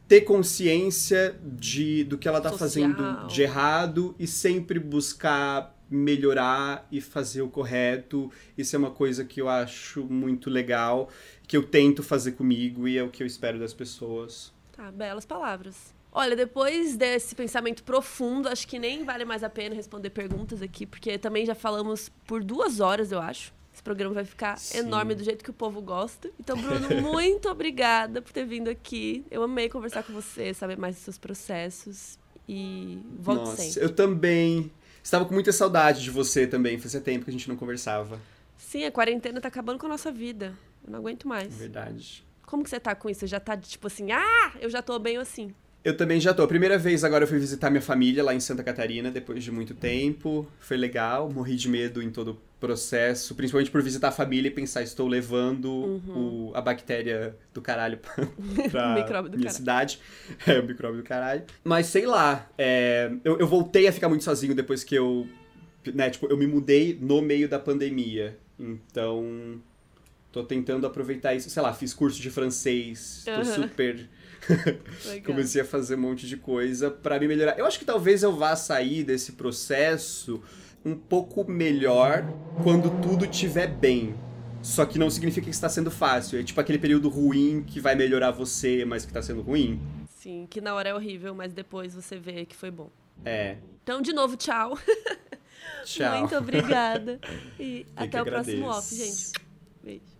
ter consciência de, do que ela tá Social. fazendo de errado e sempre buscar melhorar e fazer o correto. Isso é uma coisa que eu acho muito legal, que eu tento fazer comigo e é o que eu espero das pessoas. Tá, belas palavras. Olha, depois desse pensamento profundo, acho que nem vale mais a pena responder perguntas aqui, porque também já falamos por duas horas, eu acho. Programa vai ficar Sim. enorme do jeito que o povo gosta. Então, Bruno, muito obrigada por ter vindo aqui. Eu amei conversar com você, saber mais dos seus processos. E volte Nossa, sempre. Eu também. Estava com muita saudade de você também. Fazia tempo que a gente não conversava. Sim, a quarentena tá acabando com a nossa vida. Eu não aguento mais. Verdade. Como que você tá com isso? Você já tá tipo assim, ah, eu já tô bem assim. Eu também já tô. A primeira vez agora eu fui visitar minha família lá em Santa Catarina, depois de muito tempo. Foi legal, morri de medo em todo o processo, principalmente por visitar a família e pensar, estou levando uhum. o, a bactéria do caralho pra, pra minha caralho. cidade. É, o micróbio do caralho. Mas sei lá, é, eu, eu voltei a ficar muito sozinho depois que eu. Né, tipo, eu me mudei no meio da pandemia. Então, tô tentando aproveitar isso. Sei lá, fiz curso de francês, tô uhum. super Comecei a fazer um monte de coisa para me melhorar. Eu acho que talvez eu vá sair desse processo um pouco melhor quando tudo estiver bem. Só que não significa que está sendo fácil. É tipo aquele período ruim que vai melhorar você, mas que está sendo ruim. Sim, que na hora é horrível, mas depois você vê que foi bom. É. Então, de novo, tchau. Tchau. Muito obrigada. E Eu até o próximo off, gente. Beijo.